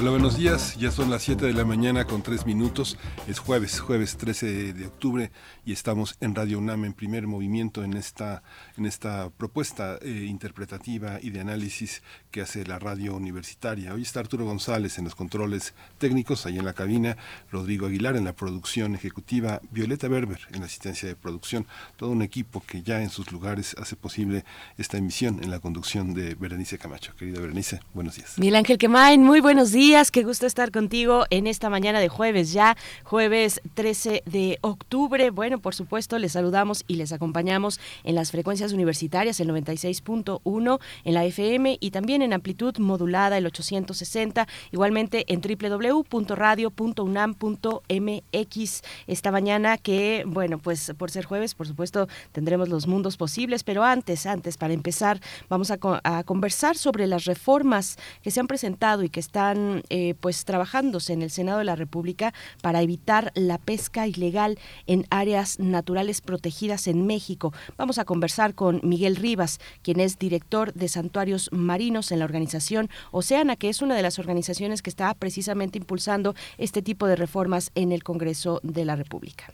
Hola, buenos días. Ya son las 7 de la mañana con 3 minutos. Es jueves, jueves 13 de octubre y estamos en Radio UNAM en primer movimiento en esta, en esta propuesta eh, interpretativa y de análisis que hace la radio universitaria. Hoy está Arturo González en los controles técnicos, ahí en la cabina, Rodrigo Aguilar en la producción ejecutiva, Violeta Berber en la asistencia de producción, todo un equipo que ya en sus lugares hace posible esta emisión en la conducción de Berenice Camacho. Querida Berenice, buenos días. Miguel Ángel Quemain, muy buenos días qué gusto estar contigo en esta mañana de jueves, ya jueves 13 de octubre. Bueno, por supuesto, les saludamos y les acompañamos en las frecuencias universitarias, el 96.1 en la FM y también en amplitud modulada, el 860, igualmente en www.radio.unam.mx. Esta mañana que, bueno, pues por ser jueves, por supuesto, tendremos los mundos posibles, pero antes, antes, para empezar, vamos a, a conversar sobre las reformas que se han presentado y que están eh, pues trabajándose en el Senado de la República para evitar la pesca ilegal en áreas naturales protegidas en México. Vamos a conversar con Miguel Rivas, quien es director de santuarios marinos en la organización Oceana, que es una de las organizaciones que está precisamente impulsando este tipo de reformas en el Congreso de la República.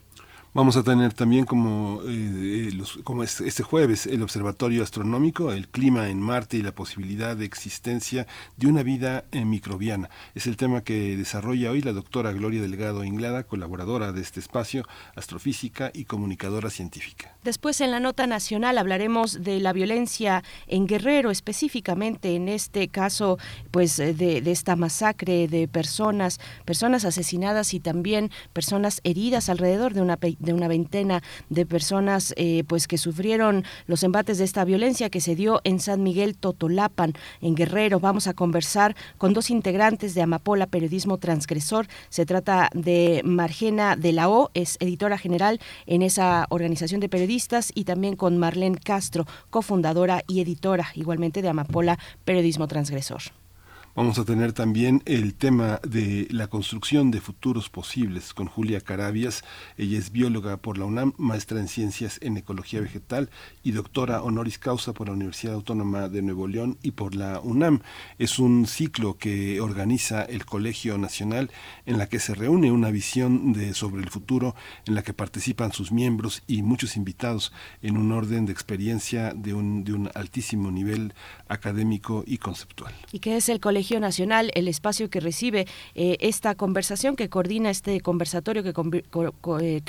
Vamos a tener también como, eh, eh, como este, jueves el Observatorio Astronómico, el clima en Marte y la posibilidad de existencia de una vida eh, microbiana. Es el tema que desarrolla hoy la doctora Gloria Delgado Inglada, colaboradora de este espacio, astrofísica y comunicadora científica. Después en la nota nacional hablaremos de la violencia en Guerrero, específicamente en este caso pues de, de esta masacre de personas, personas asesinadas y también personas heridas alrededor de una de una veintena de personas eh, pues que sufrieron los embates de esta violencia que se dio en San Miguel Totolapan, en Guerrero. Vamos a conversar con dos integrantes de Amapola Periodismo Transgresor. Se trata de Margena de la O, es editora general en esa organización de periodistas, y también con Marlene Castro, cofundadora y editora igualmente de Amapola Periodismo Transgresor. Vamos a tener también el tema de la construcción de futuros posibles con Julia Carabias. Ella es bióloga por la UNAM, maestra en ciencias en ecología vegetal y doctora honoris causa por la Universidad Autónoma de Nuevo León y por la UNAM. Es un ciclo que organiza el Colegio Nacional en la que se reúne una visión de sobre el futuro en la que participan sus miembros y muchos invitados en un orden de experiencia de un, de un altísimo nivel académico y conceptual. ¿Y qué es el Colegio Nacional, el espacio que recibe eh, esta conversación, que coordina este conversatorio, que eh,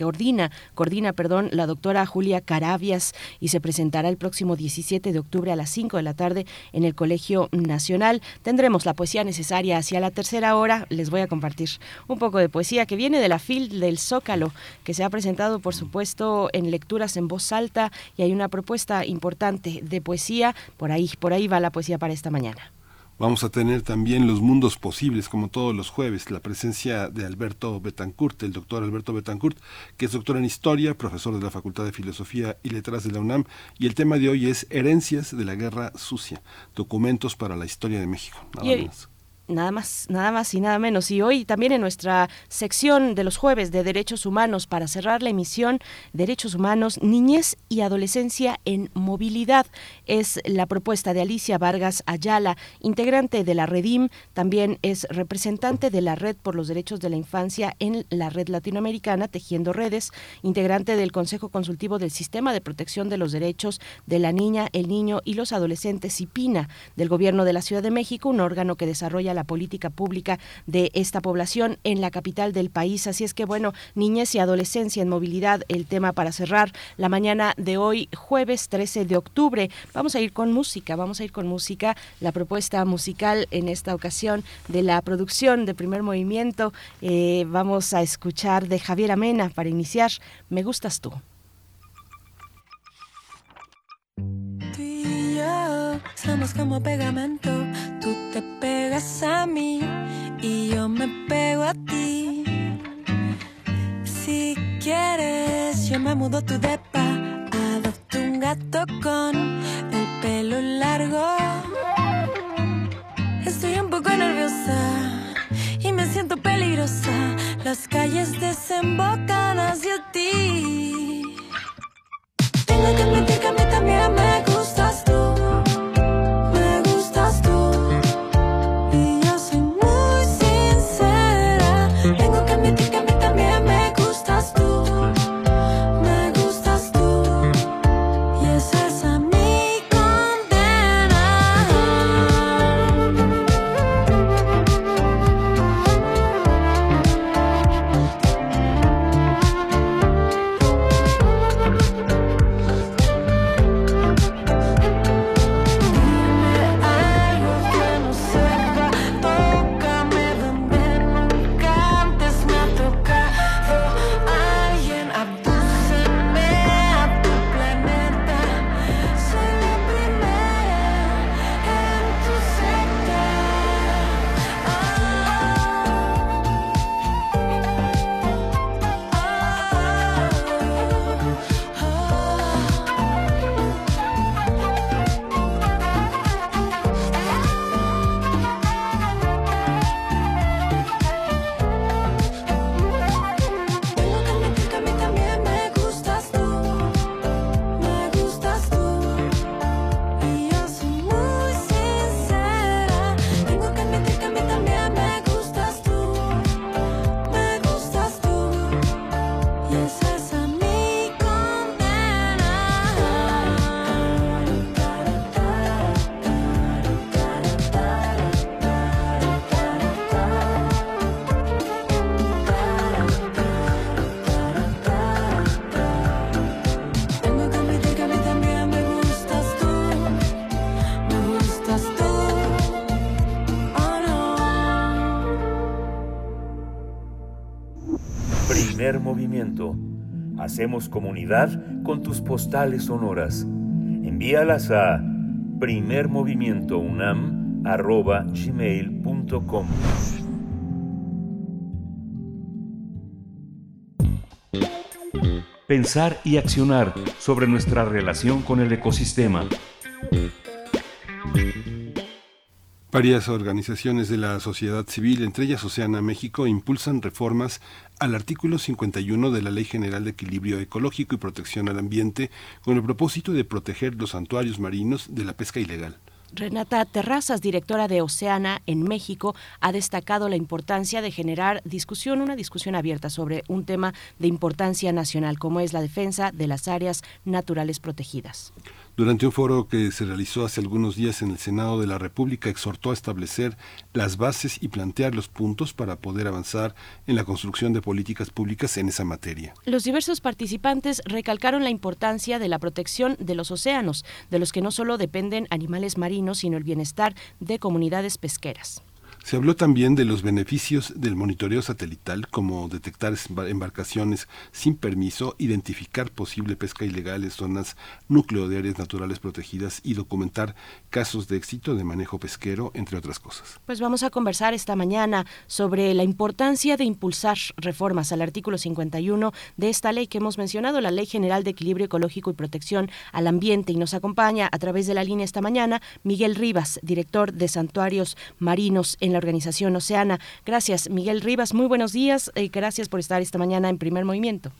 coordina, perdón, la doctora Julia Carabias y se presentará el próximo 17 de octubre a las 5 de la tarde en el Colegio Nacional. Tendremos la poesía necesaria hacia la tercera hora. Les voy a compartir un poco de poesía que viene de la FIL del Zócalo, que se ha presentado, por supuesto, en lecturas en voz alta y hay una propuesta importante de poesía. Por ahí, por ahí va la poesía para esta mañana. Vamos a tener también los mundos posibles, como todos los jueves, la presencia de Alberto Betancourt, el doctor Alberto Betancourt, que es doctor en historia, profesor de la Facultad de Filosofía y Letras de la UNAM, y el tema de hoy es Herencias de la Guerra Sucia, documentos para la historia de México. Nada. Nada más, nada más y nada menos. Y hoy también en nuestra sección de los jueves de Derechos Humanos, para cerrar la emisión, Derechos Humanos, Niñez y Adolescencia en Movilidad. Es la propuesta de Alicia Vargas Ayala, integrante de la Redim, también es representante de la Red por los Derechos de la Infancia en la Red Latinoamericana, Tejiendo Redes, integrante del Consejo Consultivo del Sistema de Protección de los Derechos de la Niña, el Niño y los Adolescentes, IPINA, del Gobierno de la Ciudad de México, un órgano que desarrolla la política pública de esta población en la capital del país. Así es que, bueno, niñez y adolescencia en movilidad, el tema para cerrar la mañana de hoy, jueves 13 de octubre. Vamos a ir con música, vamos a ir con música. La propuesta musical en esta ocasión de la producción de primer movimiento. Eh, vamos a escuchar de Javier Amena para iniciar. Me gustas tú. Somos como pegamento. Tú te pegas a mí y yo me pego a ti. Si quieres, yo me mudo tu depa. Adopto un gato con el pelo largo. Estoy un poco nerviosa y me siento peligrosa. Las calles desembocan hacia ti. Tengo que admitir que a mí también me gustas tú. Hacemos comunidad con tus postales sonoras. Envíalas a primermovimientounam.gmail.com Pensar y accionar sobre nuestra relación con el ecosistema. Varias organizaciones de la sociedad civil, entre ellas Oceana México, impulsan reformas al artículo 51 de la Ley General de Equilibrio Ecológico y Protección al Ambiente con el propósito de proteger los santuarios marinos de la pesca ilegal. Renata Terrazas, directora de Oceana en México, ha destacado la importancia de generar discusión, una discusión abierta sobre un tema de importancia nacional, como es la defensa de las áreas naturales protegidas. Durante un foro que se realizó hace algunos días en el Senado de la República, exhortó a establecer las bases y plantear los puntos para poder avanzar en la construcción de políticas públicas en esa materia. Los diversos participantes recalcaron la importancia de la protección de los océanos, de los que no solo dependen animales marinos, sino el bienestar de comunidades pesqueras. Se habló también de los beneficios del monitoreo satelital, como detectar embarcaciones sin permiso, identificar posible pesca ilegal en zonas núcleo de áreas naturales protegidas y documentar casos de éxito de manejo pesquero, entre otras cosas. Pues vamos a conversar esta mañana sobre la importancia de impulsar reformas al artículo 51 de esta ley que hemos mencionado, la Ley General de Equilibrio Ecológico y Protección al Ambiente. Y nos acompaña a través de la línea esta mañana Miguel Rivas, director de Santuarios Marinos en la organización Oceana. Gracias, Miguel Rivas. Muy buenos días. y gracias por estar esta mañana en primer movimiento.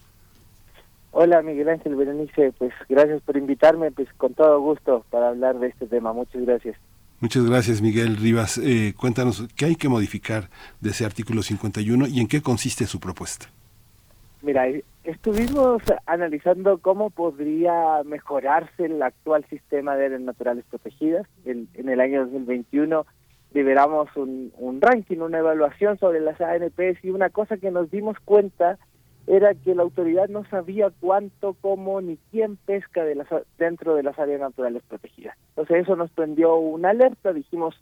Hola Miguel Ángel Berenice, pues gracias por invitarme, pues con todo gusto para hablar de este tema. Muchas gracias. Muchas gracias Miguel Rivas. Eh, cuéntanos qué hay que modificar de ese artículo 51 y en qué consiste su propuesta. Mira, estuvimos analizando cómo podría mejorarse el actual sistema de áreas naturales protegidas. En, en el año 2021 liberamos un, un ranking, una evaluación sobre las ANPs y una cosa que nos dimos cuenta era que la autoridad no sabía cuánto, cómo ni quién pesca de las, dentro de las áreas naturales protegidas. Entonces eso nos prendió una alerta, dijimos,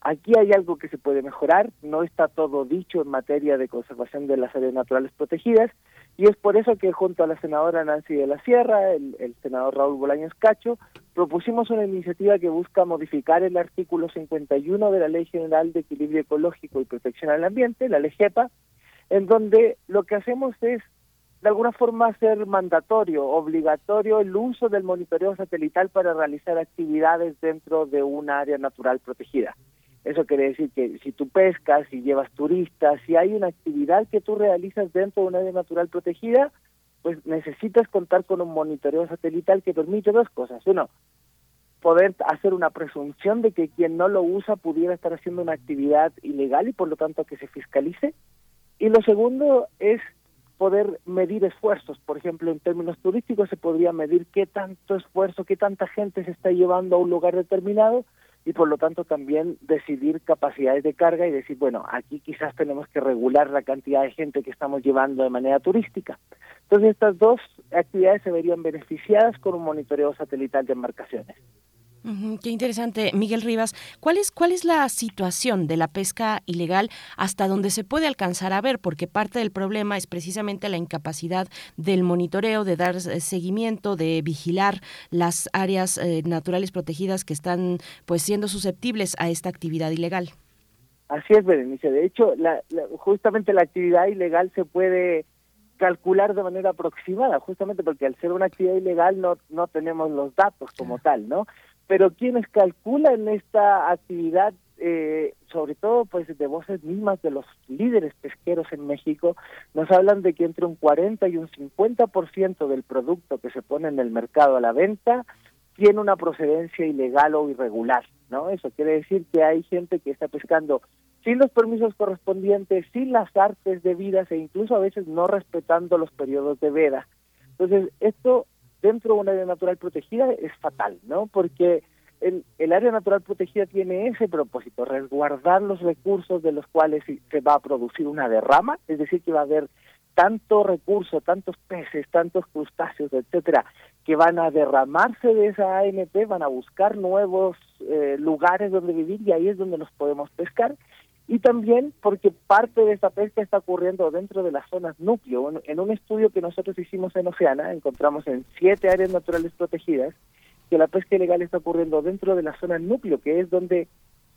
aquí hay algo que se puede mejorar, no está todo dicho en materia de conservación de las áreas naturales protegidas, y es por eso que junto a la senadora Nancy de la Sierra, el, senador Raúl Bolaños Cacho, propusimos una iniciativa que busca modificar el artículo 51 de la Ley General de Equilibrio Ecológico y Protección al Ambiente, la ley GEPA, en donde lo que hacemos es de alguna forma hacer mandatorio, obligatorio el uso del monitoreo satelital para realizar actividades dentro de un área natural protegida. Eso quiere decir que si tú pescas, si llevas turistas, si hay una actividad que tú realizas dentro de un área natural protegida, pues necesitas contar con un monitoreo satelital que permite dos cosas. Uno, poder hacer una presunción de que quien no lo usa pudiera estar haciendo una actividad ilegal y por lo tanto que se fiscalice. Y lo segundo es poder medir esfuerzos. Por ejemplo, en términos turísticos se podría medir qué tanto esfuerzo, qué tanta gente se está llevando a un lugar determinado y por lo tanto también decidir capacidades de carga y decir, bueno, aquí quizás tenemos que regular la cantidad de gente que estamos llevando de manera turística. Entonces estas dos actividades se verían beneficiadas con un monitoreo satelital de embarcaciones qué interesante, Miguel Rivas. ¿Cuál es, ¿Cuál es la situación de la pesca ilegal hasta donde se puede alcanzar a ver? Porque parte del problema es precisamente la incapacidad del monitoreo, de dar eh, seguimiento, de vigilar las áreas eh, naturales protegidas que están pues siendo susceptibles a esta actividad ilegal. Así es, Berenice. De hecho, justamente la actividad ilegal se puede calcular de manera aproximada, justamente porque al ser una actividad ilegal no, no tenemos los datos como tal, ¿no? Pero quienes calculan esta actividad, eh, sobre todo pues de voces mismas de los líderes pesqueros en México, nos hablan de que entre un 40 y un 50% del producto que se pone en el mercado a la venta tiene una procedencia ilegal o irregular, ¿no? Eso quiere decir que hay gente que está pescando sin los permisos correspondientes, sin las artes debidas e incluso a veces no respetando los periodos de veda. Entonces, esto dentro de una área natural protegida es fatal, ¿no? Porque el, el, área natural protegida tiene ese propósito, resguardar los recursos de los cuales se va a producir una derrama, es decir, que va a haber tanto recurso, tantos peces, tantos crustáceos, etcétera, que van a derramarse de esa ANP, van a buscar nuevos eh, lugares donde vivir y ahí es donde los podemos pescar y también porque parte de esta pesca está ocurriendo dentro de las zonas núcleo. En un estudio que nosotros hicimos en Oceana, encontramos en siete áreas naturales protegidas que la pesca ilegal está ocurriendo dentro de la zona núcleo, que es donde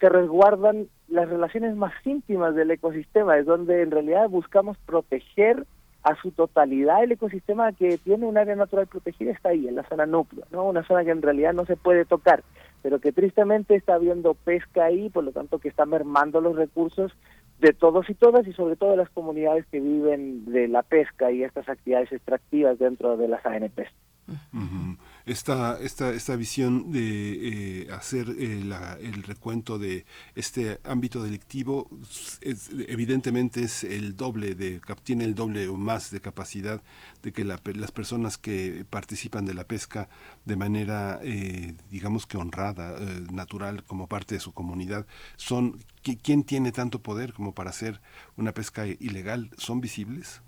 se resguardan las relaciones más íntimas del ecosistema, es donde en realidad buscamos proteger a su totalidad el ecosistema que tiene un área natural protegida está ahí, en la zona núcleo, ¿no? Una zona que en realidad no se puede tocar pero que tristemente está habiendo pesca ahí, por lo tanto que está mermando los recursos de todos y todas y sobre todo de las comunidades que viven de la pesca y estas actividades extractivas dentro de las ANPs esta, esta, esta visión de eh, hacer eh, el recuento de este ámbito delictivo evidentemente es el doble de tiene el doble o más de capacidad de que las personas que participan de la pesca de manera eh, digamos que honrada natural como parte de su comunidad son quién tiene tanto poder como para hacer una pesca ilegal son visibles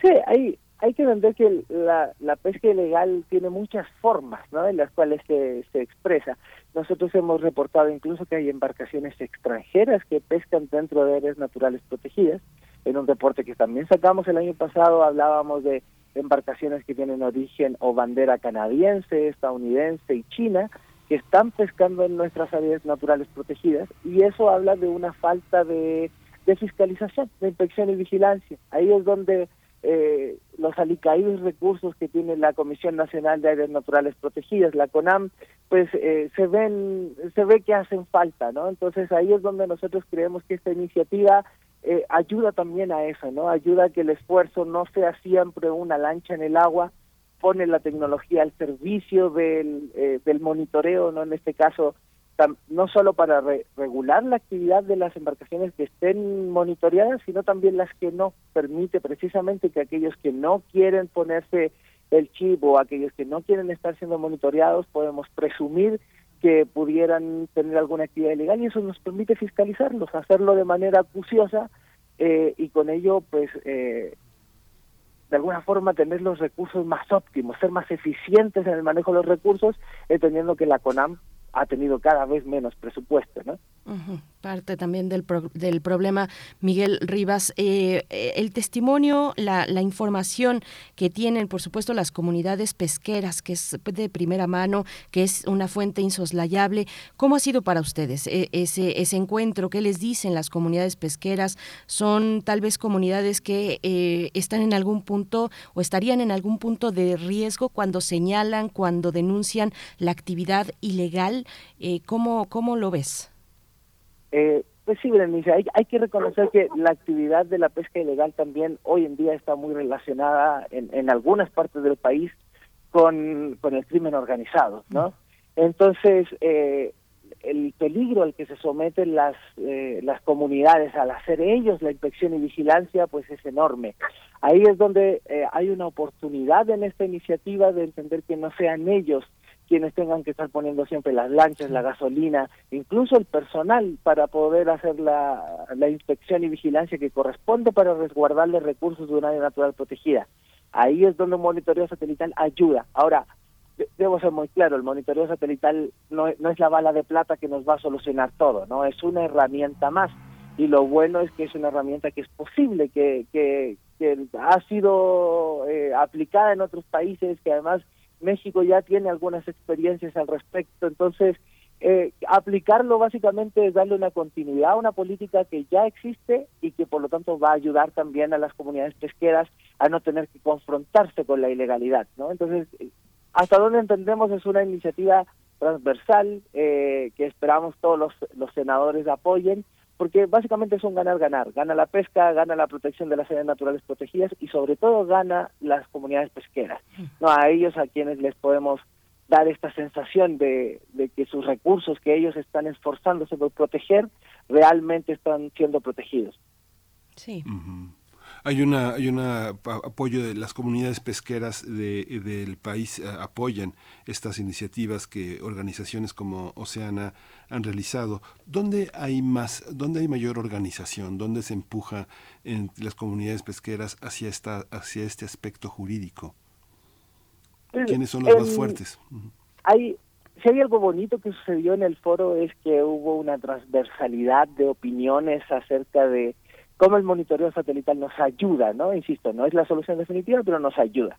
sí hay hay que entender que la, pesca ilegal tiene muchas formas ¿no? en las cuales se, se expresa. Nosotros hemos reportado incluso que hay embarcaciones extranjeras que pescan dentro de áreas naturales protegidas. En un reporte que también sacamos el año pasado hablábamos de embarcaciones que tienen origen o bandera canadiense, estadounidense y china, que están pescando en nuestras áreas naturales protegidas y eso habla de una falta de, de fiscalización, de inspección y vigilancia. Ahí es donde eh, los alicaídos recursos que tiene la Comisión Nacional de Áreas Naturales Protegidas, la CONAM, pues eh, se ven, se ve que hacen falta, ¿no? Entonces ahí es donde nosotros creemos que esta iniciativa eh, ayuda también a eso, ¿no? Ayuda a que el esfuerzo no sea siempre una lancha en el agua, pone la tecnología al servicio del, eh, del monitoreo, ¿no? En este caso, no solo para regular la actividad de las embarcaciones que estén monitoreadas, sino también las que no. Permite precisamente que aquellos que no quieren ponerse el chip o aquellos que no quieren estar siendo monitoreados, podemos presumir que pudieran tener alguna actividad ilegal y eso nos permite fiscalizarlos, hacerlo de manera acuciosa eh, y con ello, pues, eh, de alguna forma tener los recursos más óptimos, ser más eficientes en el manejo de los recursos, entendiendo que la CONAM ha tenido cada vez menos presupuesto, ¿no? Parte también del, del problema, Miguel Rivas. Eh, eh, el testimonio, la, la, información que tienen, por supuesto, las comunidades pesqueras, que es de primera mano, que es una fuente insoslayable. ¿Cómo ha sido para ustedes eh, ese, ese encuentro? ¿Qué les dicen las comunidades pesqueras? ¿Son tal vez comunidades que están en algún punto o estarían en algún punto de riesgo cuando señalan, cuando denuncian la actividad ilegal? ¿cómo, ¿Cómo lo ves? Eh, pues sí, Berenice, hay, hay que reconocer que la actividad de la pesca ilegal también hoy en día está muy relacionada en, en algunas partes del país con, con el crimen organizado, ¿no? Entonces, eh, el peligro al que se someten las, eh, las comunidades al hacer ellos la inspección y vigilancia, pues es enorme. Ahí es donde eh, hay una oportunidad en esta iniciativa de entender que no sean ellos quienes tengan que estar poniendo siempre las lanchas, la gasolina, incluso el personal para poder hacer la, inspección y vigilancia que corresponde para resguardarle recursos de una área natural protegida. Ahí es donde un monitoreo satelital ayuda. Ahora, debo ser muy claro, el monitoreo satelital no, no es la bala de plata que nos va a solucionar todo, ¿no? Es una herramienta más. Y lo bueno es que es una herramienta que es posible, que, que, que ha sido eh, aplicada en otros países, que además México ya tiene algunas experiencias al respecto, entonces eh, aplicarlo básicamente es darle una continuidad a una política que ya existe y que por lo tanto va a ayudar también a las comunidades pesqueras a no tener que confrontarse con la ilegalidad, ¿no? Entonces, hasta donde entendemos es una iniciativa transversal eh, que esperamos todos los, los senadores apoyen porque básicamente es un ganar-ganar. Gana la pesca, gana la protección de las áreas naturales protegidas y sobre todo gana las comunidades pesqueras. No a ellos a quienes les podemos dar esta sensación de, de que sus recursos que ellos están esforzándose por proteger realmente están siendo protegidos. Sí. Hay una hay una apoyo de las comunidades pesqueras de, del país eh, apoyan estas iniciativas que organizaciones como Oceana han realizado. ¿Dónde hay más, dónde hay mayor organización? ¿Dónde se empuja en las comunidades pesqueras hacia esta hacia este aspecto jurídico? ¿Quiénes son los más fuertes? Hay si hay algo bonito que sucedió en el foro es que hubo una transversalidad de opiniones acerca de cómo el monitoreo satelital nos ayuda, ¿no? Insisto, no es la solución definitiva, pero nos ayuda.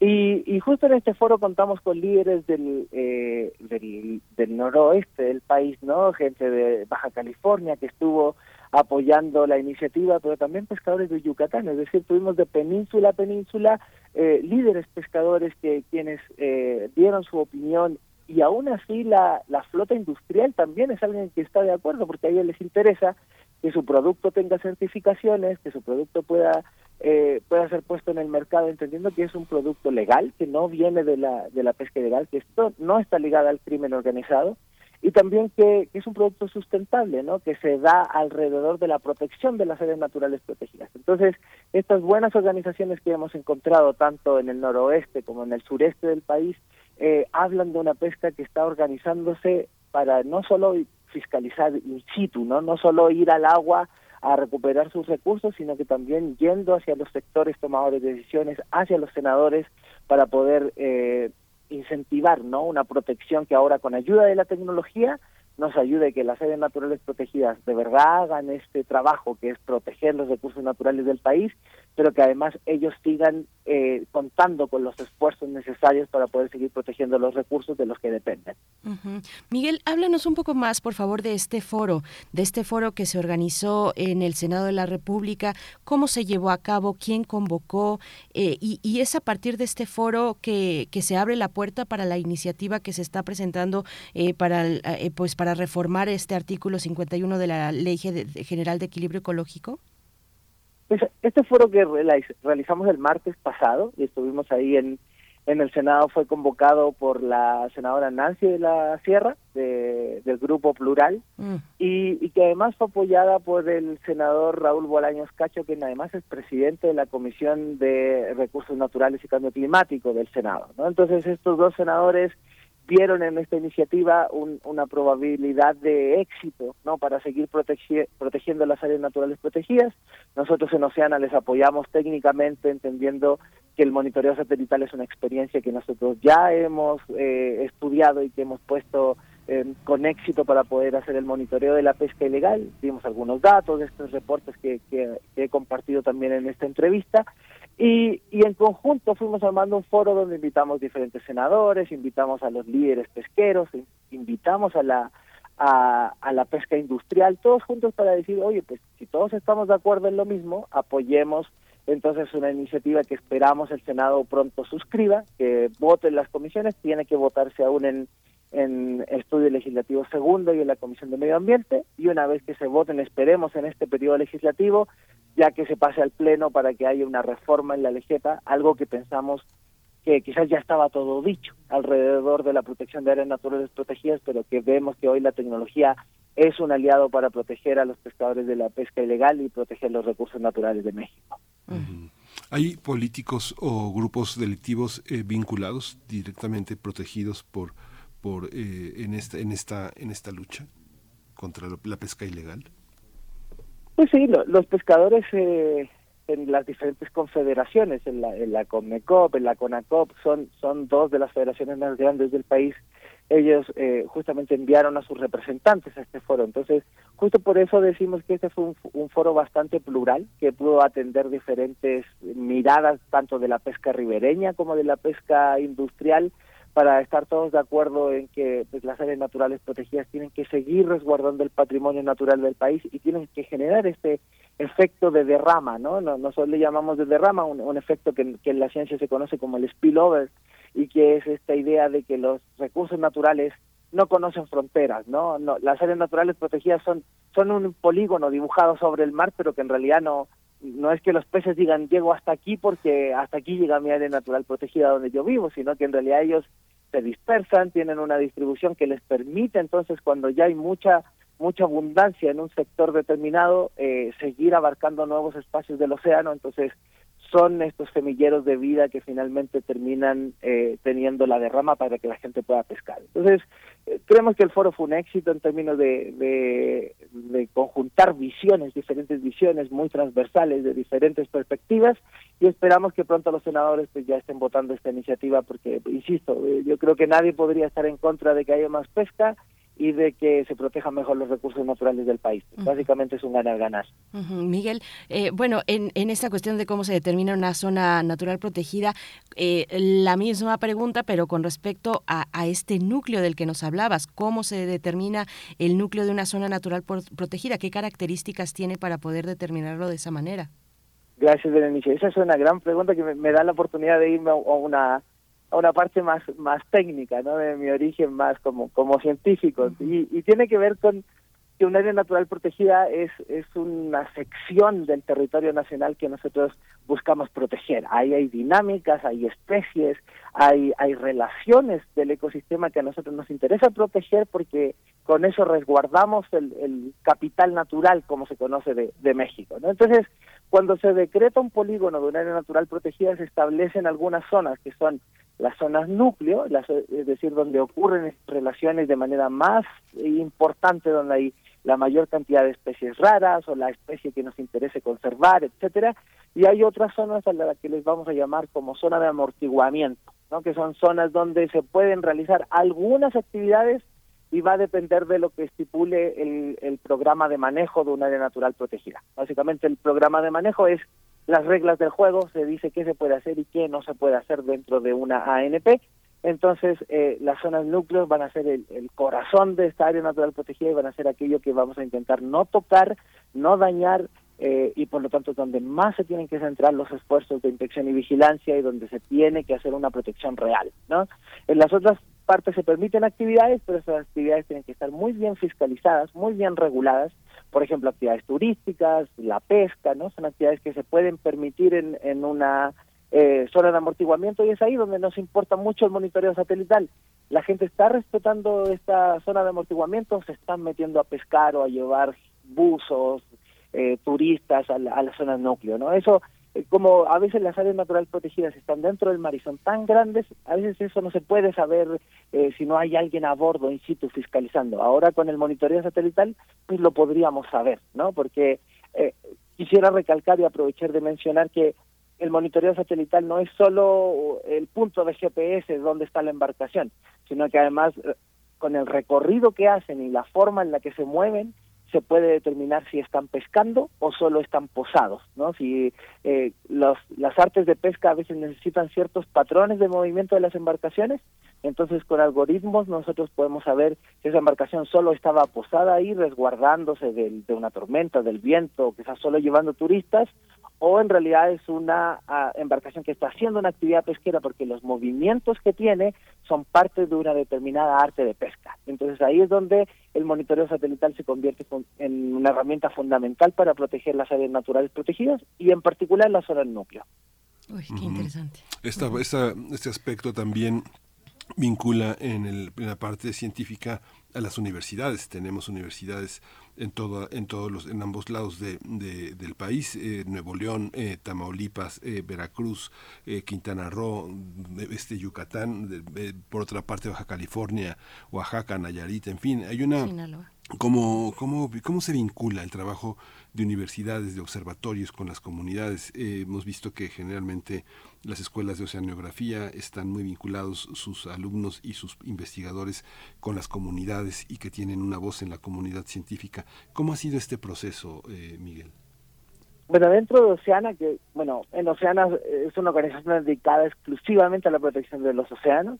Y, y justo en este foro contamos con líderes del, eh, del, del noroeste del país, ¿no? Gente de Baja California que estuvo apoyando la iniciativa, pero también pescadores de Yucatán, es decir, tuvimos de península a península eh, líderes pescadores que quienes eh, dieron su opinión y aún así la, la flota industrial también es alguien que está de acuerdo porque a ellos les interesa que su producto tenga certificaciones, que su producto pueda eh, pueda ser puesto en el mercado, entendiendo que es un producto legal, que no viene de la de la pesca ilegal, que esto no está ligado al crimen organizado y también que, que, es un producto sustentable, ¿no? Que se da alrededor de la protección de las áreas naturales protegidas. Entonces, estas buenas organizaciones que hemos encontrado tanto en el noroeste como en el sureste del país eh, hablan de una pesca que está organizándose para no solo fiscalizar in situ, ¿no? No solo ir al agua a recuperar sus recursos, sino que también yendo hacia los sectores tomadores de decisiones, hacia los senadores, para poder eh, incentivar ¿no? una protección que ahora con ayuda de la tecnología nos ayude que las áreas naturales protegidas de verdad hagan este trabajo que es proteger los recursos naturales del país, pero que además ellos sigan eh, contando con los esfuerzos necesarios para poder seguir protegiendo los recursos de los que dependen. Miguel, háblanos un poco más, por favor, de este foro, de este foro que se organizó en el Senado de la República, cómo se llevó a cabo, quién convocó, eh, y, es a partir de este foro que, que, se abre la puerta para la iniciativa que se está presentando eh, para, eh, pues, para reformar este artículo 51 de la Ley General de Equilibrio Ecológico. Pues este foro que realizamos el martes pasado y estuvimos ahí en, en el Senado fue convocado por la senadora Nancy de la Sierra, de, del Grupo Plural, mm. y, y, que además fue apoyada por el senador Raúl Bolaños Cacho, quien además es presidente de la Comisión de Recursos Naturales y Cambio Climático del Senado. ¿no? Entonces estos dos senadores vieron en esta iniciativa un, una probabilidad de éxito no para seguir protegiendo las áreas naturales protegidas. Nosotros en Oceana les apoyamos técnicamente entendiendo que el monitoreo satelital es una experiencia que nosotros ya hemos eh, estudiado y que hemos puesto con éxito para poder hacer el monitoreo de la pesca ilegal. Dimos algunos datos de estos reportes que, he compartido también en esta entrevista. Y, y, en conjunto fuimos armando un foro donde invitamos diferentes senadores, invitamos a los líderes pesqueros, invitamos a la, a, a, la pesca industrial, todos juntos para decir, oye, pues si todos estamos de acuerdo en lo mismo, apoyemos entonces una iniciativa que esperamos el Senado pronto suscriba, que vote en las comisiones, tiene que votarse aún en, en estudio legislativo segundo y en la Comisión de Medio Ambiente, y una vez que se voten, esperemos en este periodo legislativo, ya que se pase al Pleno para que haya una reforma en la legeta, algo que pensamos que quizás ya estaba todo dicho alrededor de la protección de áreas naturales protegidas, pero que vemos que hoy la tecnología es un aliado para proteger a los pescadores de la pesca ilegal y proteger los recursos naturales de México. ¿Hay políticos o grupos delictivos eh, vinculados directamente protegidos por por eh, en esta en esta en esta lucha contra la pesca ilegal? Pues sí, los pescadores eh, en las diferentes confederaciones, en la, en la CONMECOP, en la CONACOP, son, son dos de las federaciones más grandes del país. Ellos eh, justamente enviaron a sus representantes a este foro. Entonces, justo por eso decimos que este fue un, foro bastante plural, que pudo atender diferentes miradas, tanto de la pesca ribereña como de la pesca industrial, para estar todos de acuerdo en que pues, las áreas naturales protegidas tienen que seguir resguardando el patrimonio natural del país y tienen que generar este efecto de derrama, ¿no? Nosotros le llamamos de derrama un, efecto que, que, en la ciencia se conoce como el spillover y que es esta idea de que los recursos naturales no conocen fronteras, ¿no? no las áreas naturales protegidas son son un polígono dibujado sobre el mar, pero que en realidad no no es que los peces digan llego hasta aquí porque hasta aquí llega mi área natural protegida donde yo vivo, sino que en realidad ellos se dispersan, tienen una distribución que les permite entonces cuando ya hay mucha mucha abundancia en un sector determinado, eh, seguir abarcando nuevos espacios del océano, entonces son estos semilleros de vida que finalmente terminan eh, teniendo la derrama para que la gente pueda pescar. Entonces, eh, creemos que el foro fue un éxito en términos de, de, de, conjuntar visiones, diferentes visiones muy transversales de diferentes perspectivas y esperamos que pronto los senadores pues ya estén votando esta iniciativa porque, insisto, yo creo que nadie podría estar en contra de que haya más pesca y de que se protejan mejor los recursos naturales del país. Básicamente es un ganar-ganar. Miguel, eh, bueno, en, en, esta cuestión de cómo se determina una zona natural protegida, eh, la misma pregunta, pero con respecto a, a, este núcleo del que nos hablabas, ¿cómo se determina el núcleo de una zona natural protegida? ¿Qué características tiene para poder determinarlo de esa manera? Gracias, Berenice. Esa es una gran pregunta que me, me da la oportunidad de irme a una a una parte más más técnica no de mi origen más como como científico. Y, y tiene que ver con que un área natural protegida es es una sección del territorio nacional que nosotros buscamos proteger. Ahí hay dinámicas hay especies hay hay relaciones del ecosistema que a nosotros nos interesa proteger porque con eso resguardamos el, el capital natural como se conoce de, de México no entonces cuando se decreta un polígono de un área natural protegida se establecen algunas zonas que son las zonas núcleo, las, es decir, donde ocurren relaciones de manera más importante, donde hay la mayor cantidad de especies raras o la especie que nos interese conservar, etcétera, y hay otras zonas a las que les vamos a llamar como zona de amortiguamiento, ¿no? que son zonas donde se pueden realizar algunas actividades y va a depender de lo que estipule el, el programa de manejo de un área natural protegida. Básicamente el programa de manejo es las reglas del juego, se dice qué se puede hacer y qué no se puede hacer dentro de una ANP. Entonces, eh, las zonas núcleos van a ser el, corazón de esta área natural protegida y van a ser aquello que vamos a intentar no tocar, no dañar eh, y por lo tanto donde más se tienen que centrar los esfuerzos de inspección y vigilancia y donde se tiene que hacer una protección real. ¿no? En las otras partes se permiten actividades, pero esas actividades tienen que estar muy bien fiscalizadas, muy bien reguladas por ejemplo, actividades turísticas, la pesca, ¿no? Son actividades que se pueden permitir en, en una eh, zona de amortiguamiento y es ahí donde nos importa mucho el monitoreo satelital. La gente está respetando esta zona de amortiguamiento, se están metiendo a pescar o a llevar buzos, eh, turistas a la, a la zona núcleo, ¿no? Eso como a veces las áreas naturales protegidas están dentro del mar y son tan grandes, a veces eso no se puede saber eh, si no hay alguien a bordo in situ fiscalizando. Ahora con el monitoreo satelital, pues lo podríamos saber, ¿no? Porque eh, quisiera recalcar y aprovechar de mencionar que el monitoreo satelital no es solo el punto de GPS donde está la embarcación, sino que además con el recorrido que hacen y la forma en la que se mueven, se puede determinar si están pescando o solo están posados, ¿no? Si eh, los, las artes de pesca a veces necesitan ciertos patrones de movimiento de las embarcaciones, entonces con algoritmos nosotros podemos saber si esa embarcación solo estaba posada ahí resguardándose de, de una tormenta, del viento, que está solo llevando turistas, o en realidad es una ah, embarcación que está haciendo una actividad pesquera porque los movimientos que tiene son parte de una determinada arte de pesca. Entonces ahí es donde el monitoreo satelital se convierte en una herramienta fundamental para proteger las áreas naturales protegidas y en particular la zona del núcleo. Uy, qué interesante. este aspecto también vincula en, el, en la parte científica a las universidades. Tenemos universidades en todo, en todos los, en ambos lados de, del país, eh, Nuevo León, eh, Tamaulipas, eh, Veracruz, Quintana Roo, este Yucatán, por otra parte Baja California, Oaxaca, Nayarit, en fin, hay una ¿Cómo, cómo, ¿Cómo se vincula el trabajo de universidades, de observatorios con las comunidades? hemos visto que generalmente las escuelas de oceanografía están muy vinculados sus alumnos y sus investigadores con las comunidades y que tienen una voz en la comunidad científica. ¿Cómo ha sido este proceso, eh, Miguel? Bueno, dentro de Oceana, que bueno, en Oceana es una organización dedicada exclusivamente a la protección de los océanos,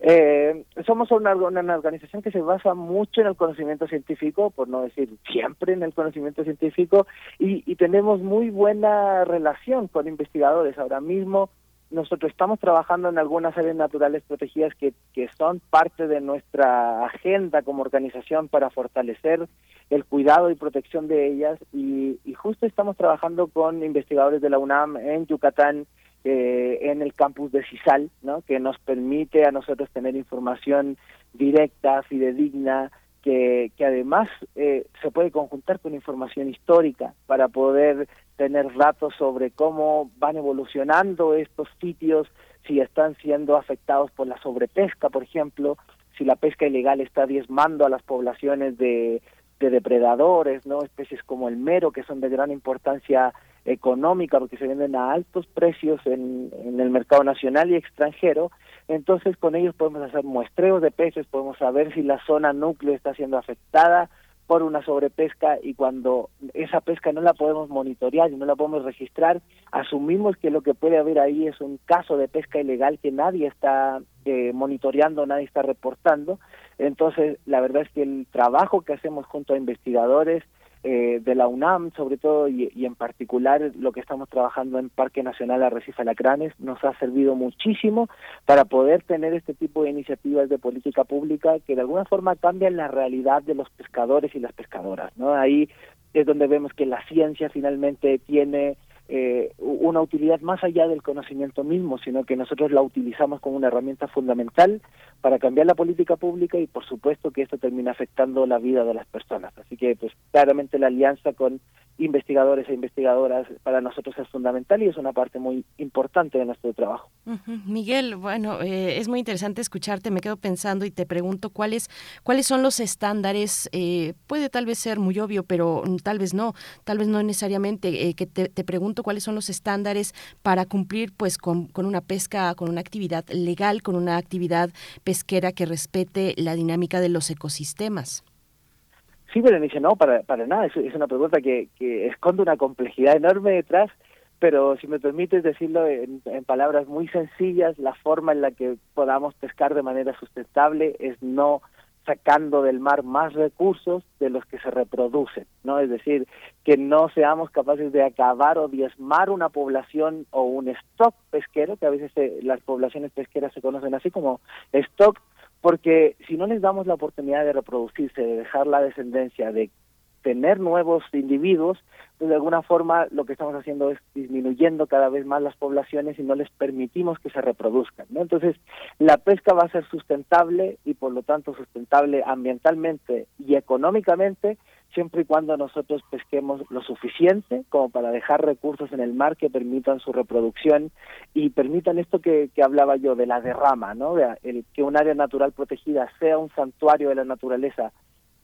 eh, somos una, una, organización que se basa mucho en el conocimiento científico, por no decir siempre en el conocimiento científico, y, tenemos muy buena relación con investigadores. Ahora mismo nosotros estamos trabajando en algunas áreas naturales protegidas que, que son parte de nuestra agenda como organización para fortalecer el cuidado y protección de ellas y, y justo estamos trabajando con investigadores de la UNAM en Yucatán eh, en el campus de CISAL, ¿no? que nos permite a nosotros tener información directa, fidedigna, que, que además eh, se puede conjuntar con información histórica para poder tener datos sobre cómo van evolucionando estos sitios, si están siendo afectados por la sobrepesca, por ejemplo, si la pesca ilegal está diezmando a las poblaciones de, de depredadores, no especies como el mero, que son de gran importancia económica porque se venden a altos precios en, en el mercado nacional y extranjero, entonces con ellos podemos hacer muestreos de peces, podemos saber si la zona núcleo está siendo afectada por una sobrepesca y cuando esa pesca no la podemos monitorear y no la podemos registrar, asumimos que lo que puede haber ahí es un caso de pesca ilegal que nadie está eh, monitoreando, nadie está reportando. Entonces, la verdad es que el trabajo que hacemos junto a investigadores, eh, de la UNAM, sobre todo, y, en particular lo que estamos trabajando en Parque Nacional Arrecife Alacranes, nos ha servido muchísimo para poder tener este tipo de iniciativas de política pública que de alguna forma cambian la realidad de los pescadores y las pescadoras. ¿no? Ahí es donde vemos que la ciencia finalmente tiene eh, una utilidad más allá del conocimiento mismo, sino que nosotros la utilizamos como una herramienta fundamental para cambiar la política pública y por supuesto que esto termina afectando la vida de las personas. Así que pues claramente la alianza con investigadores e investigadoras para nosotros es fundamental y es una parte muy importante de nuestro trabajo. Miguel, bueno, eh, es muy interesante escucharte, me quedo pensando y te pregunto cuáles cuáles son los estándares, eh, puede tal vez ser muy obvio, pero tal vez no, tal vez no necesariamente, que te, te pregunto cuáles son los estándares para cumplir pues con, una pesca, con una actividad legal, con una actividad pesquera que respete la dinámica de los ecosistemas. Sí, Berenice, no, para, para nada. Es, es una pregunta que, que esconde una complejidad enorme detrás, pero si me permites decirlo en, en, palabras muy sencillas, la forma en la que podamos pescar de manera sustentable es no sacando del mar más recursos de los que se reproducen, ¿no? Es decir, que no seamos capaces de acabar o diezmar una población o un stock pesquero, que a veces las poblaciones pesqueras se conocen así como stock, porque si no les damos la oportunidad de reproducirse, de dejar la descendencia, de tener nuevos individuos, pues de alguna forma lo que estamos haciendo es disminuyendo cada vez más las poblaciones y no les permitimos que se reproduzcan. ¿no? Entonces, la pesca va a ser sustentable y por lo tanto sustentable ambientalmente y económicamente siempre y cuando nosotros pesquemos lo suficiente como para dejar recursos en el mar que permitan su reproducción y permitan esto que, que hablaba yo de la derrama, ¿no? El, que un área natural protegida sea un santuario de la naturaleza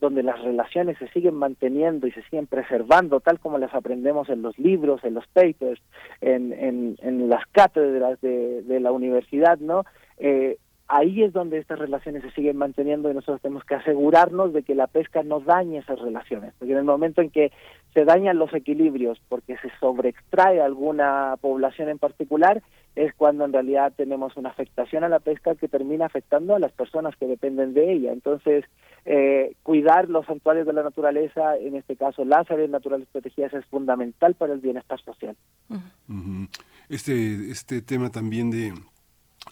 donde las relaciones se siguen manteniendo y se siguen preservando tal como las aprendemos en los libros, en los papers, en, en, las cátedras de, de, la universidad, ¿no? Eh, ahí es donde estas relaciones se siguen manteniendo y nosotros tenemos que asegurarnos de que la pesca no dañe esas relaciones, porque en el momento en que se dañan los equilibrios porque se sobreextrae alguna población en particular, es cuando en realidad tenemos una afectación a la pesca que termina afectando a las personas que dependen de ella. Entonces, eh, cuidar los santuarios de la naturaleza, en este caso las áreas naturales protegidas, es fundamental para el bienestar social. Este, este tema también de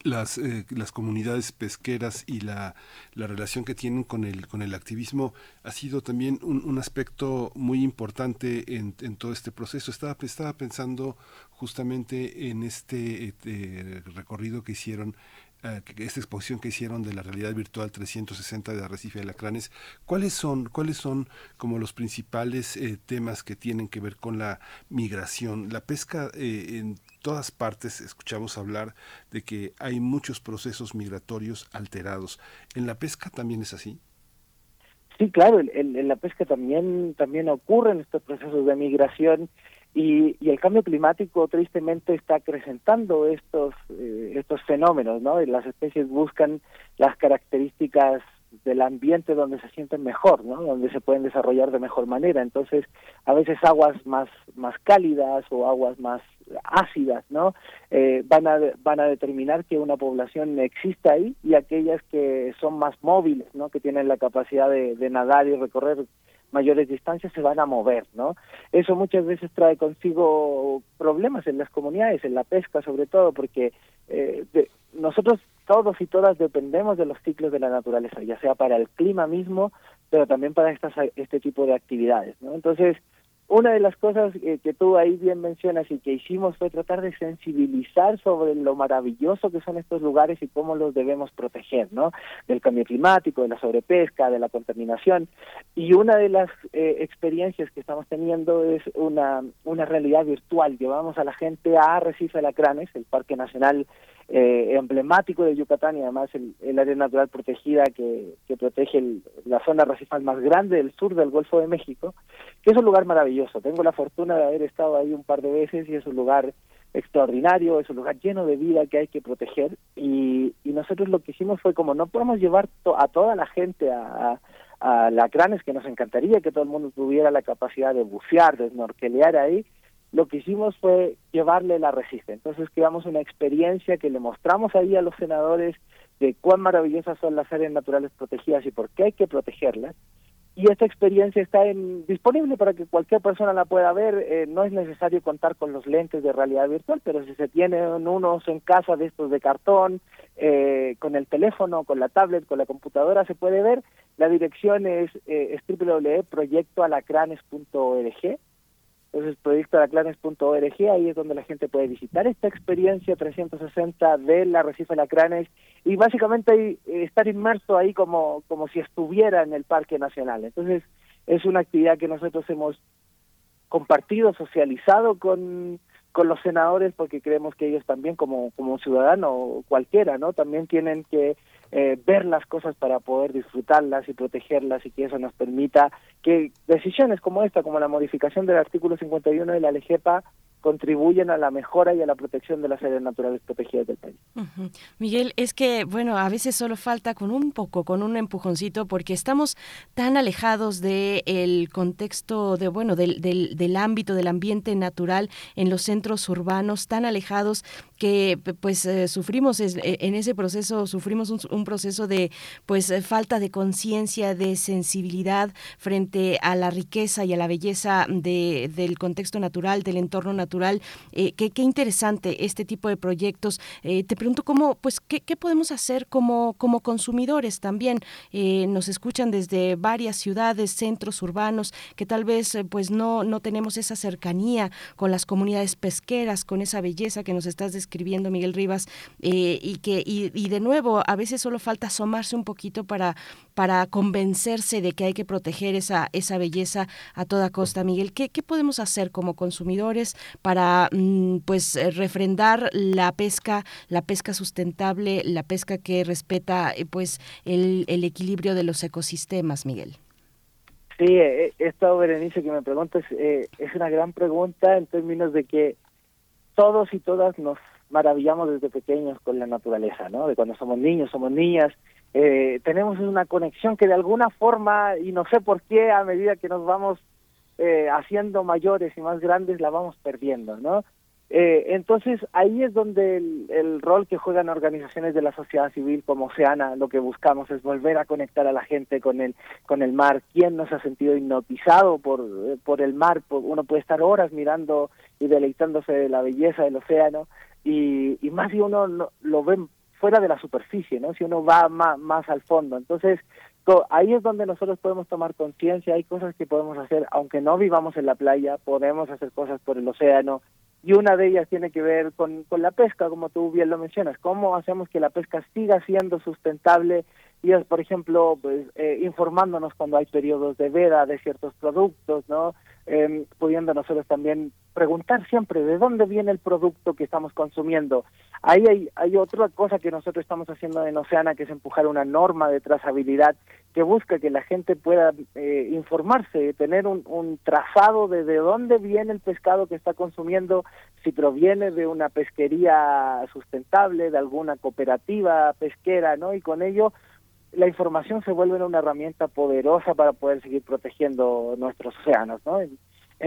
las, eh, las comunidades pesqueras y la, la, relación que tienen con el, con el activismo ha sido también un, un aspecto muy importante en, en, todo este proceso. Estaba, estaba pensando justamente en este eh, recorrido que hicieron eh, esta exposición que hicieron de la realidad virtual 360 de Arrecife de Lacranes, ¿cuáles son, cuáles son como los principales eh, temas que tienen que ver con la migración? La pesca eh, en todas partes escuchamos hablar de que hay muchos procesos migratorios alterados. ¿En la pesca también es así? Sí, claro, en, la pesca también, también ocurren estos procesos de migración y, y, el cambio climático tristemente está acrecentando estos eh, estos fenómenos, ¿no? Y las especies buscan las características del ambiente donde se sienten mejor, ¿no? Donde se pueden desarrollar de mejor manera. Entonces, a veces aguas más más cálidas o aguas más ácidas, ¿no? Eh, van a van a determinar que una población exista ahí y aquellas que son más móviles, ¿no? Que tienen la capacidad de, de nadar y recorrer mayores distancias se van a mover, ¿no? Eso muchas veces trae consigo problemas en las comunidades, en la pesca sobre todo, porque eh, nosotros todos y todas dependemos de los ciclos de la naturaleza, ya sea para el clima mismo, pero también para estas, este tipo de actividades, ¿no? Entonces, una de las cosas que tú ahí bien mencionas y que hicimos fue tratar de sensibilizar sobre lo maravilloso que son estos lugares y cómo los debemos proteger, ¿no? Del cambio climático, de la sobrepesca, de la contaminación. Y una de las eh, experiencias que estamos teniendo es una, una realidad virtual. Llevamos a la gente a Arrecife de Lacranes, el Parque Nacional eh, emblemático de Yucatán y además el, área natural protegida que, que protege la zona arrecifal más grande del sur del Golfo de México, que es un lugar maravilloso. Tengo la fortuna de haber estado ahí un par de veces y es un lugar extraordinario, es un lugar lleno de vida que hay que proteger y, y nosotros lo que hicimos fue como no podemos llevar a toda la gente a, a, a lacranes, que nos encantaría que todo el mundo tuviera la capacidad de bucear, de snorkelear ahí, lo que hicimos fue llevarle la resiste. Entonces creamos una experiencia que le mostramos ahí a los senadores de cuán maravillosas son las áreas naturales protegidas y por qué hay que protegerlas. Y esta experiencia está disponible para que cualquier persona la pueda ver. Eh, no es necesario contar con los lentes de realidad virtual, pero si se tienen unos en casa de estos de cartón, eh, con el teléfono, con la tablet, con la computadora, se puede ver. La dirección es, eh, es www.proyectoalacranes.org entonces, proyectoalacranes.org, ahí es donde la gente puede visitar esta experiencia 360 de la Recife Alacranes y básicamente eh, estar inmerso ahí como, como si estuviera en el Parque Nacional. Entonces, es una actividad que nosotros hemos compartido, socializado con, con los senadores porque creemos que ellos también como como ciudadano cualquiera no también tienen que eh, ver las cosas para poder disfrutarlas y protegerlas y que eso nos permita que decisiones como esta, como la modificación del artículo 51 de la LGEPA, contribuyen a la mejora y a la protección de las áreas naturales protegidas del país. Miguel, es que, bueno, a veces solo falta con un poco, con un empujoncito, porque estamos tan alejados del contexto, de bueno, del, del, ámbito, del ambiente natural en los centros urbanos, tan alejados que pues eh, sufrimos eh, en ese proceso, sufrimos un, un proceso de pues eh, falta de conciencia, de sensibilidad frente a la riqueza y a la belleza de, del contexto natural, del entorno natural eh, qué, interesante este tipo de proyectos. Eh, te pregunto cómo, pues, qué, podemos hacer como, como consumidores también. Eh, nos escuchan desde varias ciudades, centros urbanos, que tal vez pues no, no tenemos esa cercanía con las comunidades pesqueras, con esa belleza que nos estás describiendo, Miguel Rivas, y que y, de nuevo a veces solo falta asomarse un poquito para para convencerse de que hay que proteger esa esa belleza a toda costa. Miguel, ¿qué, qué podemos hacer como consumidores para mm, pues eh, refrendar la pesca, la pesca sustentable, la pesca que respeta eh, pues el, equilibrio de los ecosistemas, Miguel. Sí, eh, esto, Berenice, que me preguntas, es una gran pregunta en términos de que todos y todas nos, maravillamos desde pequeños con la naturaleza, ¿no? De cuando somos niños, somos niñas, eh, tenemos una conexión que de alguna forma, y no sé por qué, a medida que nos vamos eh, haciendo mayores y más grandes, la vamos perdiendo, ¿no? Eh, entonces ahí es donde el, rol que juegan organizaciones de la sociedad civil como Oceana, lo que buscamos es volver a conectar a la gente con el con el mar. ¿Quién nos ha sentido hipnotizado por por el mar? Uno puede estar horas mirando y deleitándose de la belleza del océano y, y más si uno lo ve fuera de la superficie, ¿no? Si uno va más, más al fondo. Entonces ahí es donde nosotros podemos tomar conciencia, hay cosas que podemos hacer, aunque no vivamos en la playa, podemos hacer cosas por el océano, y una de ellas tiene que ver con, con la pesca, como tú bien lo mencionas, cómo hacemos que la pesca siga siendo sustentable y es, por ejemplo, pues, eh, informándonos cuando hay periodos de veda de ciertos productos, ¿no? Eh, pudiendo nosotros también preguntar siempre de dónde viene el producto que estamos consumiendo. Ahí hay, hay otra cosa que nosotros estamos haciendo en Oceana, que es empujar una norma de trazabilidad que busca que la gente pueda eh, informarse, tener un, un trazado de de dónde viene el pescado que está consumiendo, si proviene de una pesquería sustentable, de alguna cooperativa pesquera, ¿no? Y con ello la información se vuelve una herramienta poderosa para poder seguir protegiendo nuestros océanos, ¿no? En,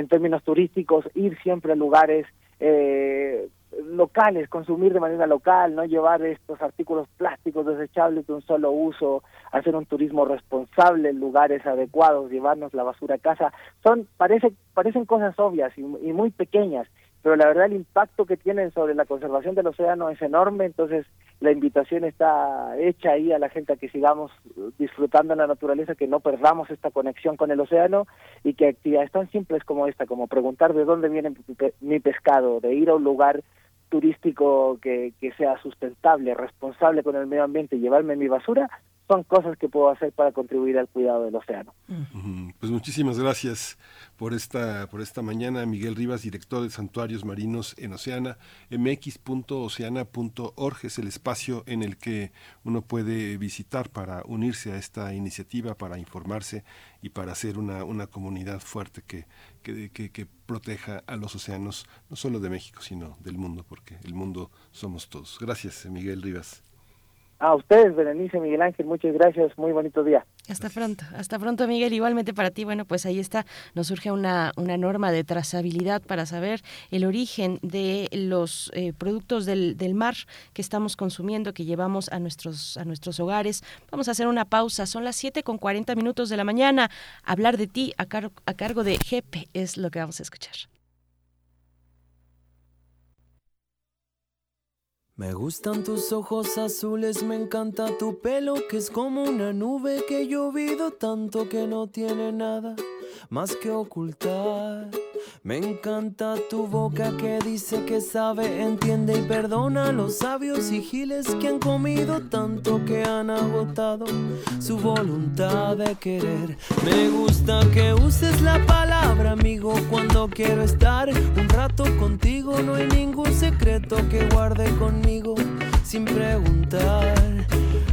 términos turísticos, ir siempre a lugares eh, locales, consumir de manera local, no llevar estos artículos plásticos desechables de un solo uso, hacer un turismo responsable en lugares adecuados, llevarnos la basura a casa, son parece, parecen cosas obvias y muy pequeñas, pero la verdad el impacto que tienen sobre la conservación del océano es enorme, entonces la invitación está hecha ahí a la gente a que sigamos disfrutando en la naturaleza, que no perdamos esta conexión con el océano y que actividades tan simples como esta, como preguntar de dónde viene mi pescado, de ir a un lugar turístico que, sea sustentable, responsable con el medio ambiente llevarme mi basura, son cosas que puedo hacer para contribuir al cuidado del océano. Pues muchísimas gracias por esta, por esta mañana, Miguel Rivas, director de Santuarios Marinos en Oceana, mx.oceana.org es el espacio en el que uno puede visitar para unirse a esta iniciativa, para informarse y para hacer una, una comunidad fuerte que, que, que, proteja a los océanos, no solo de México, sino del mundo, porque el mundo somos todos. Gracias, Miguel Rivas. A ustedes, Berenice, Miguel Ángel, muchas gracias, muy bonito día. Hasta pronto, hasta pronto Miguel, igualmente para ti, bueno, pues ahí está, nos surge una, una norma de trazabilidad para saber el origen de los eh, productos del, del, mar que estamos consumiendo, que llevamos a nuestros, a nuestros hogares. Vamos a hacer una pausa, son las 7 con 40 minutos de la mañana, hablar de ti a, a cargo de Jepe es lo que vamos a escuchar. Me gustan tus ojos azules, me encanta tu pelo, que es como una nube que llovido tanto que no tiene nada más que ocultar. Me encanta tu boca que dice que sabe, entiende y perdona a los sabios y giles que han comido tanto que han agotado su voluntad de querer. Me gusta que uses la palabra amigo cuando quiero estar un rato contigo. No hay ningún secreto que guarde conmigo sin preguntar.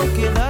okera.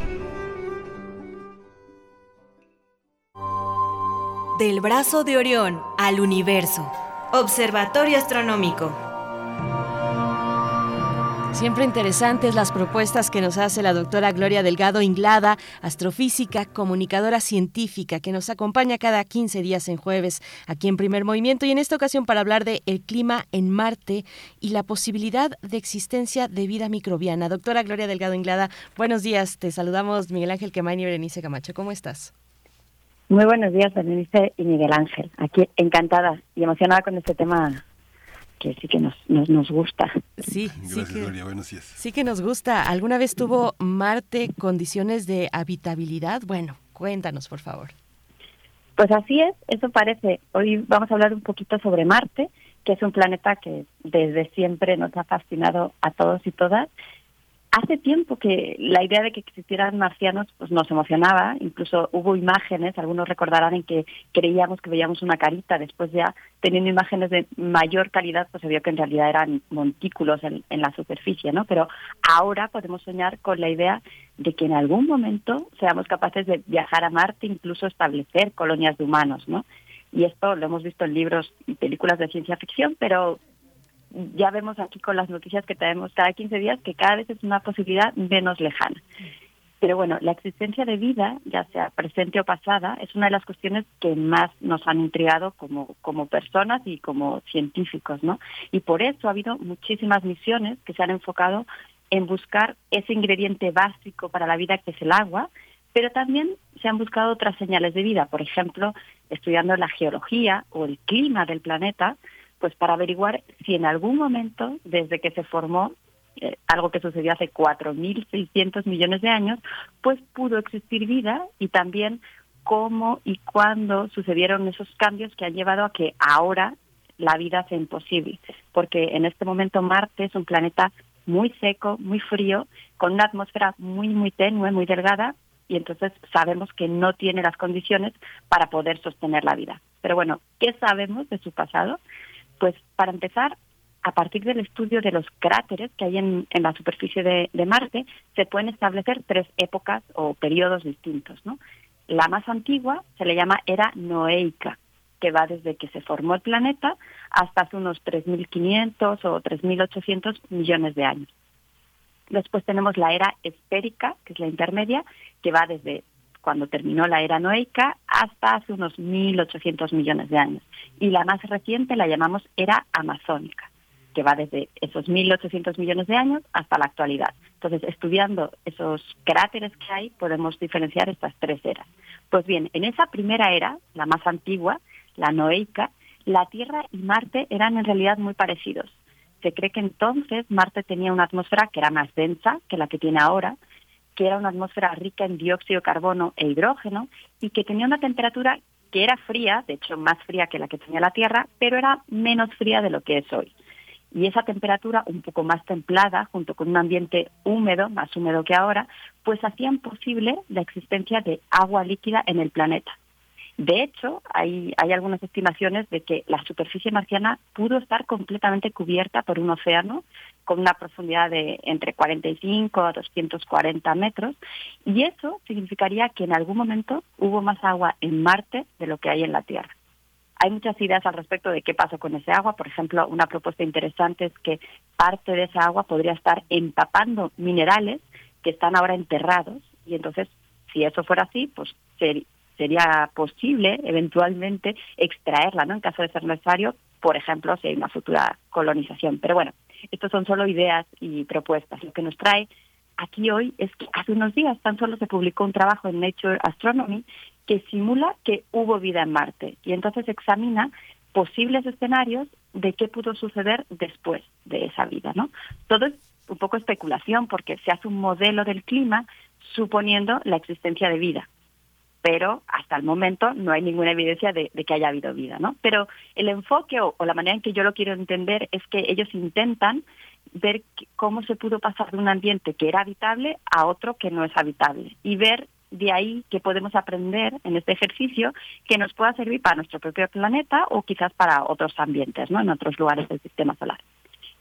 Del brazo de Orión al universo. Observatorio Astronómico. Siempre interesantes las propuestas que nos hace la doctora Gloria Delgado Inglada, astrofísica, comunicadora científica, que nos acompaña cada 15 días en jueves aquí en Primer Movimiento y en esta ocasión para hablar de el clima en Marte y la posibilidad de existencia de vida microbiana. Doctora Gloria Delgado Inglada, buenos días. Te saludamos Miguel Ángel Quemain y Berenice Camacho. ¿Cómo estás? Muy buenos días, Berenice y Miguel Ángel. Aquí encantada y emocionada con este tema que sí que nos, nos, nos gusta. Sí, sí Gracias, que, Gloria. Buenos días. sí que nos gusta. ¿Alguna vez tuvo Marte condiciones de habitabilidad? Bueno, cuéntanos, por favor. Pues así es, eso parece. Hoy vamos a hablar un poquito sobre Marte, que es un planeta que desde siempre nos ha fascinado a todos y todas. Hace tiempo que la idea de que existieran marcianos pues nos emocionaba, incluso hubo imágenes, algunos recordarán en que creíamos que veíamos una carita, después ya teniendo imágenes de mayor calidad pues se vio que en realidad eran montículos en, en la superficie, ¿no? Pero ahora podemos soñar con la idea de que en algún momento seamos capaces de viajar a Marte, incluso establecer colonias de humanos, ¿no? Y esto lo hemos visto en libros y películas de ciencia ficción, pero ya vemos aquí con las noticias que tenemos cada 15 días que cada vez es una posibilidad menos lejana. Pero bueno, la existencia de vida, ya sea presente o pasada, es una de las cuestiones que más nos han intrigado como, como personas y como científicos, ¿no? Y por eso ha habido muchísimas misiones que se han enfocado en buscar ese ingrediente básico para la vida que es el agua, pero también se han buscado otras señales de vida, por ejemplo, estudiando la geología o el clima del planeta, pues para averiguar si en algún momento, desde que se formó, eh, algo que sucedió hace 4.600 millones de años, pues pudo existir vida y también cómo y cuándo sucedieron esos cambios que han llevado a que ahora la vida sea imposible. Porque en este momento Marte es un planeta muy seco, muy frío, con una atmósfera muy, muy tenue, muy delgada, y entonces sabemos que no tiene las condiciones para poder sostener la vida. Pero bueno, ¿qué sabemos de su pasado? Pues para empezar, a partir del estudio de los cráteres que hay en, la superficie de, de, Marte, se pueden establecer tres épocas o periodos distintos. ¿no? La más antigua se le llama era noeica, que va desde que se formó el planeta hasta hace unos 3.500 o 3.800 millones de años. Después tenemos la era esférica, que es la intermedia, que va desde cuando terminó la era noeica hasta hace unos 1.800 millones de años. Y la más reciente la llamamos era amazónica, que va desde esos 1.800 millones de años hasta la actualidad. Entonces, estudiando esos cráteres que hay, podemos diferenciar estas tres eras. Pues bien, en esa primera era, la más antigua, la noeica, la Tierra y Marte eran en realidad muy parecidos. Se cree que entonces Marte tenía una atmósfera que era más densa que la que tiene ahora, que era una atmósfera rica en dióxido de carbono e hidrógeno y que tenía una temperatura que era fría, de hecho más fría que la que tenía la Tierra, pero era menos fría de lo que es hoy. Y esa temperatura un poco más templada, junto con un ambiente húmedo, más húmedo que ahora, pues hacían posible la existencia de agua líquida en el planeta. De hecho, hay, hay algunas estimaciones de que la superficie marciana pudo estar completamente cubierta por un océano con una profundidad de entre 45 a 240 metros, y eso significaría que en algún momento hubo más agua en Marte de lo que hay en la Tierra. Hay muchas ideas al respecto de qué pasó con ese agua. Por ejemplo, una propuesta interesante es que parte de esa agua podría estar empapando minerales que están ahora enterrados y entonces, si eso fuera así, pues sería posible eventualmente extraerla, ¿no? En caso de ser necesario, por ejemplo, si hay una futura colonización. Pero bueno, estos son solo ideas y propuestas. Lo que nos trae aquí hoy es que hace unos días tan solo se publicó un trabajo en Nature Astronomy que simula que hubo vida en Marte y entonces examina posibles escenarios de qué pudo suceder después de esa vida, ¿no? Todo es un poco especulación porque se hace un modelo del clima suponiendo la existencia de vida, pero hasta el momento no hay ninguna evidencia de, que haya habido vida, ¿no? Pero el enfoque o, la manera en que yo lo quiero entender es que ellos intentan ver cómo se pudo pasar de un ambiente que era habitable a otro que no es habitable y ver de ahí que podemos aprender en este ejercicio que nos pueda servir para nuestro propio planeta o quizás para otros ambientes, ¿no? En otros lugares del sistema solar.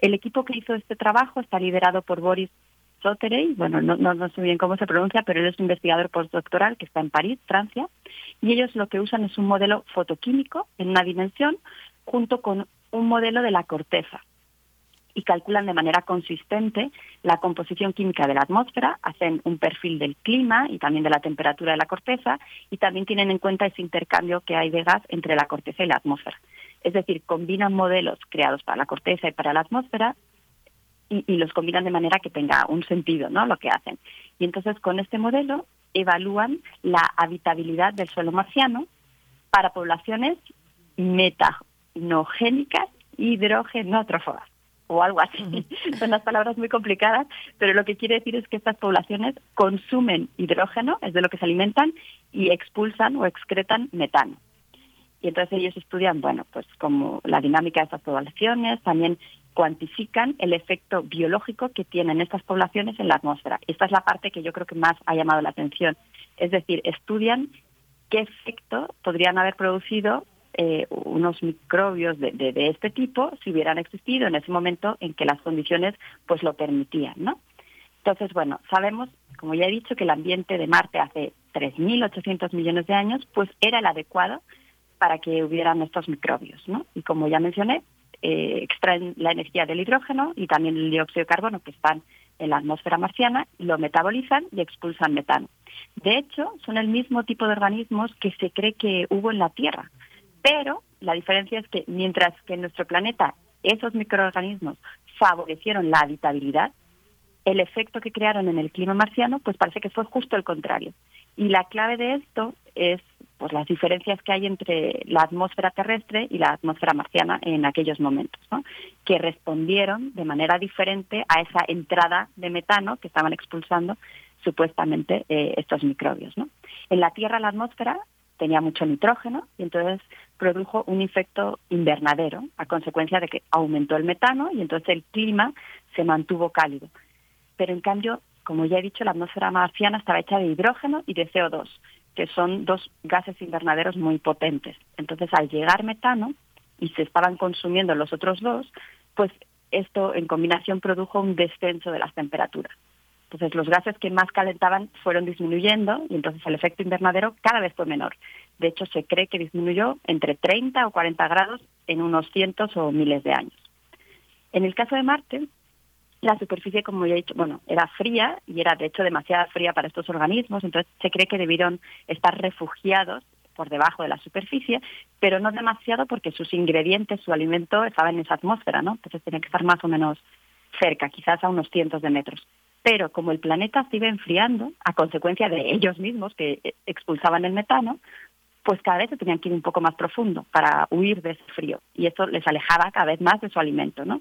El equipo que hizo este trabajo está liderado por Boris Soterey, bueno, no, no, no, sé bien cómo se pronuncia, pero él es un investigador postdoctoral que está en París, Francia, y ellos lo que usan es un modelo fotoquímico en una dimensión junto con un modelo de la corteza y calculan de manera consistente la composición química de la atmósfera, hacen un perfil del clima y también de la temperatura de la corteza y también tienen en cuenta ese intercambio que hay de gas entre la corteza y la atmósfera. Es decir, combinan modelos creados para la corteza y para la atmósfera y, y, los combinan de manera que tenga un sentido, ¿no? Lo que hacen. Y entonces con este modelo evalúan la habitabilidad del suelo marciano para poblaciones metanogénicas hidrogenótrofas o algo así. Son las palabras muy complicadas, pero lo que quiere decir es que estas poblaciones consumen hidrógeno, es de lo que se alimentan, y expulsan o excretan metano. Y entonces ellos estudian, bueno, pues como la dinámica de estas poblaciones, también cuantifican el efecto biológico que tienen estas poblaciones en la atmósfera. Esta es la parte que yo creo que más ha llamado la atención. Es decir, estudian qué efecto podrían haber producido eh, unos microbios de, de, este tipo si hubieran existido en ese momento en que las condiciones pues lo permitían, ¿no? Entonces, bueno, sabemos, como ya he dicho, que el ambiente de Marte hace 3.800 millones de años pues era el adecuado para que hubieran estos microbios, ¿no? Y como ya mencioné, eh, extraen la energía del hidrógeno y también el dióxido de carbono que están en la atmósfera marciana, lo metabolizan y expulsan metano. De hecho, son el mismo tipo de organismos que se cree que hubo en la Tierra. Pero la diferencia es que mientras que en nuestro planeta esos microorganismos favorecieron la habitabilidad, el efecto que crearon en el clima marciano, pues parece que fue justo el contrario. Y la clave de esto es pues las diferencias que hay entre la atmósfera terrestre y la atmósfera marciana en aquellos momentos, que respondieron de manera diferente a esa entrada de metano que estaban expulsando supuestamente eh, estos microbios. En la Tierra la atmósfera tenía mucho nitrógeno y entonces produjo un efecto invernadero a consecuencia de que aumentó el metano y entonces el clima se mantuvo cálido. Pero en cambio, como ya he dicho, la atmósfera marciana estaba hecha de hidrógeno y de CO2, que son dos gases invernaderos muy potentes. Entonces, al llegar metano y se estaban consumiendo los otros dos, pues esto en combinación produjo un descenso de las temperaturas. Entonces los gases que más calentaban fueron disminuyendo y entonces el efecto invernadero cada vez fue menor. De hecho, se cree que disminuyó entre 30 o 40 grados en unos cientos o miles de años. En el caso de Marte, la superficie, como ya he dicho, bueno, era fría y era de hecho demasiado fría para estos organismos, entonces se cree que debieron estar refugiados por debajo de la superficie, pero no demasiado porque sus ingredientes, su alimento estaba en esa atmósfera, ¿no? Entonces tenía que estar más o menos cerca, quizás a unos cientos de metros. Pero como el planeta se iba enfriando a consecuencia de ellos mismos que eh, expulsaban el metano, pues cada vez se tenían que ir un poco más profundo para huir de ese frío y eso les alejaba cada vez más de su alimento, ¿no?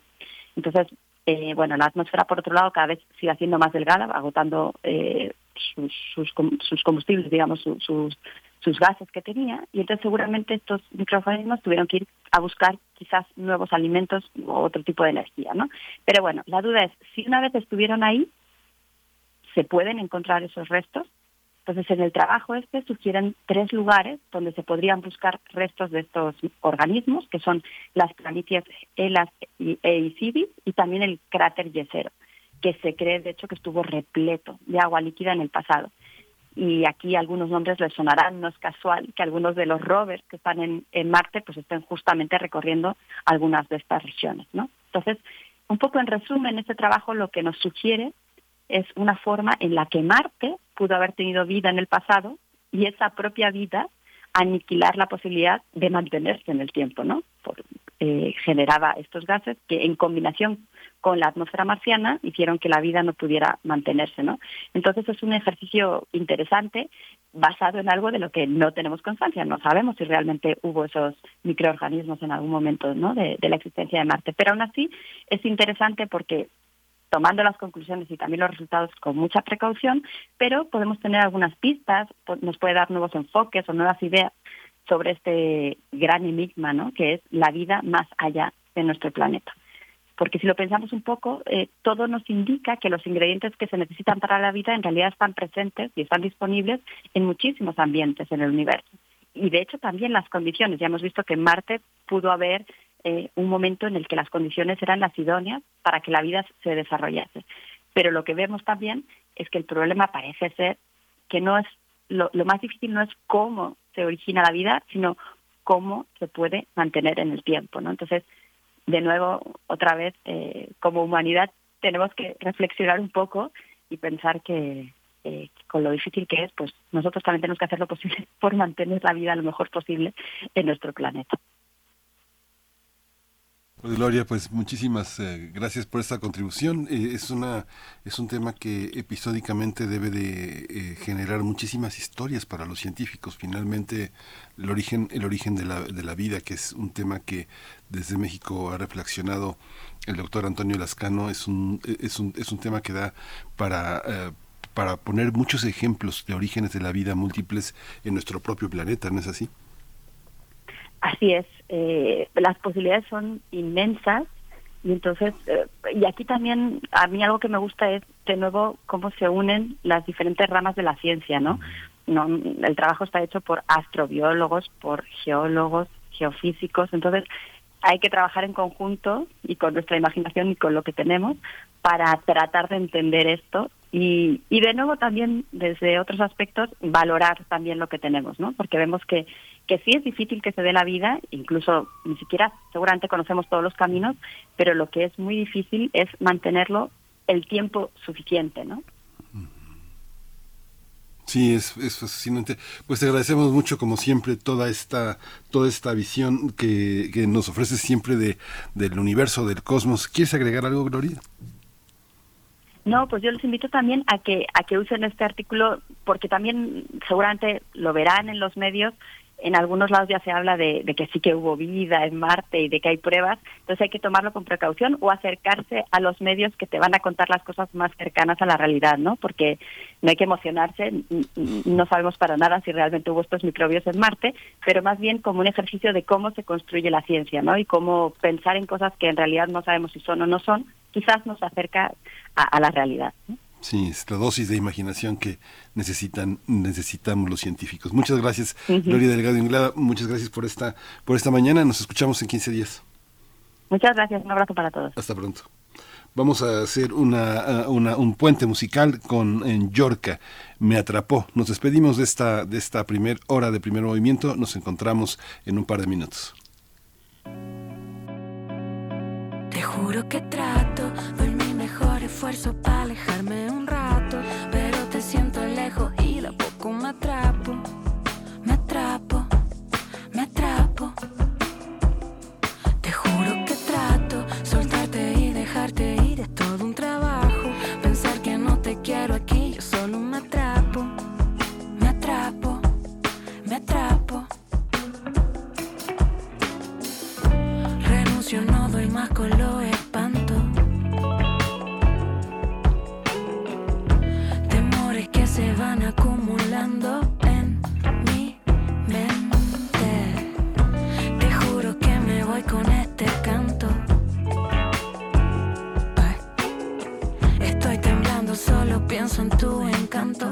Entonces, eh, bueno, la atmósfera por otro lado cada vez sigue haciendo más delgada, agotando eh, sus, sus, combustibles, digamos, sus, sus gases que tenía y entonces seguramente estos microorganismos tuvieron que ir a buscar quizás nuevos alimentos o otro tipo de energía, ¿no? Pero bueno, la duda es, si una vez estuvieron ahí, ¿se pueden encontrar esos restos? Entonces, en el trabajo este sugieren tres lugares donde se podrían buscar restos de estos organismos, que son las planitias Elas y Eisibis y también el cráter Yesero, que se cree, de hecho, que estuvo repleto de agua líquida en el pasado. Y aquí algunos nombres les sonarán, no es casual que algunos de los rovers que están en, en Marte pues estén justamente recorriendo algunas de estas regiones, ¿no? Entonces, un poco en resumen, este trabajo lo que nos sugiere es una forma en la que Marte pudo haber tenido vida en el pasado y esa propia vida aniquilar la posibilidad de mantenerse en el tiempo, ¿no? Eh, generaba estos gases que en combinación con la atmósfera marciana hicieron que la vida no pudiera mantenerse, ¿no? Entonces es un ejercicio interesante basado en algo de lo que no tenemos constancia, no sabemos si realmente hubo esos microorganismos en algún momento, ¿no? de la existencia de Marte, pero aún así es interesante porque tomando las conclusiones y también los resultados con mucha precaución, pero podemos tener algunas pistas, nos puede dar nuevos enfoques o nuevas ideas sobre este gran enigma, ¿no? que es la vida más allá de nuestro planeta. Porque si lo pensamos un poco, eh, todo nos indica que los ingredientes que se necesitan para la vida en realidad están presentes y están disponibles en muchísimos ambientes en el universo. Y de hecho también las condiciones. Ya hemos visto que Marte pudo haber eh, un momento en el que las condiciones eran las idóneas para que la vida se desarrollase. Pero lo que vemos también es que el problema parece ser que no es lo, más difícil no es cómo se origina la vida, sino cómo se puede mantener en el tiempo, ¿no? Entonces, de nuevo, otra vez, eh, como humanidad tenemos que reflexionar un poco y pensar que eh, con lo difícil que es, pues nosotros también tenemos que hacer lo posible por mantener la vida lo mejor posible en nuestro planeta. Pues Gloria, pues muchísimas eh, gracias por esta contribución. Eh, es una es un tema que episódicamente debe de eh, generar muchísimas historias para los científicos. Finalmente, el origen el origen de la, de la vida, que es un tema que desde México ha reflexionado el doctor Antonio Lascano, es un es un, es un tema que da para para poner muchos ejemplos de orígenes de la vida múltiples en nuestro propio planeta, ¿no es así? Así es, eh, las posibilidades son inmensas y entonces, eh, y aquí también a mí algo que me gusta es de nuevo cómo se unen las diferentes ramas de la ciencia, ¿no? no el trabajo está hecho por astrobiólogos, por geólogos, geofísicos, entonces hay que trabajar en conjunto y con nuestra imaginación y con lo que tenemos para tratar de entender esto y, y de nuevo también desde otros aspectos valorar también lo que tenemos, ¿no? Porque vemos que, que sí es difícil que se dé la vida, incluso ni siquiera seguramente conocemos todos los caminos, pero lo que es muy difícil es mantenerlo el tiempo suficiente, ¿no? Sí, es, es fascinante. Pues te agradecemos mucho, como siempre, toda esta, toda esta visión que, que nos ofrece siempre de, del universo, del cosmos. ¿Quieres agregar algo, Gloria? No, pues yo les invito también a que a que usen este artículo porque también seguramente lo verán en los medios. En algunos lados ya se habla de, que sí que hubo vida en Marte y de que hay pruebas, entonces hay que tomarlo con precaución o acercarse a los medios que te van a contar las cosas más cercanas a la realidad, ¿no? Porque no hay que emocionarse, no sabemos para nada si realmente hubo estos microbios en Marte, pero más bien como un ejercicio de cómo se construye la ciencia, ¿no? Y cómo pensar en cosas que en realidad no sabemos si son o no son, quizás nos acerca a, la realidad. Sí, es la dosis de imaginación que necesitan necesitamos los científicos. Muchas gracias, Gloria Delgado Inglada. Muchas gracias por esta por esta mañana. Nos escuchamos en 15 días. Muchas gracias. Un abrazo para todos. Hasta pronto. Vamos a hacer una, un puente musical con en Yorca. Me atrapó. Nos despedimos de esta de esta primer hora de primer movimiento. Nos encontramos en un par de minutos. Te juro que trato, doy mi mejor esfuerzo para alejarme un rato, pero te siento lejos y de poco me atrapo, solo pienso en tu encanto.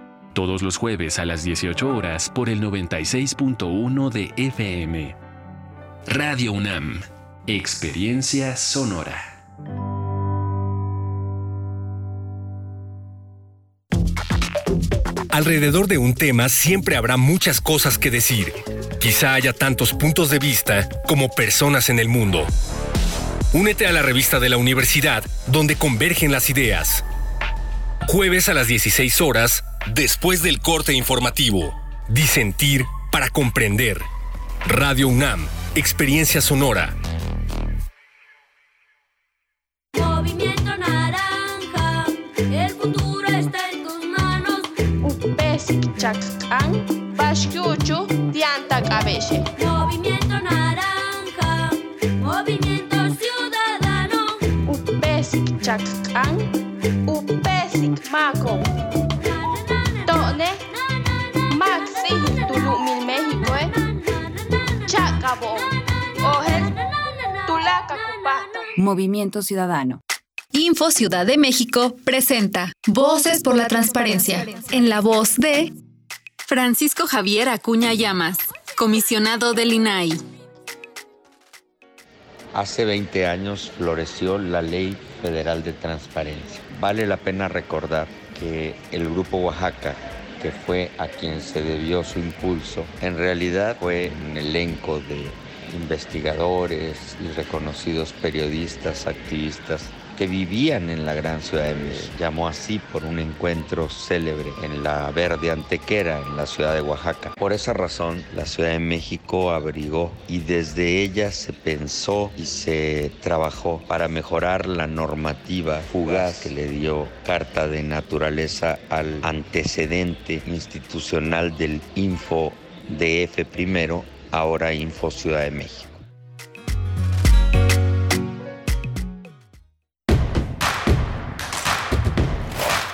Todos los jueves a las 18 horas por el 96.1 de FM. Radio UNAM. Experiencia sonora. Alrededor de un tema siempre habrá muchas cosas que decir. Quizá haya tantos puntos de vista como personas en el mundo. Únete a la revista de la universidad donde convergen las ideas. Jueves a las 16 horas, después del corte informativo. Disentir para comprender. Radio UNAM, Experiencia Sonora. Movimiento naranja, el futuro está en tus manos. Movimiento naranja, movimiento ciudadano. Basic Mako. Tone, Maxi, Tulumil México, eh. Chacabo, Ojel, Tulaca. Movimiento Ciudadano. Info Ciudad de México presenta Voces por la Transparencia, en la voz de Francisco Javier Acuña Llamas, comisionado del INAI. Hace 20 años floreció la Ley Federal de Transparencia. Vale la pena recordar que el Grupo Oaxaca, que fue a quien se debió su impulso, en realidad fue un elenco de investigadores y reconocidos periodistas, activistas que vivían en la gran ciudad de México. Llamó así por un encuentro célebre en la Verde Antequera, en la ciudad de Oaxaca. Por esa razón, la Ciudad de México abrigó y desde ella se pensó y se trabajó para mejorar la normativa fugaz que le dio carta de naturaleza al antecedente institucional del Info DF primero, ahora Info Ciudad de México.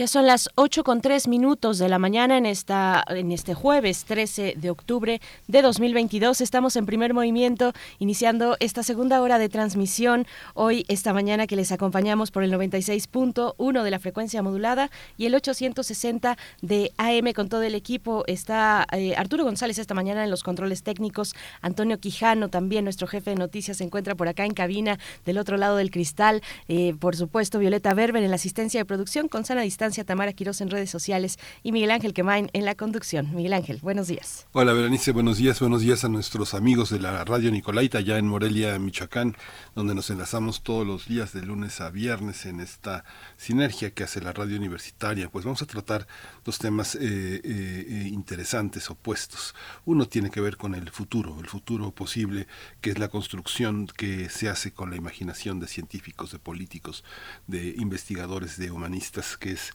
Ya son las 8 con 3 minutos de la mañana en, esta, en este jueves 13 de octubre de 2022. Estamos en primer movimiento, iniciando esta segunda hora de transmisión. Hoy, esta mañana, que les acompañamos por el 96.1 de la frecuencia modulada y el 860 de AM con todo el equipo. Está eh, Arturo González esta mañana en los controles técnicos. Antonio Quijano, también nuestro jefe de noticias, se encuentra por acá en cabina del otro lado del cristal. Eh, por supuesto, Violeta Berber en la asistencia de producción con sana distancia Tamara Quiroz en redes sociales y Miguel Ángel Quemain en la conducción. Miguel Ángel, buenos días. Hola Berenice, buenos días, buenos días a nuestros amigos de la radio Nicolaita, allá en Morelia, Michoacán, donde nos enlazamos todos los días de lunes a viernes en esta sinergia que hace la radio universitaria. Pues vamos a tratar dos temas eh, eh, eh, interesantes, opuestos. Uno tiene que ver con el futuro, el futuro posible, que es la construcción que se hace con la imaginación de científicos, de políticos, de investigadores, de humanistas, que es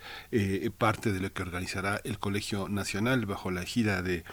parte de lo que organizará el Colegio Nacional bajo la gira de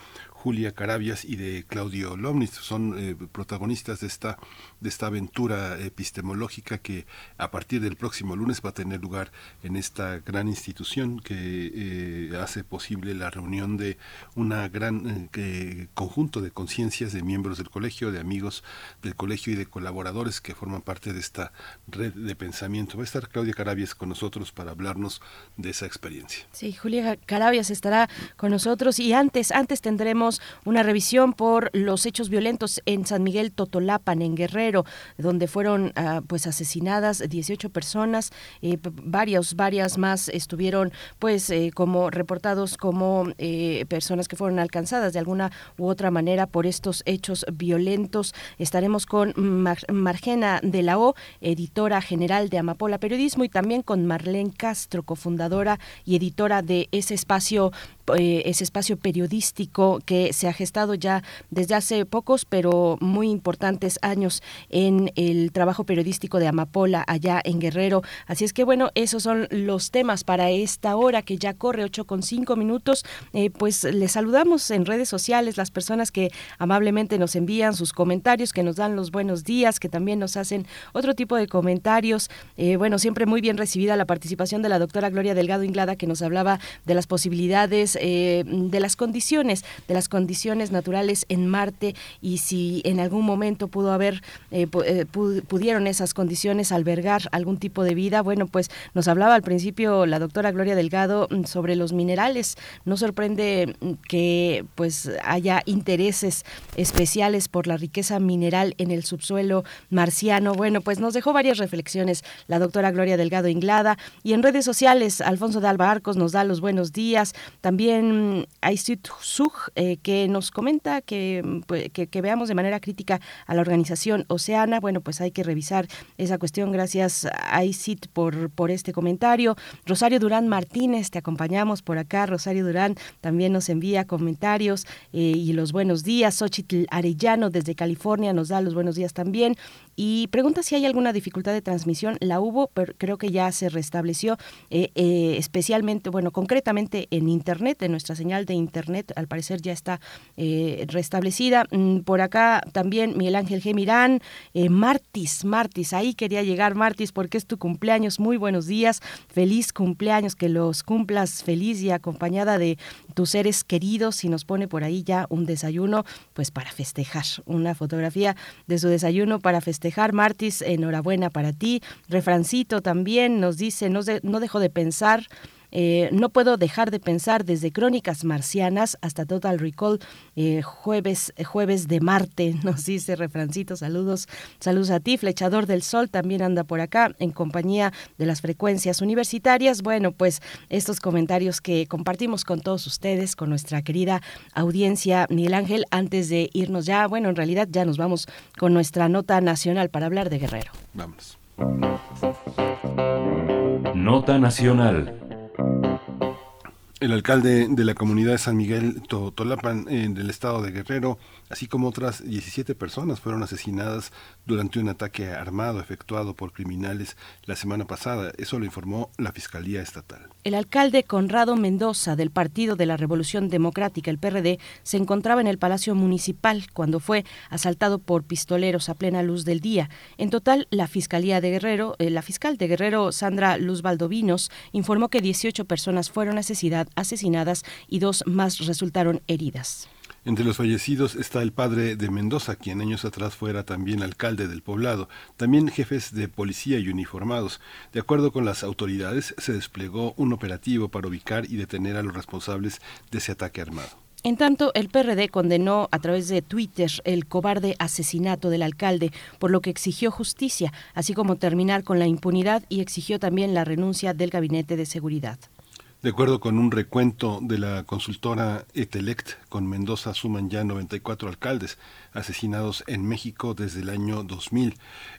Julia Carabias y de Claudio Lomnitz son eh, protagonistas de esta de esta aventura epistemológica que a partir del próximo lunes va a tener lugar en esta gran institución que eh, hace posible la reunión de una gran eh, conjunto de conciencias de miembros del colegio, de amigos del colegio y de colaboradores que forman parte de esta red de pensamiento. Va a estar Claudia Carabias con nosotros para hablarnos de esa experiencia. Sí, Julia Carabias estará con nosotros y antes antes tendremos una revisión por los hechos violentos en San Miguel Totolapan, en Guerrero, donde fueron ah, pues asesinadas 18 personas, eh, varias más estuvieron pues eh, como reportados como eh, personas que fueron alcanzadas de alguna u otra manera por estos hechos violentos. Estaremos con Margena de la O, editora general de Amapola Periodismo, y también con Marlene Castro, cofundadora y editora de ese espacio eh, ese espacio periodístico que se ha gestado ya desde hace pocos, pero muy importantes años en el trabajo periodístico de Amapola allá en Guerrero. Así es que bueno, esos son los temas para esta hora que ya corre 8 con 5 minutos. Eh, pues les saludamos en redes sociales las personas que amablemente nos envían sus comentarios, que nos dan los buenos días, que también nos hacen otro tipo de comentarios. Eh, bueno, siempre muy bien recibida la participación de la doctora Gloria Delgado Inglada que nos hablaba de las posibilidades eh, de las condiciones, de las condiciones naturales en Marte y si en algún momento pudo haber, eh, eh, pudieron esas condiciones albergar algún tipo de vida. Bueno, pues nos hablaba al principio la doctora Gloria Delgado mm, sobre los minerales. No sorprende mm, que pues haya intereses especiales por la riqueza mineral en el subsuelo marciano. Bueno, pues nos dejó varias reflexiones la doctora Gloria Delgado Inglada y en redes sociales Alfonso de Alba Arcos nos da los buenos días. También también Aisit Sug, eh, que nos comenta pues, que, que, veamos de manera crítica a la organización Oceana. Bueno, pues hay que revisar esa cuestión. Gracias, Aisit, por, por este comentario. Rosario Durán Martínez, te acompañamos por acá. Rosario Durán también nos envía comentarios eh, y los buenos días. Xochitl Arellano desde California nos da los buenos días también y pregunta si hay alguna dificultad de transmisión. La hubo, pero creo que ya se restableció, eh, eh, especialmente, bueno, concretamente en Internet, en nuestra señal de Internet, al parecer ya está eh, restablecida. Mm, por acá también Miguel Ángel G. Mirán, Martis, Martis, ahí quería llegar Martis porque es tu cumpleaños. Muy buenos días, feliz cumpleaños, que los cumplas feliz y acompañada de tus seres queridos y nos pone por ahí ya un desayuno, pues para festejar, una fotografía de su desayuno para festejar. Martis, enhorabuena para ti. Refrancito también nos dice, no, no dejo de pensar eh, no puedo dejar de pensar desde Crónicas Marcianas hasta Total Recall, eh, jueves, eh, jueves de Marte, nos dice Refrancito, saludos, saludos a ti, Flechador del Sol también anda por acá en compañía de las frecuencias universitarias. Bueno, pues estos comentarios que compartimos con todos ustedes, con nuestra querida audiencia, Miguel Ángel, antes de irnos ya, bueno, en realidad ya nos vamos con nuestra nota nacional para hablar de Guerrero. Vamos. Nota nacional. El alcalde de la comunidad de San Miguel Totolapan, en el estado de Guerrero, así como otras 17 personas fueron asesinadas durante un ataque armado efectuado por criminales la semana pasada. Eso lo informó la Fiscalía Estatal. El alcalde Conrado Mendoza del Partido de la Revolución Democrática, el PRD, se encontraba en el Palacio Municipal cuando fue asaltado por pistoleros a plena luz del día. En total, la Fiscalía de Guerrero, eh, la fiscal de Guerrero, Sandra Luz Valdovinos, informó que 18 personas fueron asesinadas y dos más resultaron heridas. Entre los fallecidos está el padre de Mendoza, quien años atrás fuera también alcalde del poblado, también jefes de policía y uniformados. De acuerdo con las autoridades, se desplegó un operativo para ubicar y detener a los responsables de ese ataque armado. En tanto, el PRD condenó a través de Twitter el cobarde asesinato del alcalde, por lo que exigió justicia, así como terminar con la impunidad y exigió también la renuncia del gabinete de seguridad. De acuerdo con un recuento de la consultora Etelect, con Mendoza suman ya 94 alcaldes asesinados en México desde el año 2000,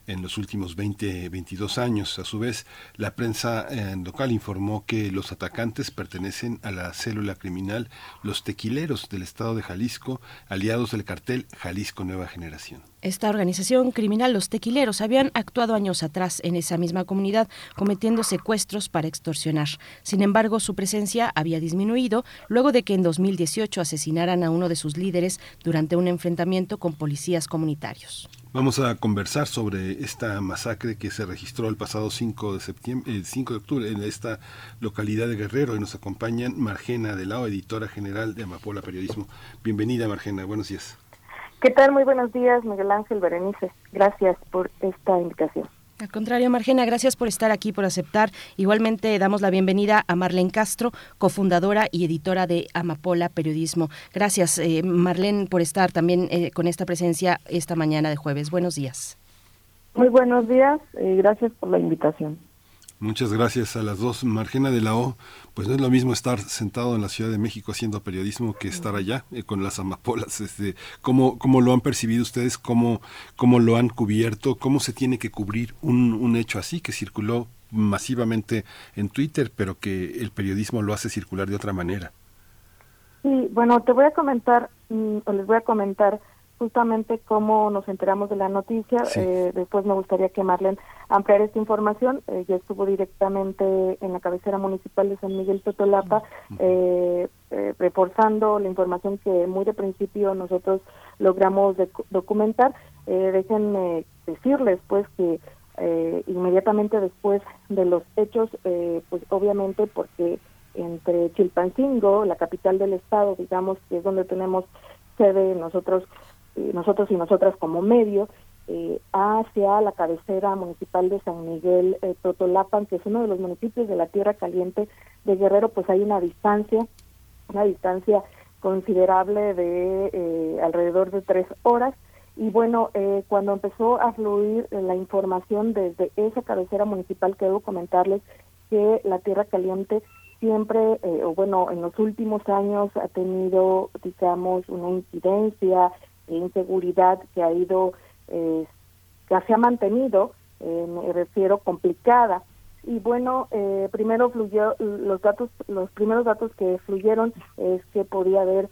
en los últimos 20, 22 años. A su vez, la prensa eh, local informó que los atacantes pertenecen a la célula criminal Los Tequileros del estado de Jalisco, aliados del cartel Jalisco Nueva Generación. Esta organización criminal, los tequileros, habían actuado años atrás en esa misma comunidad cometiendo secuestros para extorsionar. Sin embargo, su presencia había disminuido luego de que en 2018 asesinaran a uno de sus líderes durante un enfrentamiento con policías comunitarios. Vamos a conversar sobre esta masacre que se registró el pasado 5 de septiembre, el 5 de octubre en esta localidad de Guerrero y nos acompañan Margena de Lao, editora general de Amapola Periodismo. Bienvenida Margena, buenos días. ¿Qué tal? Muy buenos días, Miguel Ángel Berenice. Gracias por esta invitación. Al contrario, Margena, gracias por estar aquí, por aceptar. Igualmente damos la bienvenida a Marlene Castro, cofundadora y editora de Amapola Periodismo. Gracias, eh, Marlene, por estar también eh, con esta presencia esta mañana de jueves. Buenos días. Muy buenos días, eh, gracias por la invitación. Muchas gracias a las dos. Margena de la O, pues no es lo mismo estar sentado en la Ciudad de México haciendo periodismo que estar allá eh, con las amapolas. Este, ¿cómo, ¿Cómo lo han percibido ustedes? ¿Cómo, ¿Cómo lo han cubierto? ¿Cómo se tiene que cubrir un, un hecho así que circuló masivamente en Twitter, pero que el periodismo lo hace circular de otra manera? Sí, bueno, te voy a comentar, mm, o les voy a comentar justamente cómo nos enteramos de la noticia. Eh, después me gustaría que Marlene ampliara esta información. Eh, ya estuvo directamente en la cabecera municipal de San Miguel Totolapa, eh, reforzando la información que muy de principio nosotros logramos documentar. déjenme decirles, pues, que inmediatamente después de los hechos, pues obviamente porque entre Chilpancingo, la capital del estado, digamos, que es donde tenemos sede nosotros eh, nosotros y nosotras como medio, eh, hacia la cabecera municipal de San Miguel eh, Totolapan, que es uno de los municipios de la Tierra Caliente de Guerrero, pues hay una distancia, una distancia considerable de eh, alrededor de tres horas. Y bueno, cuando empezó a fluir la información desde esa cabecera municipal, que debo comentarles que la Tierra Caliente siempre, o bueno, en los últimos años ha tenido, digamos, una incidencia inseguridad que ha ido, eh, que se ha mantenido, eh, me refiero, complicada. Y bueno, eh, primero fluyó, los datos, los primeros datos que fluyeron es que podía haber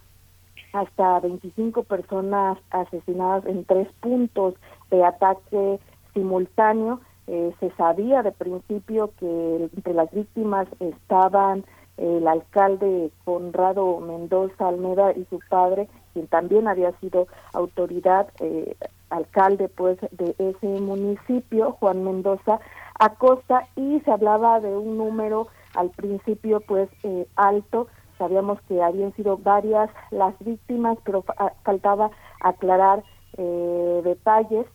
hasta 25 personas asesinadas en tres puntos de ataque simultáneo. se sabía de principio que entre las víctimas estaban el alcalde Conrado Mendoza Almeda y su padre, quien también había sido autoridad, eh, alcalde pues de ese municipio, Juan Mendoza Acosta, y se hablaba de un número al principio pues eh, alto, sabíamos que habían sido varias las víctimas, pero faltaba aclarar eh, detalles,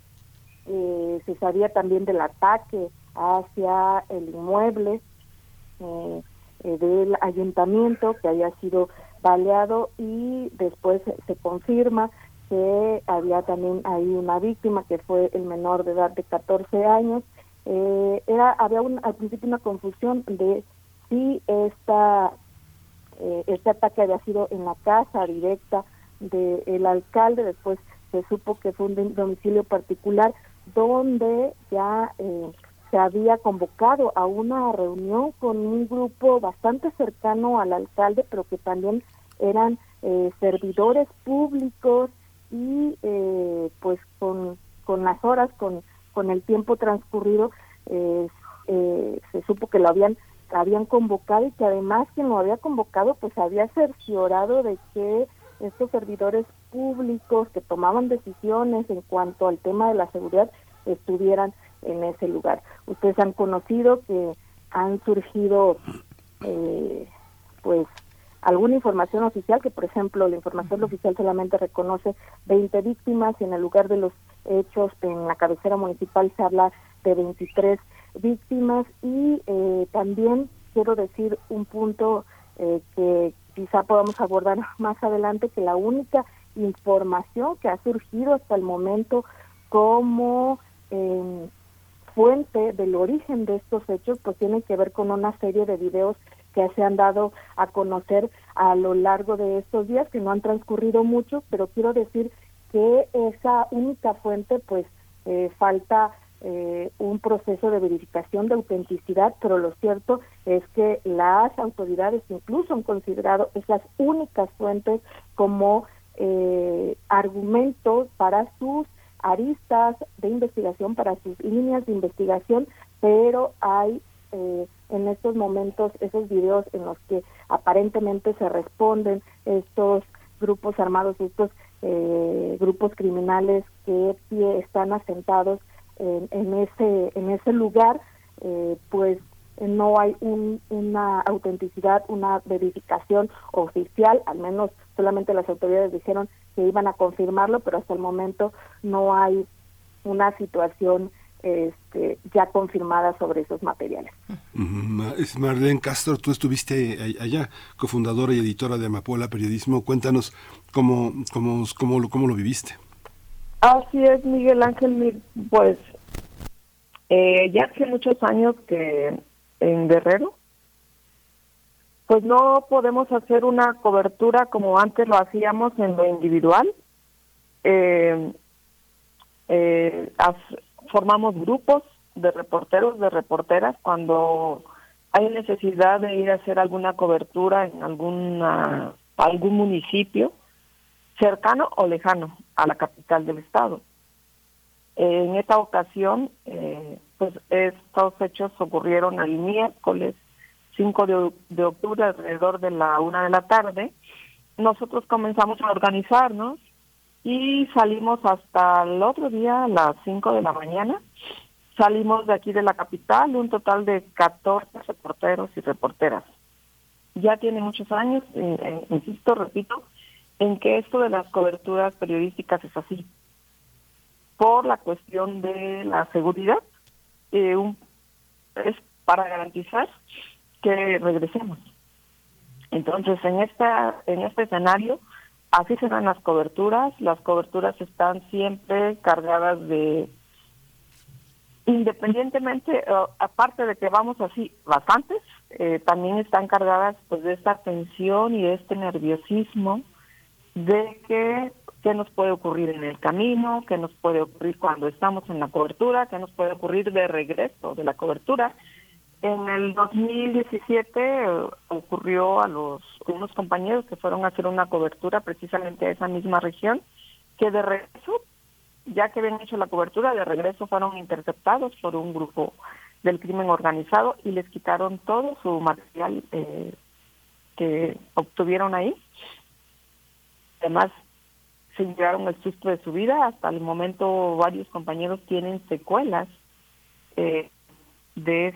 se sabía también del ataque hacia el inmueble, del ayuntamiento que había sido baleado y después se confirma que había también ahí una víctima que fue el menor de edad de 14 años. Eh, era había un, al principio una confusión de si esta eh, este ataque había sido en la casa directa del alcalde, después se supo que fue un domicilio particular donde ya eh, se había convocado a una reunión con un grupo bastante cercano al alcalde, pero que también eran eh, servidores públicos y eh, pues con, con las horas, con, con el tiempo transcurrido, eh, eh, se supo que lo habían habían convocado y que además quien lo había convocado pues había cerciorado de que estos servidores públicos que tomaban decisiones en cuanto al tema de la seguridad estuvieran en ese lugar. Ustedes han conocido que han surgido eh, pues alguna información oficial, que por ejemplo la información oficial solamente reconoce 20 víctimas y en el lugar de los hechos en la cabecera municipal se habla de 23 víctimas y eh, también quiero decir un punto eh, que quizá podamos abordar más adelante, que la única información que ha surgido hasta el momento como eh, fuente del origen de estos hechos, pues tiene que ver con una serie de videos que se han dado a conocer a lo largo de estos días, que no han transcurrido mucho, pero quiero decir que esa única fuente, pues eh, falta eh, un proceso de verificación de autenticidad, pero lo cierto es que las autoridades incluso han considerado esas únicas fuentes como eh, argumentos para sus aristas de investigación, para sus líneas de investigación, pero hay eh, en estos momentos esos videos en los que aparentemente se responden estos grupos armados, estos grupos criminales que están asentados en, ese en ese lugar eh, pues no hay una autenticidad, una verificación oficial, al menos solamente las autoridades dijeron que iban a confirmarlo, pero hasta el momento no hay una situación este, ya confirmada sobre esos materiales. Marlene Castro, tú estuviste allá, cofundadora y editora de Amapola Periodismo. Cuéntanos cómo, cómo, cómo, cómo lo viviste. Así es, Miguel Ángel, pues eh, ya hace muchos años que en Guerrero, pues no podemos hacer una cobertura como antes lo hacíamos en lo individual. Eh, eh, formamos grupos de reporteros, de reporteras, cuando hay necesidad de ir a hacer alguna cobertura en alguna algún municipio cercano o lejano a la capital del estado. En esta ocasión, eh, pues estos hechos ocurrieron el miércoles 5 de, de, octubre alrededor de la una de la tarde. Nosotros comenzamos a organizarnos y salimos hasta el otro día a las 5 de la mañana. Salimos de aquí de la capital, un total de 14 reporteros y reporteras. Ya tiene muchos años, eh, eh, insisto, repito, en que esto de las coberturas periodísticas es así. Por la cuestión de la seguridad, eh, es para garantizar que regresemos. Entonces, en esta en este escenario, así se dan las coberturas. Las coberturas están siempre cargadas de independientemente, aparte de que vamos así bastantes, eh, también están cargadas pues de esta tensión y de este nerviosismo de que qué nos puede ocurrir en el camino, qué nos puede ocurrir cuando estamos en la cobertura, qué nos puede ocurrir de regreso de la cobertura. En el 2017 eh, ocurrió a los unos compañeros que fueron a hacer una cobertura precisamente a esa misma región, que de regreso, ya que habían hecho la cobertura, de regreso fueron interceptados por un grupo del crimen organizado y les quitaron todo su material eh, que obtuvieron ahí Además, se llevaron el susto de su vida. Hasta el momento varios compañeros tienen secuelas eh, de,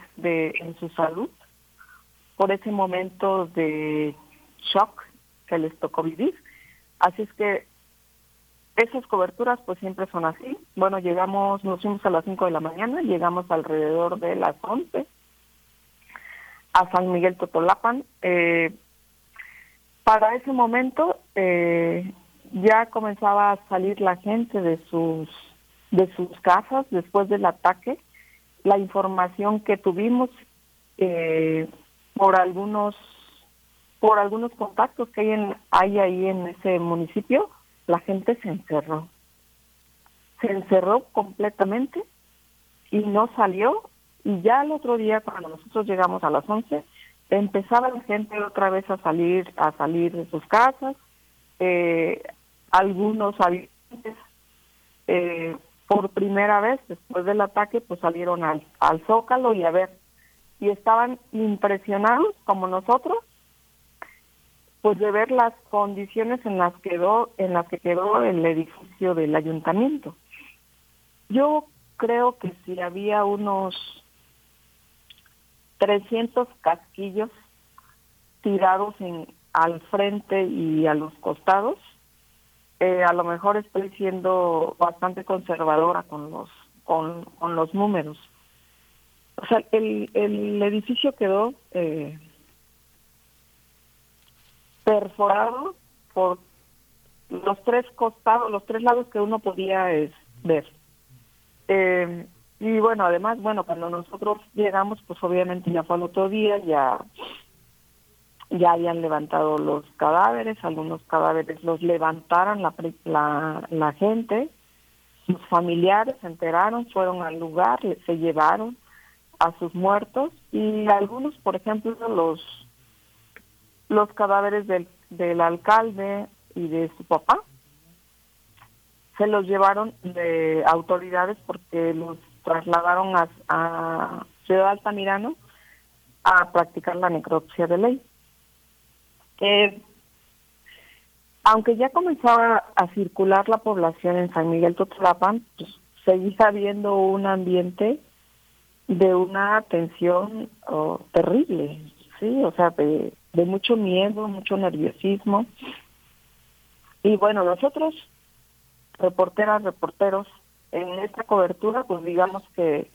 en su salud por ese momento de shock que les tocó vivir. Así es que esas coberturas pues siempre son así. Bueno, llegamos, nos fuimos a las 5 de la mañana, llegamos alrededor de las 11 a San Miguel Totolapan. Eh, para ese momento eh, ya comenzaba a salir la gente de sus de sus casas después del ataque. La información que tuvimos eh, por algunos por algunos contactos que hay, en, hay ahí en ese municipio, la gente se encerró. Se encerró completamente y no salió. Y ya el otro día, cuando nosotros llegamos a las 11, empezaba la gente otra vez a salir a salir de sus casas eh, algunos eh, por primera vez después del ataque, pues salieron al, al Zócalo y a ver, y estaban impresionados como nosotros, pues de ver las condiciones en las quedó, en las que quedó el edificio del ayuntamiento. Yo creo que si había unos 300 casquillos tirados en al frente y a los costados, eh, a lo mejor estoy siendo bastante conservadora con los con, con los números. O sea, el, el edificio quedó eh, perforado por los tres costados, los tres lados que uno podía es, ver. Eh, y bueno, además, bueno, cuando nosotros llegamos, pues obviamente ya fue el otro día, ya ya habían levantado los cadáveres, algunos cadáveres los levantaron la, la, la gente, sus familiares se enteraron, fueron al lugar, se llevaron a sus muertos y algunos, por ejemplo, los los cadáveres del, del alcalde y de su papá se los llevaron de autoridades porque los trasladaron a, a Ciudad Altamirano a practicar la necropsia de ley. Eh, aunque ya comenzaba a circular la población en San Miguel Totolapan, pues, seguía habiendo un ambiente de una tensión oh, terrible, sí, o sea, de, de mucho miedo, mucho nerviosismo. Y bueno, nosotros, reporteras, reporteros, en esta cobertura, pues digamos que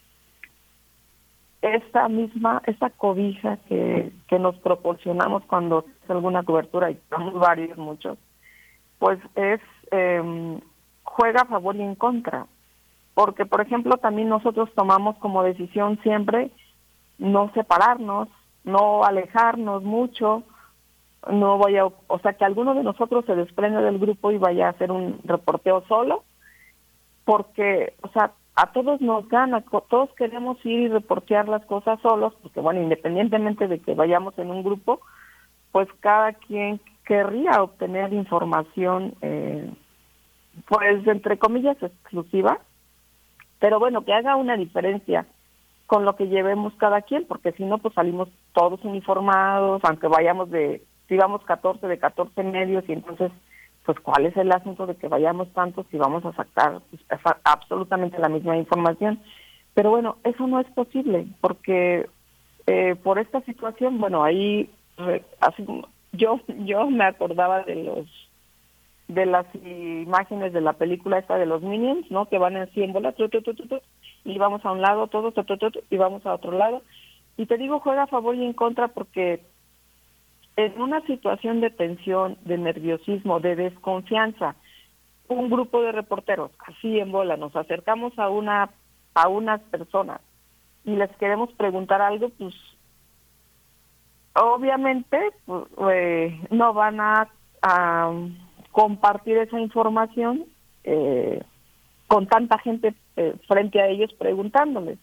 esta misma, esta cobija que, que nos proporcionamos cuando es alguna cobertura, y estamos varios, muchos, pues es, eh, juega a favor y en contra. Porque, por ejemplo, también nosotros tomamos como decisión siempre no separarnos, no alejarnos mucho, no vaya, o sea, que alguno de nosotros se desprende del grupo y vaya a hacer un reporteo solo, porque, o sea, a todos nos gana, todos queremos ir y reportear las cosas solos, porque bueno, independientemente de que vayamos en un grupo, pues cada quien querría obtener información, eh, pues entre comillas exclusiva, pero bueno, que haga una diferencia con lo que llevemos cada quien, porque si no, pues salimos todos uniformados, aunque vayamos de, digamos, 14 de 14 medios, y entonces pues cuál es el asunto de que vayamos tantos y vamos a sacar pues, absolutamente la misma información. Pero bueno, eso no es posible porque eh, por esta situación, bueno, ahí así, yo yo me acordaba de los de las imágenes de la película esta de los Minions, ¿no? Que van así en bola, y vamos a un lado todos, y vamos a otro lado. Y te digo, juega a favor y en contra porque en una situación de tensión, de nerviosismo, de desconfianza, un grupo de reporteros, así en bola, nos acercamos a una a unas personas y les queremos preguntar algo, pues obviamente pues, eh, no van a, compartir esa información eh, con tanta gente eh, frente a ellos preguntándoles.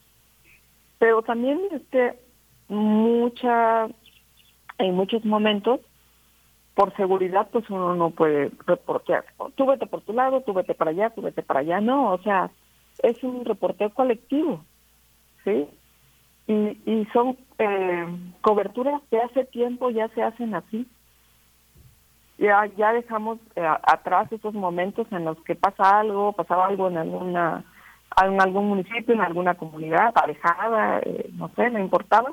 Pero también este mucha en muchos momentos, por seguridad, pues uno no puede reportear. Tú vete por tu lado, tú vete para allá, tú vete para allá. No, o sea, es un reporteo colectivo, ¿sí? Y, y son eh, coberturas que hace tiempo ya se hacen así. Ya, ya dejamos eh, atrás esos momentos en los que pasa algo, pasaba algo en alguna en algún municipio, en alguna comunidad alejada, eh, no sé, no importaba.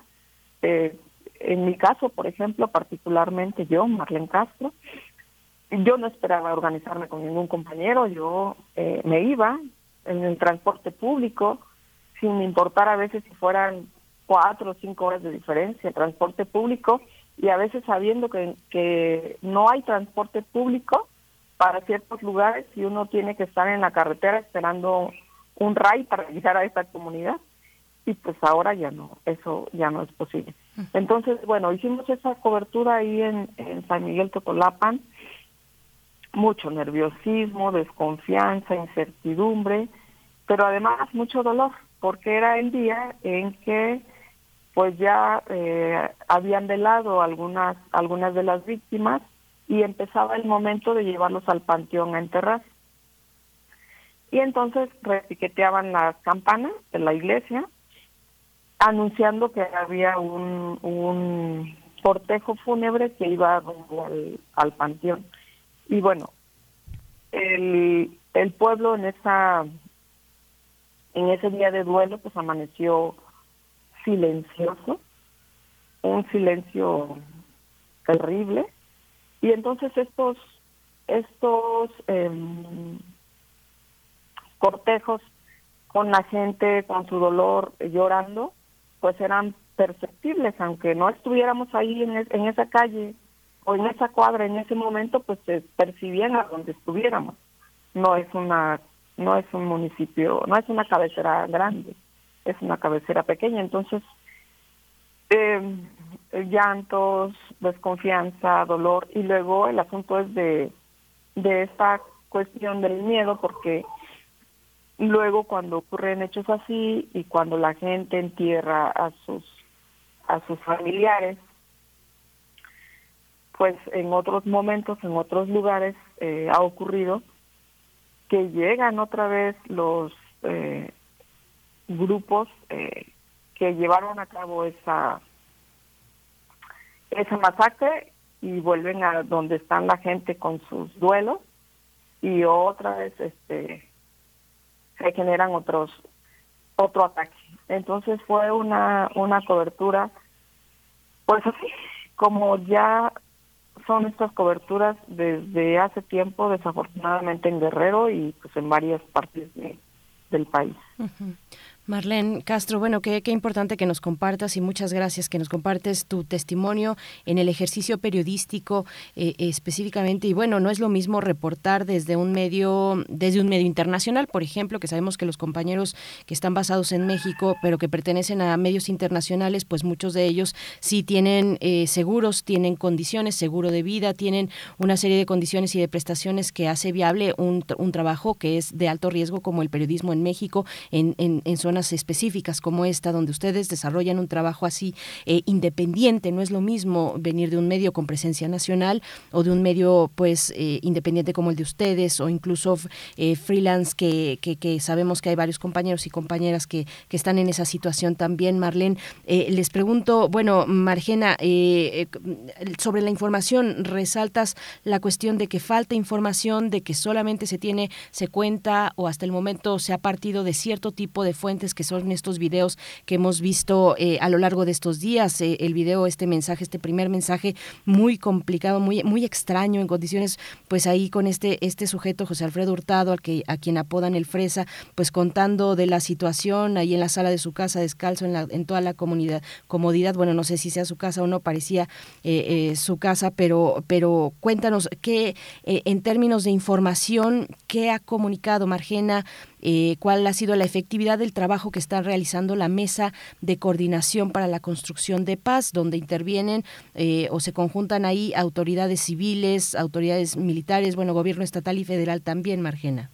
Eh, en mi caso, por ejemplo, particularmente yo, Marlene Castro, yo no esperaba organizarme con ningún compañero, yo eh, me iba en el transporte público, sin importar a veces si fueran cuatro o cinco horas de diferencia, transporte público, y a veces sabiendo que, no hay transporte público para ciertos lugares y uno tiene que estar en la carretera esperando un RAI para llegar a esta comunidad y pues ahora ya no, eso ya no es posible. Entonces, bueno, hicimos esa cobertura ahí en, San Miguel Totolapan, mucho nerviosismo, desconfianza, incertidumbre, pero además mucho dolor, porque era el día en que pues ya eh, habían velado algunas, algunas de las víctimas y empezaba el momento de llevarlos al panteón a enterrar. Y entonces repiqueteaban las campanas de la iglesia anunciando que había un, un cortejo fúnebre que iba al, al panteón. Y bueno, el, el pueblo en esa en ese día de duelo pues amaneció silencioso, un silencio terrible y entonces estos estos em, cortejos con la gente con su dolor llorando pues eran perceptibles aunque no estuviéramos ahí en, en esa calle o en esa cuadra en ese momento pues se percibían a donde estuviéramos. No es una no es un municipio no es una cabecera grande es una cabecera pequeña. Entonces eh, llantos desconfianza dolor y luego el asunto es de de esta cuestión del miedo porque luego cuando ocurren hechos así y cuando la gente entierra a sus a sus familiares pues en otros momentos, en otros lugares eh, ha ocurrido que llegan otra vez los eh, grupos eh, que llevaron a cabo esa esa masacre y vuelven a donde están la gente con sus duelos y otra vez este se generan otros otro ataque entonces fue una una cobertura pues así como ya son estas coberturas desde hace tiempo, desafortunadamente en Guerrero y pues en varias partes del país. Marlene Castro, bueno, qué, qué, importante que nos compartas y muchas gracias que nos compartes tu testimonio en el ejercicio periodístico eh, específicamente. Y bueno, no es lo mismo reportar desde un medio, desde un medio internacional, por ejemplo, que sabemos que los compañeros que están basados en México, pero que pertenecen a medios internacionales, pues muchos de ellos sí tienen eh, seguros, tienen condiciones, seguro de vida, tienen una serie de condiciones y de prestaciones que hace viable un, un trabajo que es de alto riesgo como el periodismo en México, en, en, en zonas específicas como esta, donde ustedes desarrollan un trabajo así eh, independiente. No es lo mismo venir de un medio con presencia nacional o de un medio pues eh, independiente como el de ustedes o incluso eh, freelance que, que, sabemos que hay varios compañeros y compañeras que, que están en esa situación también. Marlene, les pregunto, bueno, Margena, sobre la información, resaltas la cuestión de que falta información, de que solamente se tiene, se cuenta o hasta el momento se ha partido de cierto tipo de fuentes que son estos videos que hemos visto eh, a lo largo de estos días. Eh, el video, este mensaje, este primer mensaje muy complicado, muy, muy extraño en condiciones, pues ahí con este, este sujeto, José Alfredo Hurtado, al que, a quien apodan el Fresa, pues contando de la situación ahí en la sala de su casa, descalzo en, la, en toda la comodidad. Bueno, no sé si sea su casa o no, parecía eh, su casa, pero, pero cuéntanos qué, en términos de información, qué ha comunicado Margena eh, cuál ha sido la efectividad del trabajo que está realizando la Mesa de Coordinación para la Construcción de Paz, donde intervienen eh, o se conjuntan ahí autoridades civiles, autoridades militares, bueno, gobierno estatal y federal también, Margena.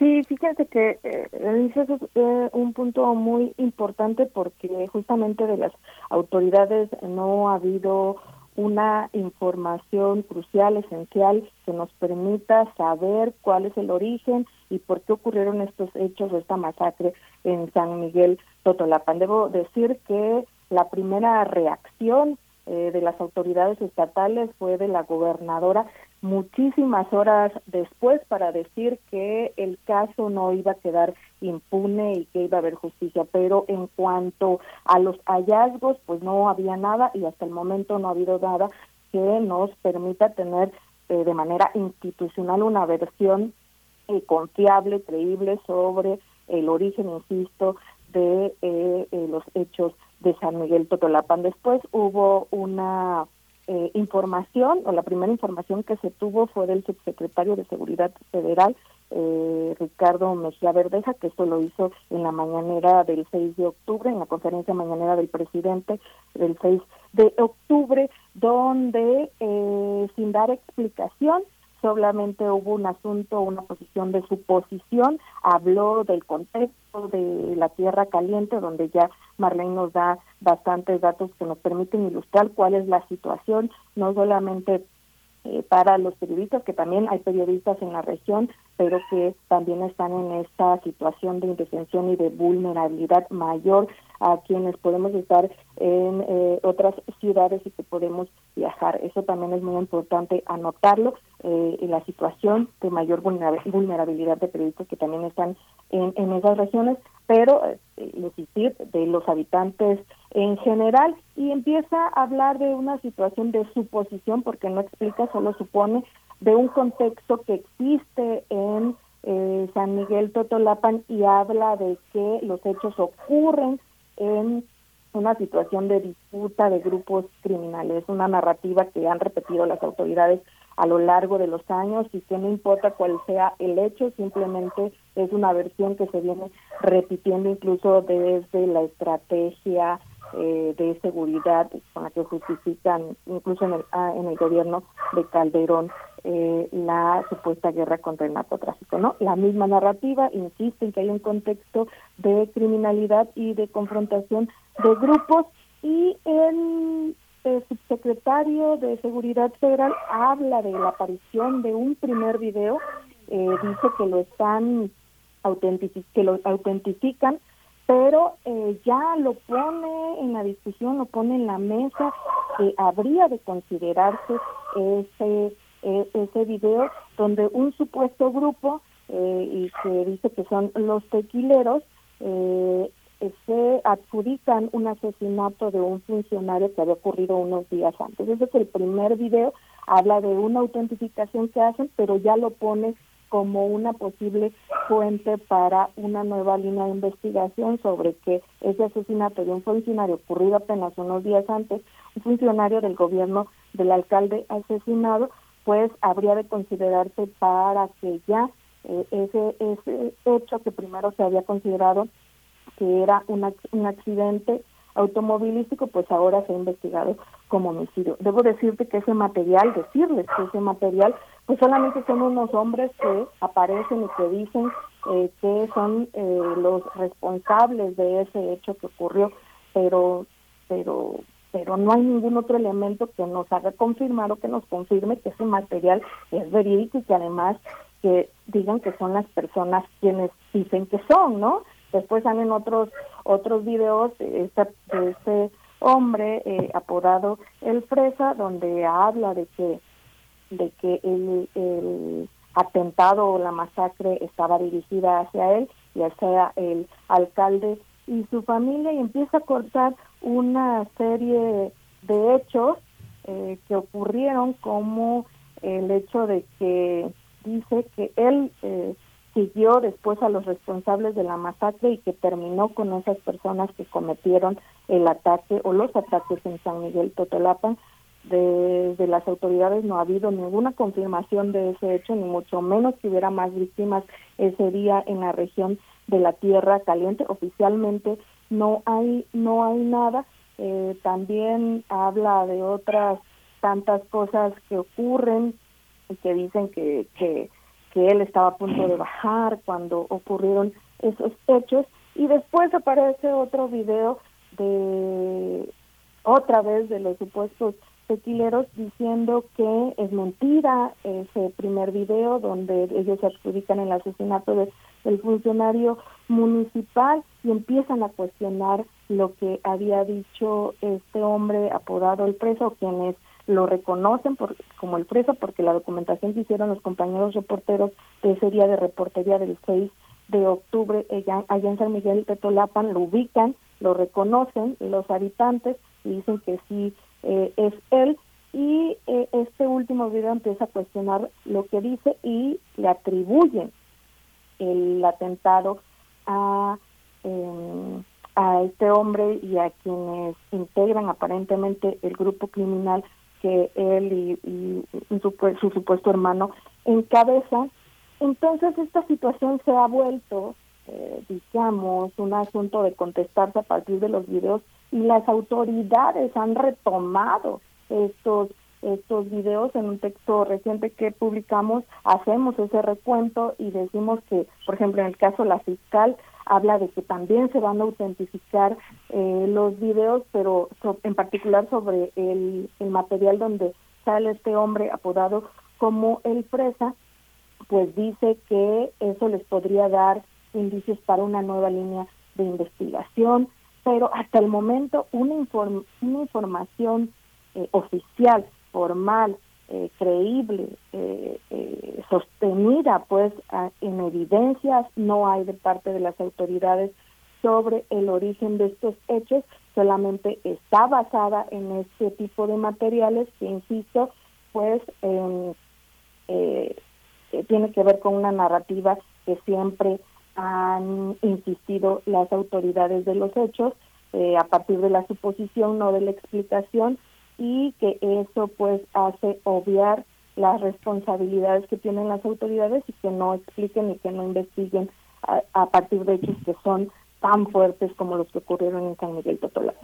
Sí, fíjense que eh, es eh, un punto muy importante porque justamente de las autoridades no ha habido una información crucial, esencial, que nos permita saber cuál es el origen y por qué ocurrieron estos hechos o esta masacre en San Miguel Totolapan. Debo decir que la primera reacción eh, de las autoridades estatales fue de la gobernadora muchísimas horas después para decir que el caso no iba a quedar impune y que iba a haber justicia, pero en cuanto a los hallazgos, pues no había nada y hasta el momento no ha habido nada que nos permita tener eh, de manera institucional una versión eh, confiable, creíble sobre el origen, insisto, de eh, los hechos de San Miguel Totolapan. Después hubo una eh, información, o la primera información que se tuvo fue del subsecretario de Seguridad Federal, eh, Ricardo Mejía Verdeja, que esto lo hizo en la mañanera del 6 de octubre, en la conferencia mañanera del presidente del 6 de octubre, donde eh, sin dar explicación solamente hubo un asunto, una posición de suposición, habló del contexto de la Tierra Caliente, donde ya Marlene nos da bastantes datos que nos permiten ilustrar cuál es la situación, no solamente eh, para los periodistas, que también hay periodistas en la región, pero que también están en esta situación de indefensión y de vulnerabilidad mayor a quienes podemos estar en eh, otras ciudades y que podemos viajar. Eso también es muy importante anotarlo eh, en la situación de mayor vulnerabilidad de periodistas que también están en, en esas regiones, pero eh, insistir de los habitantes en general y empieza a hablar de una situación de suposición porque no explica, solo supone de un contexto que existe en eh, San Miguel Totolapan y habla de que los hechos ocurren en una situación de disputa de grupos criminales, una narrativa que han repetido las autoridades a lo largo de los años y que no importa cuál sea el hecho, simplemente es una versión que se viene repitiendo incluso desde la estrategia eh, de seguridad con la que justifican incluso en el, ah, en el gobierno de Calderón eh, la supuesta guerra contra el narcotráfico. ¿no? La misma narrativa insiste en que hay un contexto de criminalidad y de confrontación de grupos y el, subsecretario de Seguridad Federal habla de la aparición de un primer video, eh, dice que lo están que lo autentifican pero eh, ya lo pone en la discusión, lo pone en la mesa, que habría de considerarse ese, e, ese video donde un supuesto grupo, eh, y que dice que son los tequileros, eh, se adjudican un asesinato de un funcionario que había ocurrido unos días antes. Ese es el primer video, habla de una autentificación que hacen, pero ya lo pone como una posible fuente para una nueva línea de investigación sobre que ese asesinato de un funcionario ocurrido apenas unos días antes, un funcionario del gobierno del alcalde asesinado, pues habría de considerarse para que ya eh, ese, ese hecho que primero se había considerado que era un accidente automovilístico, pues ahora se ha investigado como homicidio. Debo decirte que ese material, decirles que ese material, pues solamente son unos hombres que aparecen y que dicen eh, que son eh, los responsables de ese hecho que ocurrió, pero, pero, pero no hay ningún otro elemento que nos haga confirmar o que nos confirme que ese material es verídico y que además que digan que son las personas quienes dicen que son, ¿no? Después salen otros otros videos de este, de este hombre eh, apodado El Fresa, donde habla de que de que el, atentado o la masacre estaba dirigida hacia él y hacia el alcalde y su familia y empieza a cortar una serie de hechos eh, que ocurrieron como el hecho de que dice que él eh, siguió después a los responsables de la masacre y que terminó con esas personas que cometieron el ataque o los ataques en San Miguel Totolapan. Desde las autoridades no ha habido ninguna confirmación de ese hecho, ni mucho menos que hubiera más víctimas ese día en la región de la Tierra Caliente. Oficialmente no hay no hay nada. Eh, también habla de otras tantas cosas que ocurren y que dicen que, que que él estaba a punto de bajar cuando ocurrieron esos hechos y después aparece otro video de otra vez de los supuestos tequileros diciendo que es mentira ese primer video donde ellos se adjudican el asesinato de, del funcionario municipal y empiezan a cuestionar lo que había dicho este hombre apodado el preso, quienes lo reconocen por, como el preso porque la documentación que hicieron los compañeros reporteros de ese día de reportería del 6 de octubre allá, en San Miguel de Tolapan lo ubican, lo reconocen los habitantes y dicen que sí eh, es él y eh, este último video empieza a cuestionar lo que dice y le atribuyen el atentado a em, a este hombre y a quienes integran aparentemente el grupo criminal que él y, su, su, supuesto hermano encabezan. Entonces esta situación se ha vuelto, eh, digamos, un asunto de contestarse a partir de los videos y las autoridades han retomado estos estos videos en un texto reciente que publicamos hacemos ese recuento y decimos que por ejemplo en el caso de la fiscal habla de que también se van a autentificar eh, los videos, pero en particular sobre el, el material donde sale este hombre apodado como el presa, pues dice que eso les podría dar indicios para una nueva línea de investigación, pero hasta el momento una, una información eh, oficial, formal, eh, creíble, eh, sostenida pues en evidencias no hay de parte de las autoridades sobre el origen de estos hechos, solamente está basada en este tipo de materiales que, insisto, pues tiene que ver con una narrativa que siempre han insistido las autoridades de los hechos eh, a partir de la suposición, no de la explicación, y que eso pues hace obviar las responsabilidades que tienen las autoridades y que no expliquen y que no investiguen a, a partir de hechos que son tan fuertes como los que ocurrieron en San Miguel Totolaco.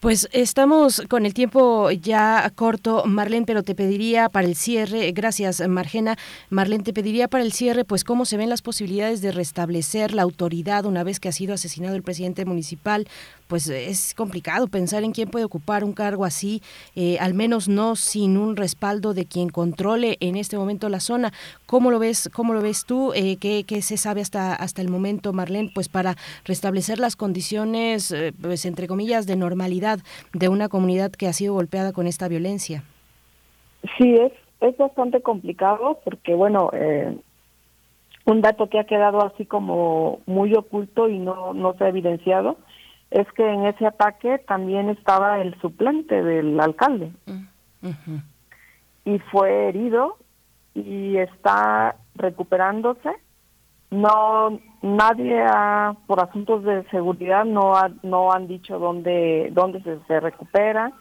Pues estamos con el tiempo ya corto, Marlene, pero te pediría para el cierre, gracias Margena, Marlene, te pediría para el cierre, pues cómo se ven las posibilidades de restablecer la autoridad una vez que ha sido asesinado el presidente municipal, pues es complicado pensar en quién puede ocupar un cargo así, eh, al menos no sin un respaldo de quien controle en este momento la zona. ¿Cómo lo ves, cómo lo ves tú? Eh, ¿qué, ¿qué, se sabe hasta, hasta el momento, Marlene? Pues para restablecer las condiciones, eh, pues entre comillas, de normalidad de una comunidad que ha sido golpeada con esta violencia. Sí, es, es bastante complicado porque, bueno, eh, un dato que ha quedado así como muy oculto y no, no se ha evidenciado es que en ese ataque también estaba el suplente del alcalde mm, y fue herido y está recuperándose. No nadie ha, por asuntos de seguridad no ha, no han dicho dónde dónde se, recupera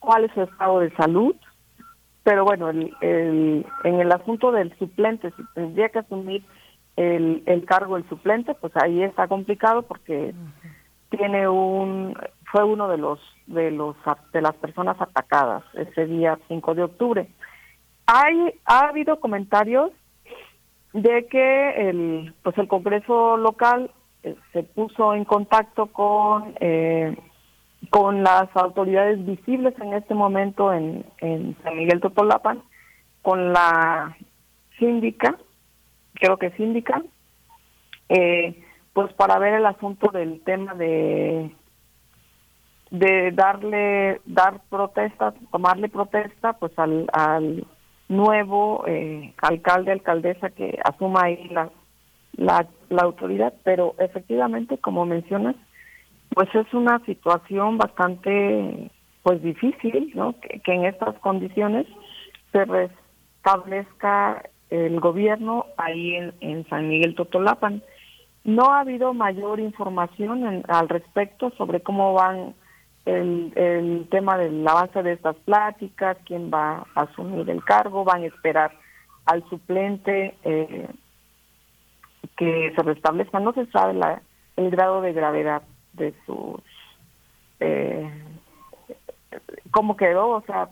cuál es su estado de salud. Pero bueno el, el, en el asunto del suplente si tendría que asumir el, el cargo el suplente pues ahí está complicado porque tiene un fue uno de los de los de las personas atacadas ese día 5 de octubre hay ha habido comentarios de que el pues el Congreso local eh, se puso en contacto con eh, con las autoridades visibles en este momento en, en San Miguel Totolapan, con la síndica, creo que síndica, eh, pues para ver el asunto del tema de de darle dar protesta, tomarle protesta pues al, al nuevo eh, alcalde, alcaldesa que asuma ahí la, la, la autoridad, pero efectivamente, como mencionas, pues es una situación bastante pues difícil, ¿no? Que, en estas condiciones se restablezca el gobierno ahí en, en San Miguel Totolapan. No ha habido mayor información al respecto sobre cómo van el, el tema del avance de estas pláticas, quién va a asumir el cargo, van a esperar al suplente eh, que se restablezca. No se sabe la, el grado de gravedad de sus... Eh, cómo quedó, o sea,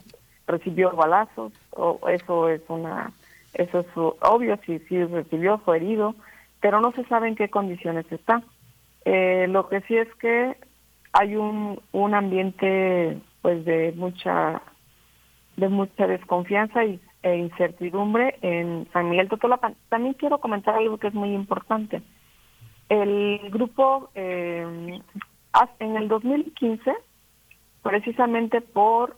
recibió balazos, o eso es una... Eso es obvio, si, si recibió, fue herido, pero no se sabe en qué condiciones está. Eh, lo que sí es que hay un, un ambiente pues de mucha de mucha desconfianza y, e incertidumbre en San Miguel Totolapan. También quiero comentar algo que es muy importante. El grupo eh, en el 2015, precisamente por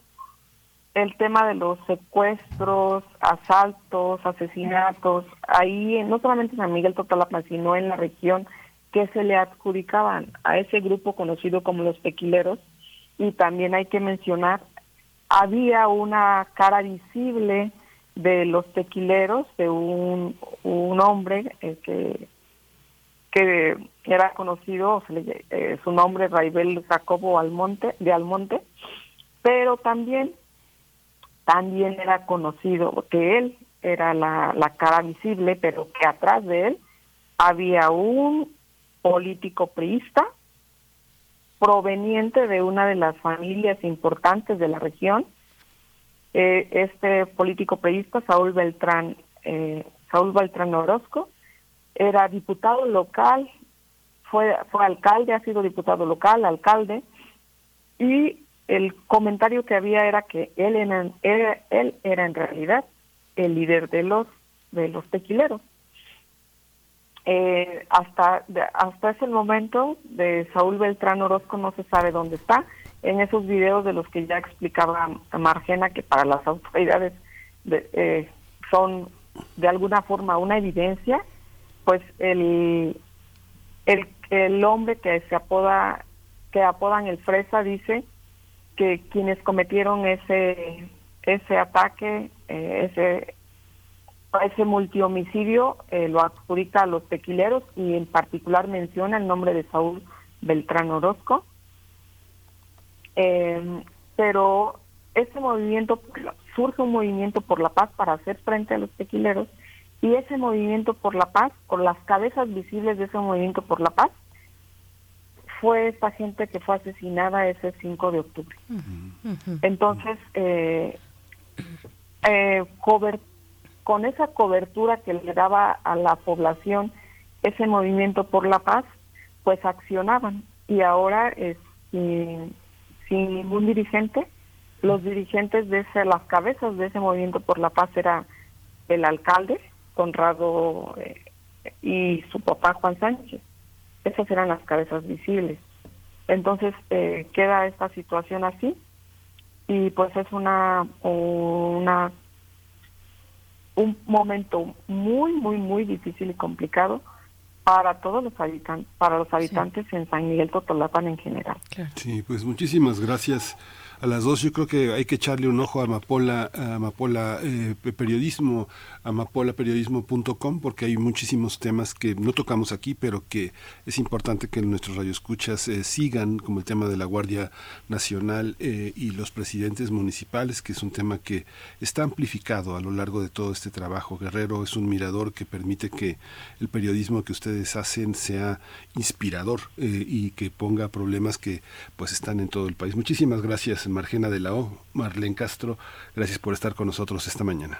el tema de los secuestros, asaltos, asesinatos, ahí no solamente en San Miguel Totolapan, sino en la región que se le adjudicaban a ese grupo conocido como los tequileros. Y también hay que mencionar había una cara visible de los tequileros de un, un hombre eh, que era conocido eh, su nombre Raibel Jacobo Almonte de Almonte pero también también era conocido que él era la, la cara visible pero que atrás de él había un político priista proveniente de una de las familias importantes de la región. Eh, este político priista, Saúl Beltrán, eh, Saúl Beltrán Orozco, era diputado local, fue, fue alcalde, ha sido diputado local, alcalde, y el comentario que había era que él era, él era en realidad el líder de los de los tequileros. Eh, hasta hasta ese momento de Saúl Beltrán Orozco no se sabe dónde está. En esos videos de los que ya explicaba Margena que para las autoridades eh, son de alguna forma una evidencia, pues el, el, el hombre que se apoda que apodan el Fresa dice que quienes cometieron ese ese ataque, eh, ese ese multihomicidio eh, lo adjudica a los tequileros y en particular menciona el nombre de Saúl Beltrán Orozco. Eh, pero ese movimiento, surge un movimiento por la paz para hacer frente a los tequileros y ese movimiento por la paz, por las cabezas visibles de ese movimiento por la paz, fue esta gente que fue asesinada ese 5 de octubre. Entonces, eh, eh, con esa cobertura que le daba a la población ese movimiento por la paz, pues accionaban. Y ahora, eh, sin, ningún dirigente, los dirigentes de ese, las cabezas de ese movimiento por la paz era el alcalde, Conrado, eh, y su papá Juan Sánchez. Esas eran las cabezas visibles. Entonces eh, queda esta situación así y pues es una una un momento muy muy muy difícil y complicado para todos los habitantes para los habitantes en San Miguel Totolapan en general. Sí, pues muchísimas gracias a las dos. Yo creo que hay que echarle un ojo a Amapola, a Amapola eh, Periodismo, amapolaperiodismo.com, porque hay muchísimos temas que no tocamos aquí, pero que es importante que nuestros radioescuchas eh, sigan, como el tema de la Guardia Nacional eh, y los presidentes municipales, que es un tema que está amplificado a lo largo de todo este trabajo. Guerrero es un mirador que permite que el periodismo que ustedes hacen sea inspirador y que ponga problemas que pues están en todo el país. Muchísimas gracias Margena de la O, Marlene Castro, gracias por estar con nosotros esta mañana.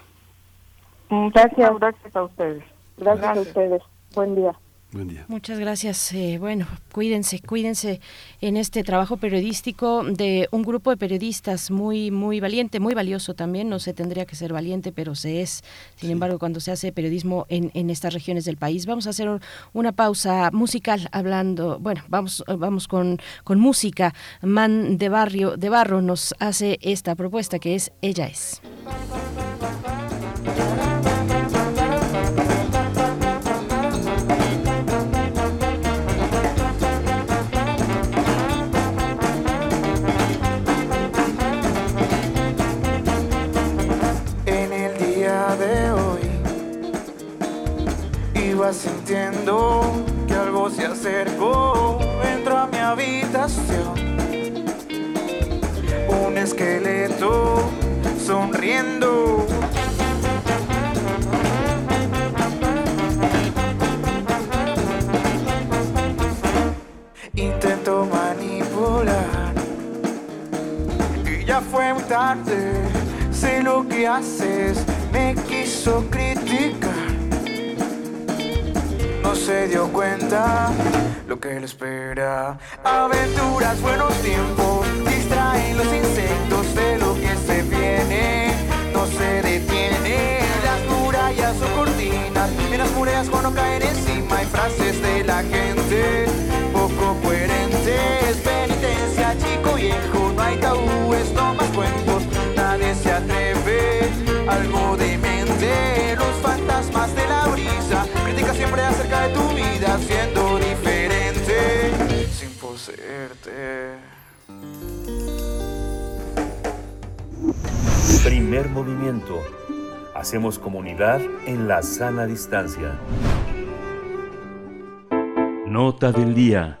Gracias, gracias a ustedes. Gracias, a ustedes. Buen día. Buen día. Muchas gracias. Eh, bueno, cuídense, cuídense en este trabajo periodístico de un grupo de periodistas muy, muy valiente, muy valioso también. No se tendría que ser valiente, pero se es. Sin embargo, cuando se hace periodismo en, en estas regiones del país, vamos a hacer una pausa musical hablando. Bueno, vamos, vamos con, con música. Man de Barrio, de Barro nos hace esta propuesta que es Ella es. Sintiendo que algo se acercó, entro a mi habitación. Un esqueleto sonriendo. Intento manipular y ya fue muy tarde. Sé lo que haces, me quiso criticar no se dio cuenta lo que le espera. Aventuras, buenos tiempos, distraen los insectos de lo que se viene. No se detiene, las murallas o cortinas, en las murallas cuando caen encima hay frases de la gente Primer movimiento. Hacemos comunidad en la sana distancia. Nota del día.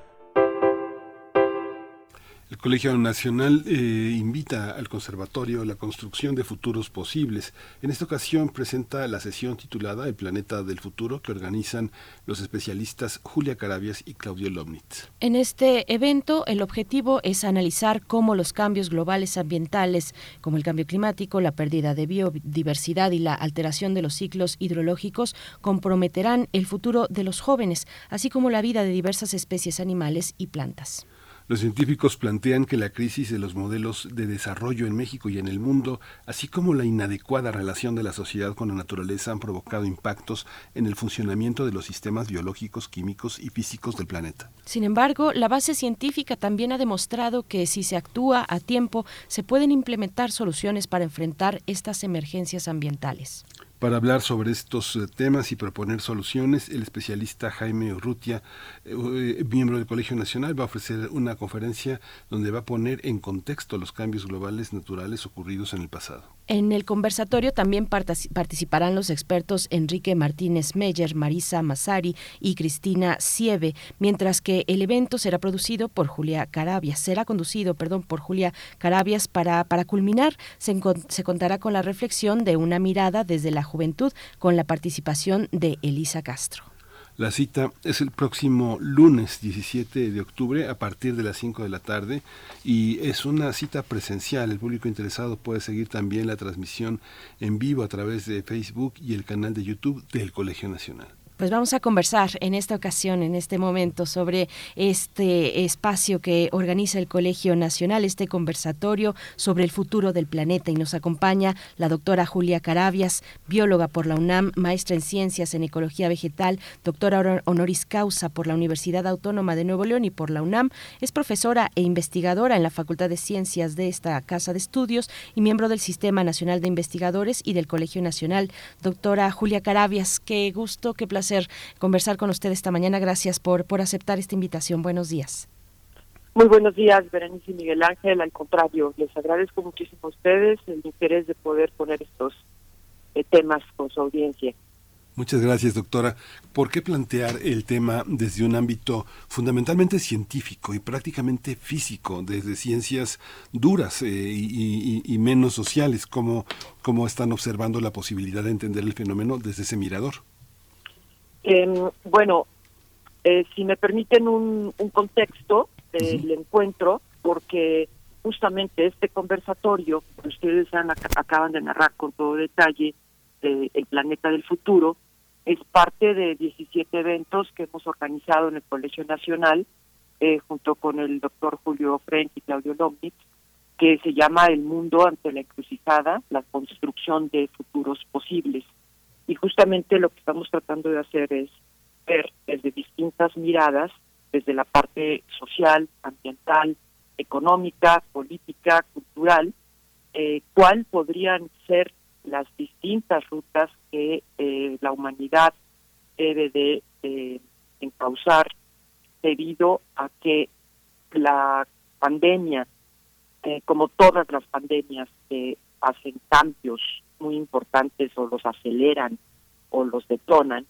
Colegio Nacional eh, invita al Conservatorio la construcción de futuros posibles. En esta ocasión presenta la sesión titulada El planeta del futuro que organizan los especialistas Julia Carabias y Claudio Lomnitz. En este evento el objetivo es analizar cómo los cambios globales ambientales, como el cambio climático, la pérdida de biodiversidad y la alteración de los ciclos hidrológicos, comprometerán el futuro de los jóvenes, así como la vida de diversas especies animales y plantas. Los científicos plantean que la crisis de los modelos de desarrollo en México y en el mundo, así como la inadecuada relación de la sociedad con la naturaleza, han provocado impactos en el funcionamiento de los sistemas biológicos, químicos y físicos del planeta. Sin embargo, la base científica también ha demostrado que si se actúa a tiempo, se pueden implementar soluciones para enfrentar estas emergencias ambientales. Para hablar sobre estos eh, temas y proponer soluciones, el especialista Jaime Urrutia, eh, eh, miembro del Colegio Nacional, va a ofrecer una conferencia donde va a poner en contexto los cambios globales naturales ocurridos en el pasado. En el conversatorio también participarán los expertos Enrique Martínez Meyer, Marisa Masari y Cristina Sieve, mientras que el evento será producido por Julia Carabias, será conducido, perdón, por Julia Carabias para, para culminar. Se, se contará con la reflexión de una mirada desde la juventud con la participación de Elisa Castro. La cita es el próximo lunes 17 de octubre a partir de las 5 de la tarde y es una cita presencial. El público interesado puede seguir también la transmisión en vivo a través de Facebook y el canal de YouTube del Colegio Nacional. Pues vamos a conversar en esta ocasión, en este momento, sobre este espacio que organiza el Colegio Nacional, este conversatorio sobre el futuro del planeta. Y nos acompaña la doctora Julia Carabias, bióloga por la UNAM, maestra en ciencias en ecología vegetal, doctora honoris causa por la Universidad Autónoma de Nuevo León y por la UNAM. Es profesora e investigadora en la Facultad de Ciencias de esta Casa de Estudios y miembro del Sistema Nacional de Investigadores y del Colegio Nacional. Doctora Julia Carabias, qué gusto, qué placer conversar con usted esta mañana. Gracias por, por aceptar esta invitación. Buenos días. Muy buenos días, Berenice y Miguel Ángel. Al contrario, les agradezco muchísimo a ustedes el interés de poder poner estos eh, temas con su audiencia. Muchas gracias, doctora. ¿Por qué plantear el tema desde un ámbito fundamentalmente científico y prácticamente físico, desde ciencias duras eh, y, menos sociales? ¿Cómo, ¿Cómo están observando la posibilidad de entender el fenómeno desde ese mirador? Eh, bueno, eh, si me permiten un, contexto del encuentro, porque justamente este conversatorio que ustedes acaban de narrar con todo detalle, de El Planeta del Futuro, es parte de 17 eventos que hemos organizado en el Colegio Nacional, eh, junto con el doctor Julio French y Claudio Lomnitz, que se llama El Mundo ante la Encrucijada, la construcción de futuros posibles. Y justamente lo que estamos tratando de hacer es ver desde distintas miradas, desde la parte social, ambiental, económica, política, cultural, eh, cuál podrían ser las distintas rutas que eh, la humanidad debe de eh, encauzar debido a que la pandemia, eh, como todas las pandemias que hacen cambios muy importantes o los aceleran o los detonan.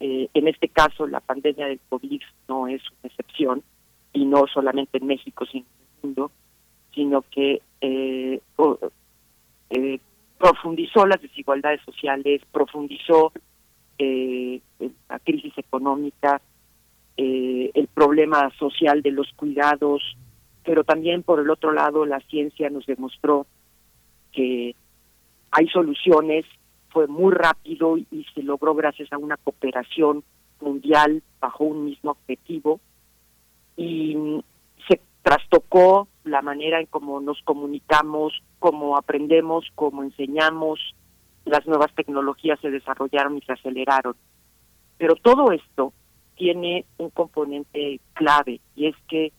Eh, en este caso, la pandemia del COVID no es una excepción, y no solamente en México, sino en el mundo, sino que eh, eh, profundizó las desigualdades sociales, profundizó la crisis económica, el problema social de los cuidados, pero también por el otro lado la ciencia nos demostró que hay soluciones, fue muy rápido y se logró gracias a una cooperación mundial bajo un mismo objetivo y se trastocó la manera en cómo nos comunicamos, cómo aprendemos, cómo enseñamos, las nuevas tecnologías se desarrollaron y se aceleraron. Pero todo esto tiene un componente clave y es que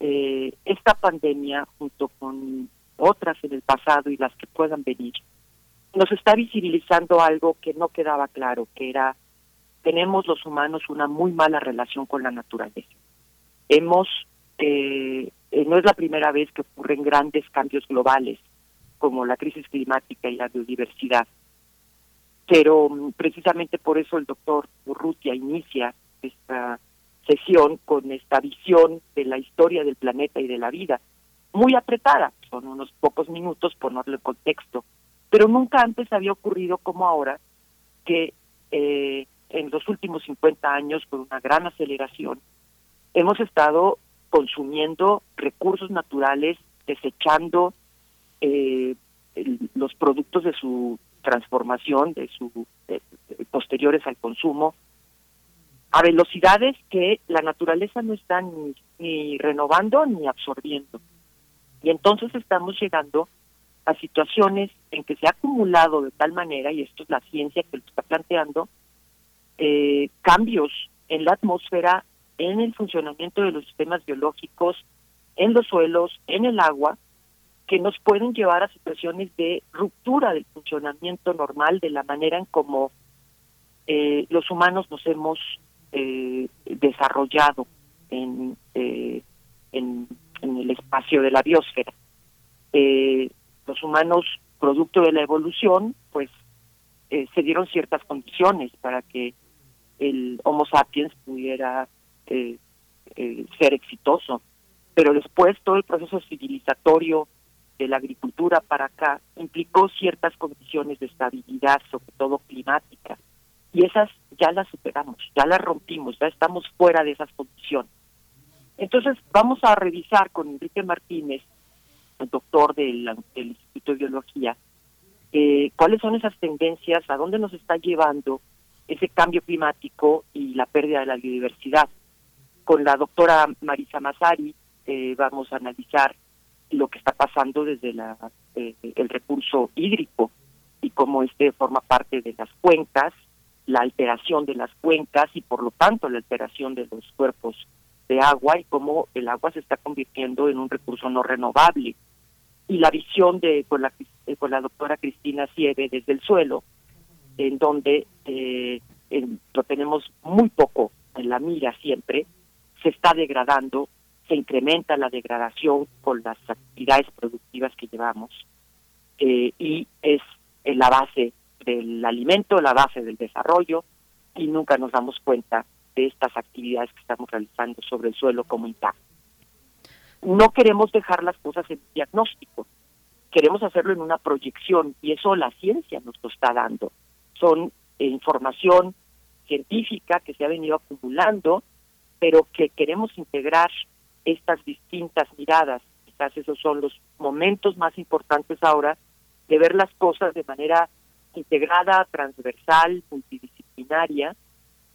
eh, esta pandemia, junto con otras en el pasado y las que puedan venir, nos está visibilizando algo que no quedaba claro, que era, tenemos los humanos una muy mala relación con la naturaleza. Hemos, eh, eh, no es la primera vez que ocurren grandes cambios globales, como la crisis climática y la biodiversidad, pero mm, precisamente por eso el doctor Urrutia inicia esta sesión con esta visión de la historia del planeta y de la vida, muy apretada, son unos pocos minutos por darle contexto, pero nunca antes había ocurrido como ahora que eh, en los últimos 50 años, con una gran aceleración, hemos estado consumiendo recursos naturales, desechando eh, los productos de su transformación, de su posteriores al consumo, a velocidades que la naturaleza no está ni ni renovando ni absorbiendo. Y entonces estamos llegando a situaciones en que se ha acumulado de tal manera, y esto es la ciencia que lo está planteando, eh, cambios en la atmósfera, en el funcionamiento de los sistemas biológicos, en los suelos, en el agua, que nos pueden llevar a situaciones de ruptura del funcionamiento normal de la manera en como eh, los humanos nos hemos eh, desarrollado en, eh, en, en, el espacio de la biosfera. Los humanos, producto de la evolución, pues eh, se dieron ciertas condiciones para que el Homo sapiens pudiera eh, eh, ser exitoso. Pero después todo el proceso civilizatorio de la agricultura para acá implicó ciertas condiciones de estabilidad, sobre todo climática, y esas ya las superamos, ya las rompimos, ya estamos fuera de esas condiciones. Entonces vamos a revisar con Enrique Martínez, doctor del, Instituto de Biología, eh, cuáles son esas tendencias, a dónde nos está llevando ese cambio climático y la pérdida de la biodiversidad. Con la doctora Marisa Mazari eh, vamos a analizar lo que está pasando desde la, eh, el recurso hídrico y cómo este forma parte de las cuencas, la alteración de las cuencas y por lo tanto la alteración de los cuerpos de agua y cómo el agua se está convirtiendo en un recurso no renovable. Y la visión de con la, con la doctora Cristina Sieve desde el suelo, en donde eh, lo tenemos muy poco en la mira siempre, se está degradando, se incrementa la degradación con las actividades productivas que llevamos eh, y es la base del alimento, la base del desarrollo y nunca nos damos cuenta de estas actividades que estamos realizando sobre el suelo como impacto. No queremos dejar las cosas en diagnóstico, queremos hacerlo en una proyección y eso la ciencia nos lo está dando. Son eh, información científica que se ha venido acumulando, pero que queremos integrar estas distintas miradas. Quizás esos son los momentos más importantes ahora de ver las cosas de manera integrada, transversal, multidisciplinaria,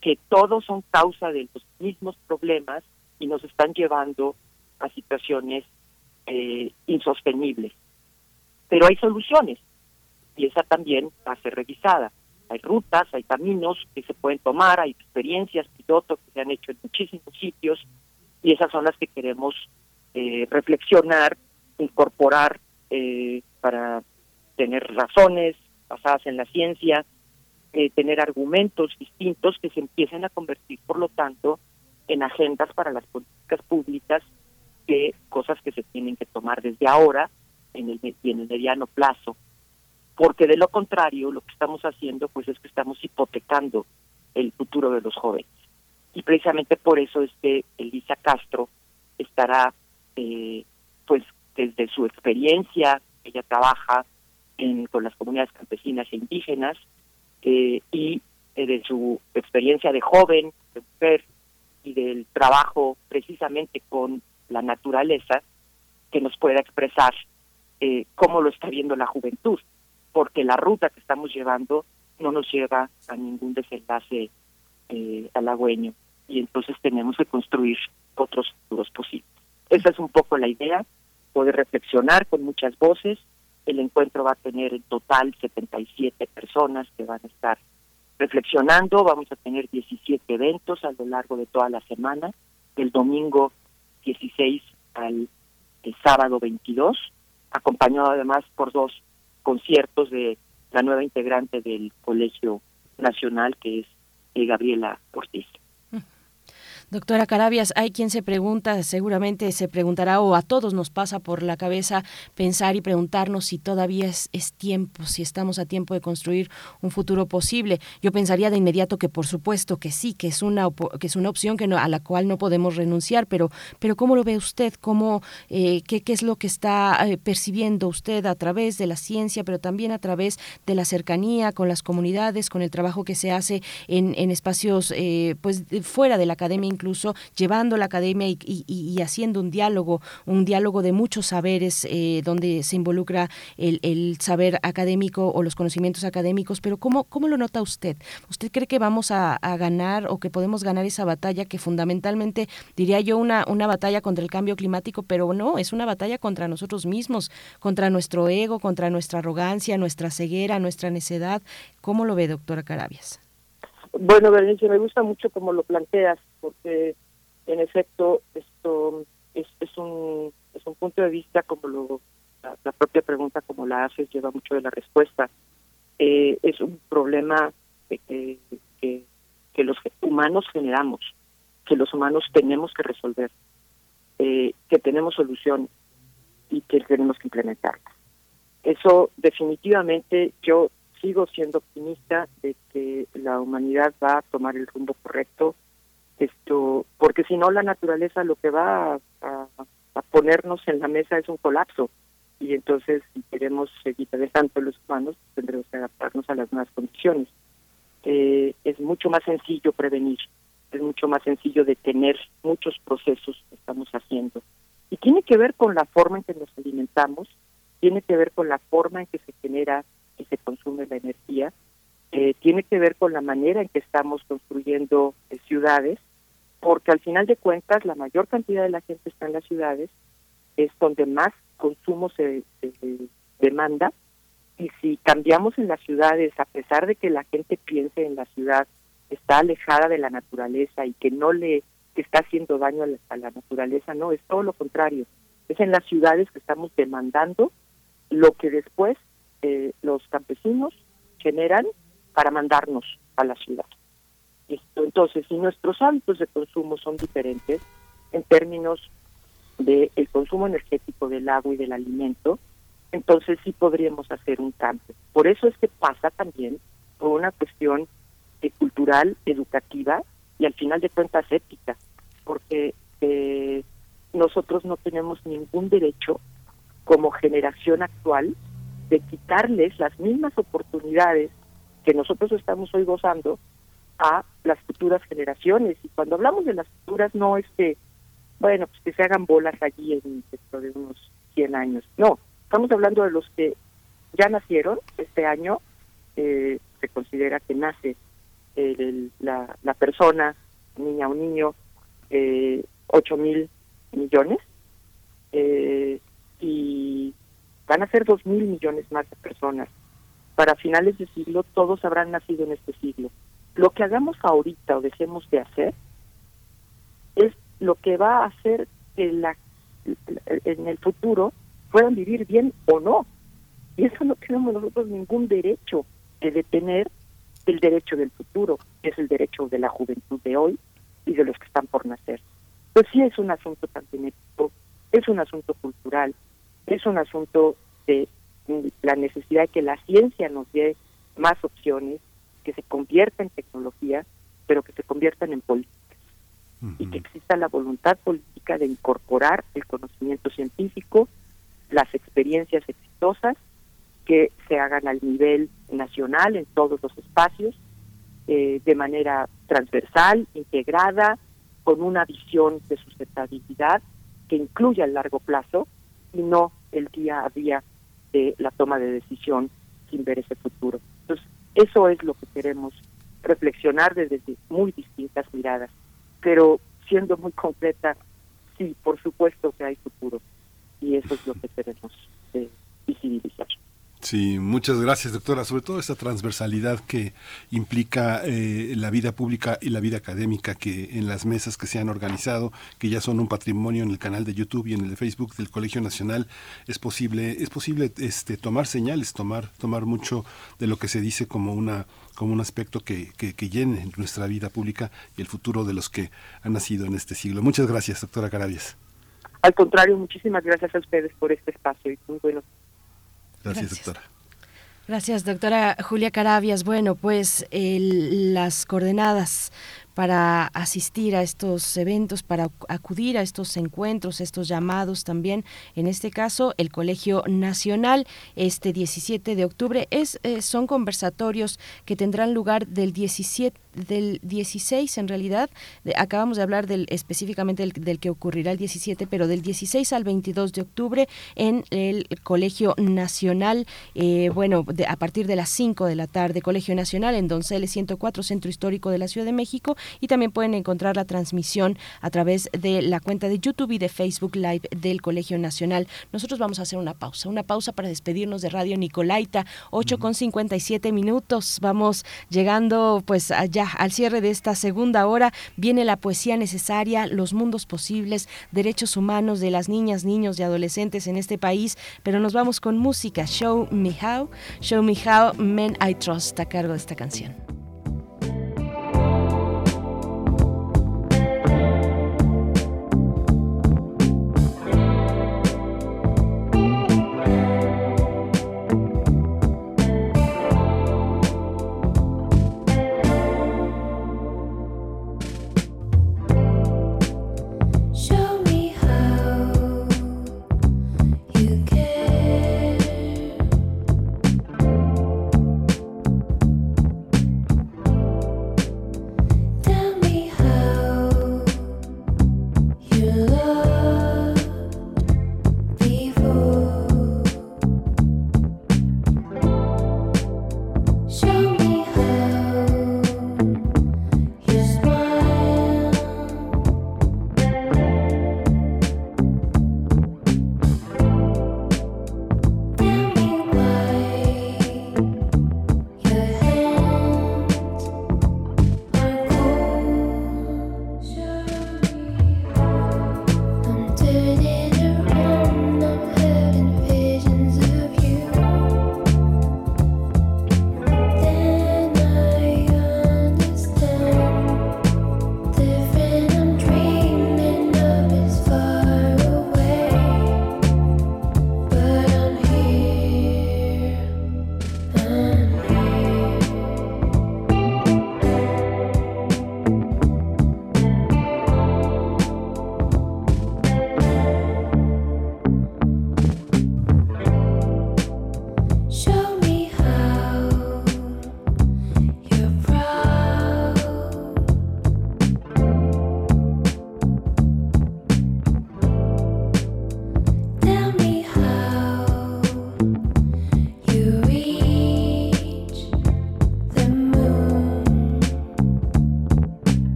que todos son causa de los mismos problemas y nos están llevando a situaciones eh, insostenibles. Pero hay soluciones y esa también va a ser revisada. Hay rutas, hay caminos que se pueden tomar, hay experiencias pilotos que se han hecho en muchísimos sitios y esas son las que queremos eh, reflexionar, incorporar eh, para tener razones basadas en la ciencia, eh, tener argumentos distintos que se empiecen a convertir, por lo tanto, en agendas para las políticas públicas de cosas que se tienen que tomar desde ahora en el, y en el mediano plazo. Porque de lo contrario, lo que estamos haciendo pues es que estamos hipotecando el futuro de los jóvenes. Y precisamente por eso es que Elisa Castro estará, eh, pues desde su experiencia, ella trabaja en, con las comunidades campesinas e indígenas, eh, y eh, de su experiencia de joven, de mujer y del trabajo precisamente con la naturaleza, que nos pueda expresar eh, cómo lo está viendo la juventud, porque la ruta que estamos llevando no nos lleva a ningún desenlace eh, halagüeño y entonces tenemos que construir otros futuros posibles. Esa es un poco la idea, poder reflexionar con muchas voces el encuentro va a tener en total 77 personas que van a estar reflexionando. Vamos a tener 17 eventos a lo largo de toda la semana, del domingo 16 al sábado 22, acompañado además por dos conciertos de la nueva integrante del Colegio Nacional, que es Gabriela Ortiz. Doctora Carabias, hay quien se pregunta, seguramente se preguntará, o a todos nos pasa por la cabeza pensar y preguntarnos si todavía es, tiempo, si estamos a tiempo de construir un futuro posible. Yo pensaría de inmediato que por supuesto que sí, que es una, que es una opción que a la cual no podemos renunciar, pero, pero ¿cómo lo ve usted? ¿Cómo, eh, qué, ¿Qué es lo que está eh, percibiendo usted a través de la ciencia, pero también a través de la cercanía con las comunidades, con el trabajo que se hace en, en espacios eh, pues fuera de la academia incluso llevando la academia y, haciendo un diálogo, un diálogo de muchos saberes eh, donde se involucra el, saber académico o los conocimientos académicos, pero ¿cómo, cómo lo nota usted? ¿Usted cree que vamos a, ganar o que podemos ganar esa batalla que fundamentalmente, diría yo, una, una batalla contra el cambio climático, pero no, es una batalla contra nosotros mismos, contra nuestro ego, contra nuestra arrogancia, nuestra ceguera, nuestra necedad? ¿Cómo lo ve, doctora Carabias? Bueno, Berenice, me gusta mucho cómo lo planteas, porque en efecto esto es, es, un, es un punto de vista como lo la, propia pregunta como la haces lleva mucho de la respuesta. Eh, es un problema que, que, que, los humanos generamos, que los humanos tenemos que resolver, eh, que tenemos solución y que tenemos que implementar. Eso definitivamente yo sigo siendo optimista de que la humanidad va a tomar el rumbo correcto, esto, porque si no la naturaleza lo que va a, ponernos en la mesa es un colapso y entonces si queremos seguir adelante los humanos tendremos que adaptarnos a las nuevas condiciones. Eh, es mucho más sencillo prevenir, es mucho más sencillo detener muchos procesos que estamos haciendo. Y tiene que ver con la forma en que nos alimentamos, tiene que ver con la forma en que se genera y se consume la energía, eh, tiene que ver con la manera en que estamos construyendo eh, ciudades, porque al final de cuentas la mayor cantidad de la gente está en las ciudades, es donde más consumo se, demanda, y si cambiamos en las ciudades, a pesar de que la gente piense en la ciudad, está alejada de la naturaleza y que no le está haciendo daño a la naturaleza, no, es todo lo contrario. Es en las ciudades que estamos demandando lo que después eh, los campesinos generan para mandarnos a la ciudad. entonces, si nuestros hábitos de consumo son diferentes en términos del el consumo energético del agua y del alimento, entonces sí podríamos hacer un cambio. Por eso es que pasa también por una cuestión eh, cultural, educativa y al final de cuentas ética, porque eh, nosotros no tenemos ningún derecho como generación actual de quitarles las mismas oportunidades que nosotros estamos hoy gozando a las futuras generaciones. Y cuando hablamos de las futuras no es que, bueno, pues que se hagan bolas allí en dentro de unos 100 años. No, estamos hablando de los que ya nacieron este año. Eh, se considera que nace la, la persona, niña o niño, eh, 8 mil millones. Eh, y van a ser dos mil millones más de personas. Para finales de siglo todos habrán nacido en este siglo. Lo que hagamos ahorita o dejemos de hacer es lo que va a hacer que la, en el futuro puedan vivir bien o no. Y eso no tenemos nosotros ningún derecho de detener el derecho del futuro, que es el derecho de la juventud de hoy y de los que están por nacer. Pues sí es un asunto también ético, es un asunto cultural, es un asunto de la necesidad de que la ciencia nos dé más opciones, que se convierta en tecnología, pero que se conviertan en políticas. Y que exista la voluntad política de incorporar el conocimiento científico, las experiencias exitosas, que se hagan al nivel nacional en todos los espacios, eh, de manera transversal, integrada, con una visión de sustentabilidad que incluya el largo plazo y no el día a día de la toma de decisión sin ver ese futuro. Entonces, eso es lo que queremos reflexionar desde muy distintas miradas, pero siendo muy concreta, sí, por supuesto que hay futuro y eso es lo que queremos eh, visibilizar. Sí, muchas gracias, doctora. Sobre todo esta transversalidad que implica eh, la vida pública y la vida académica, que en las mesas que se han organizado, que ya son un patrimonio en el canal de YouTube y en el de Facebook del Colegio Nacional, es posible, es posible este, tomar señales, tomar, tomar mucho de lo que se dice como una como un aspecto que, que, que llene nuestra vida pública y el futuro de los que han nacido en este siglo. Muchas gracias, doctora Carabias. Al contrario, muchísimas gracias a ustedes por este espacio y muy bueno Gracias, doctora. Gracias, doctora Julia Carabias. Bueno, pues las coordenadas para asistir a estos eventos, para acudir a estos encuentros, estos llamados también. En este caso, el Colegio Nacional, este 17 de octubre, es, eh, son conversatorios que tendrán lugar del 17 del 16 en realidad, acabamos de hablar del específicamente del, que ocurrirá el 17, pero del 16 al 22 de octubre en el Colegio Nacional, eh, bueno, a partir de las 5 de la tarde, Colegio Nacional en Donceles 104, Centro Histórico de la Ciudad de México, y también pueden encontrar la transmisión a través de la cuenta de YouTube y de Facebook Live del Colegio Nacional. Nosotros vamos a hacer una pausa, una pausa para despedirnos de Radio Nicolaita, 8 con 57 minutos, vamos llegando pues allá al cierre de esta segunda hora viene la poesía necesaria, los mundos posibles, derechos humanos de las niñas, niños y adolescentes en este país, pero nos vamos con música. Show Me How, Show Me How, Men I Trust a cargo de esta canción.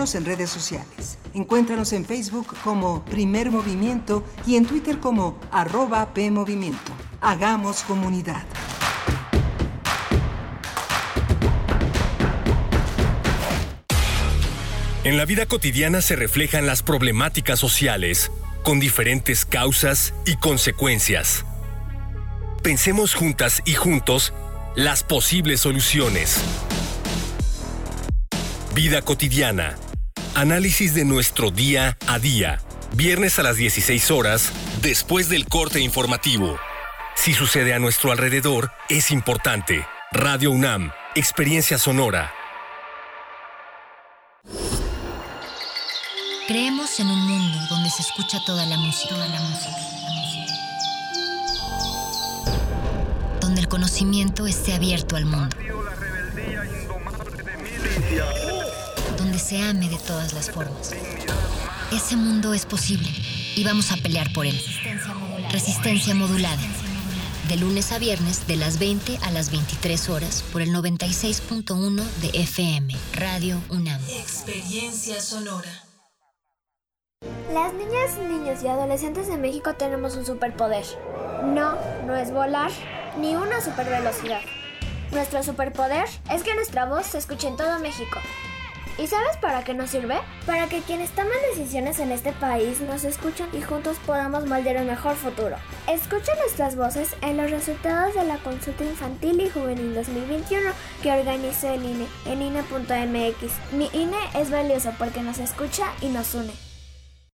En redes sociales. Encuéntranos en Facebook como Primer Movimiento y en Twitter como arroba PMovimiento. Hagamos comunidad. En la vida cotidiana se reflejan las problemáticas sociales, con diferentes causas y consecuencias. Pensemos juntas y juntos las posibles soluciones. Vida cotidiana Análisis de nuestro día a día. Viernes a las 16 horas, después del corte informativo. Si sucede a nuestro alrededor, es importante. Radio UNAM, Experiencia Sonora. Creemos en un mundo donde se escucha toda la música. Toda la música. Donde el conocimiento esté abierto al mundo donde se ame de todas las formas. Ese mundo es posible y vamos a pelear por él. Resistencia modulada. De lunes a viernes, de las 20 a las 23 horas, por el 96.1 de FM, Radio UNAM. Experiencia sonora. Las niñas, niños y adolescentes de México tenemos un superpoder. No, no es volar, ni una supervelocidad. Nuestro superpoder es que nuestra voz se escuche en todo México ¿Y sabes para qué nos sirve? Para que quienes toman decisiones en este país nos escuchen y juntos podamos moldear un mejor futuro. Escucha nuestras voces en los resultados de la consulta infantil y juvenil 2021 que organizó el INE en INE.mx. Mi INE es valioso porque nos escucha y nos une.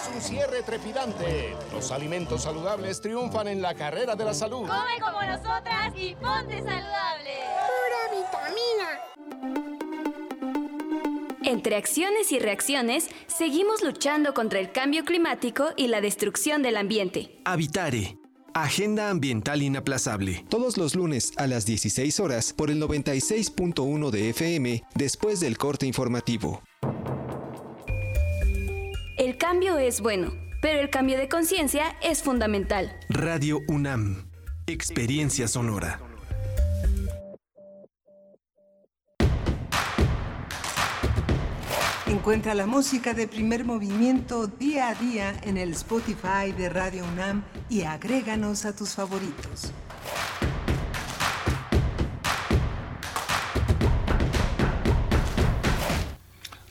Es un cierre trepidante. Los alimentos saludables triunfan en la carrera de la salud. Come como nosotras y ponte saludable. Pura vitamina. Entre acciones y reacciones, seguimos luchando contra el cambio climático y la destrucción del ambiente. Habitare. Agenda Ambiental Inaplazable. Todos los lunes a las 16 horas por el 96.1 de FM después del corte informativo. El cambio es bueno, pero el cambio de conciencia es fundamental. Radio UNAM. Experiencia sonora. Encuentra la música de primer movimiento día a día en el Spotify de Radio UNAM y agréganos a tus favoritos.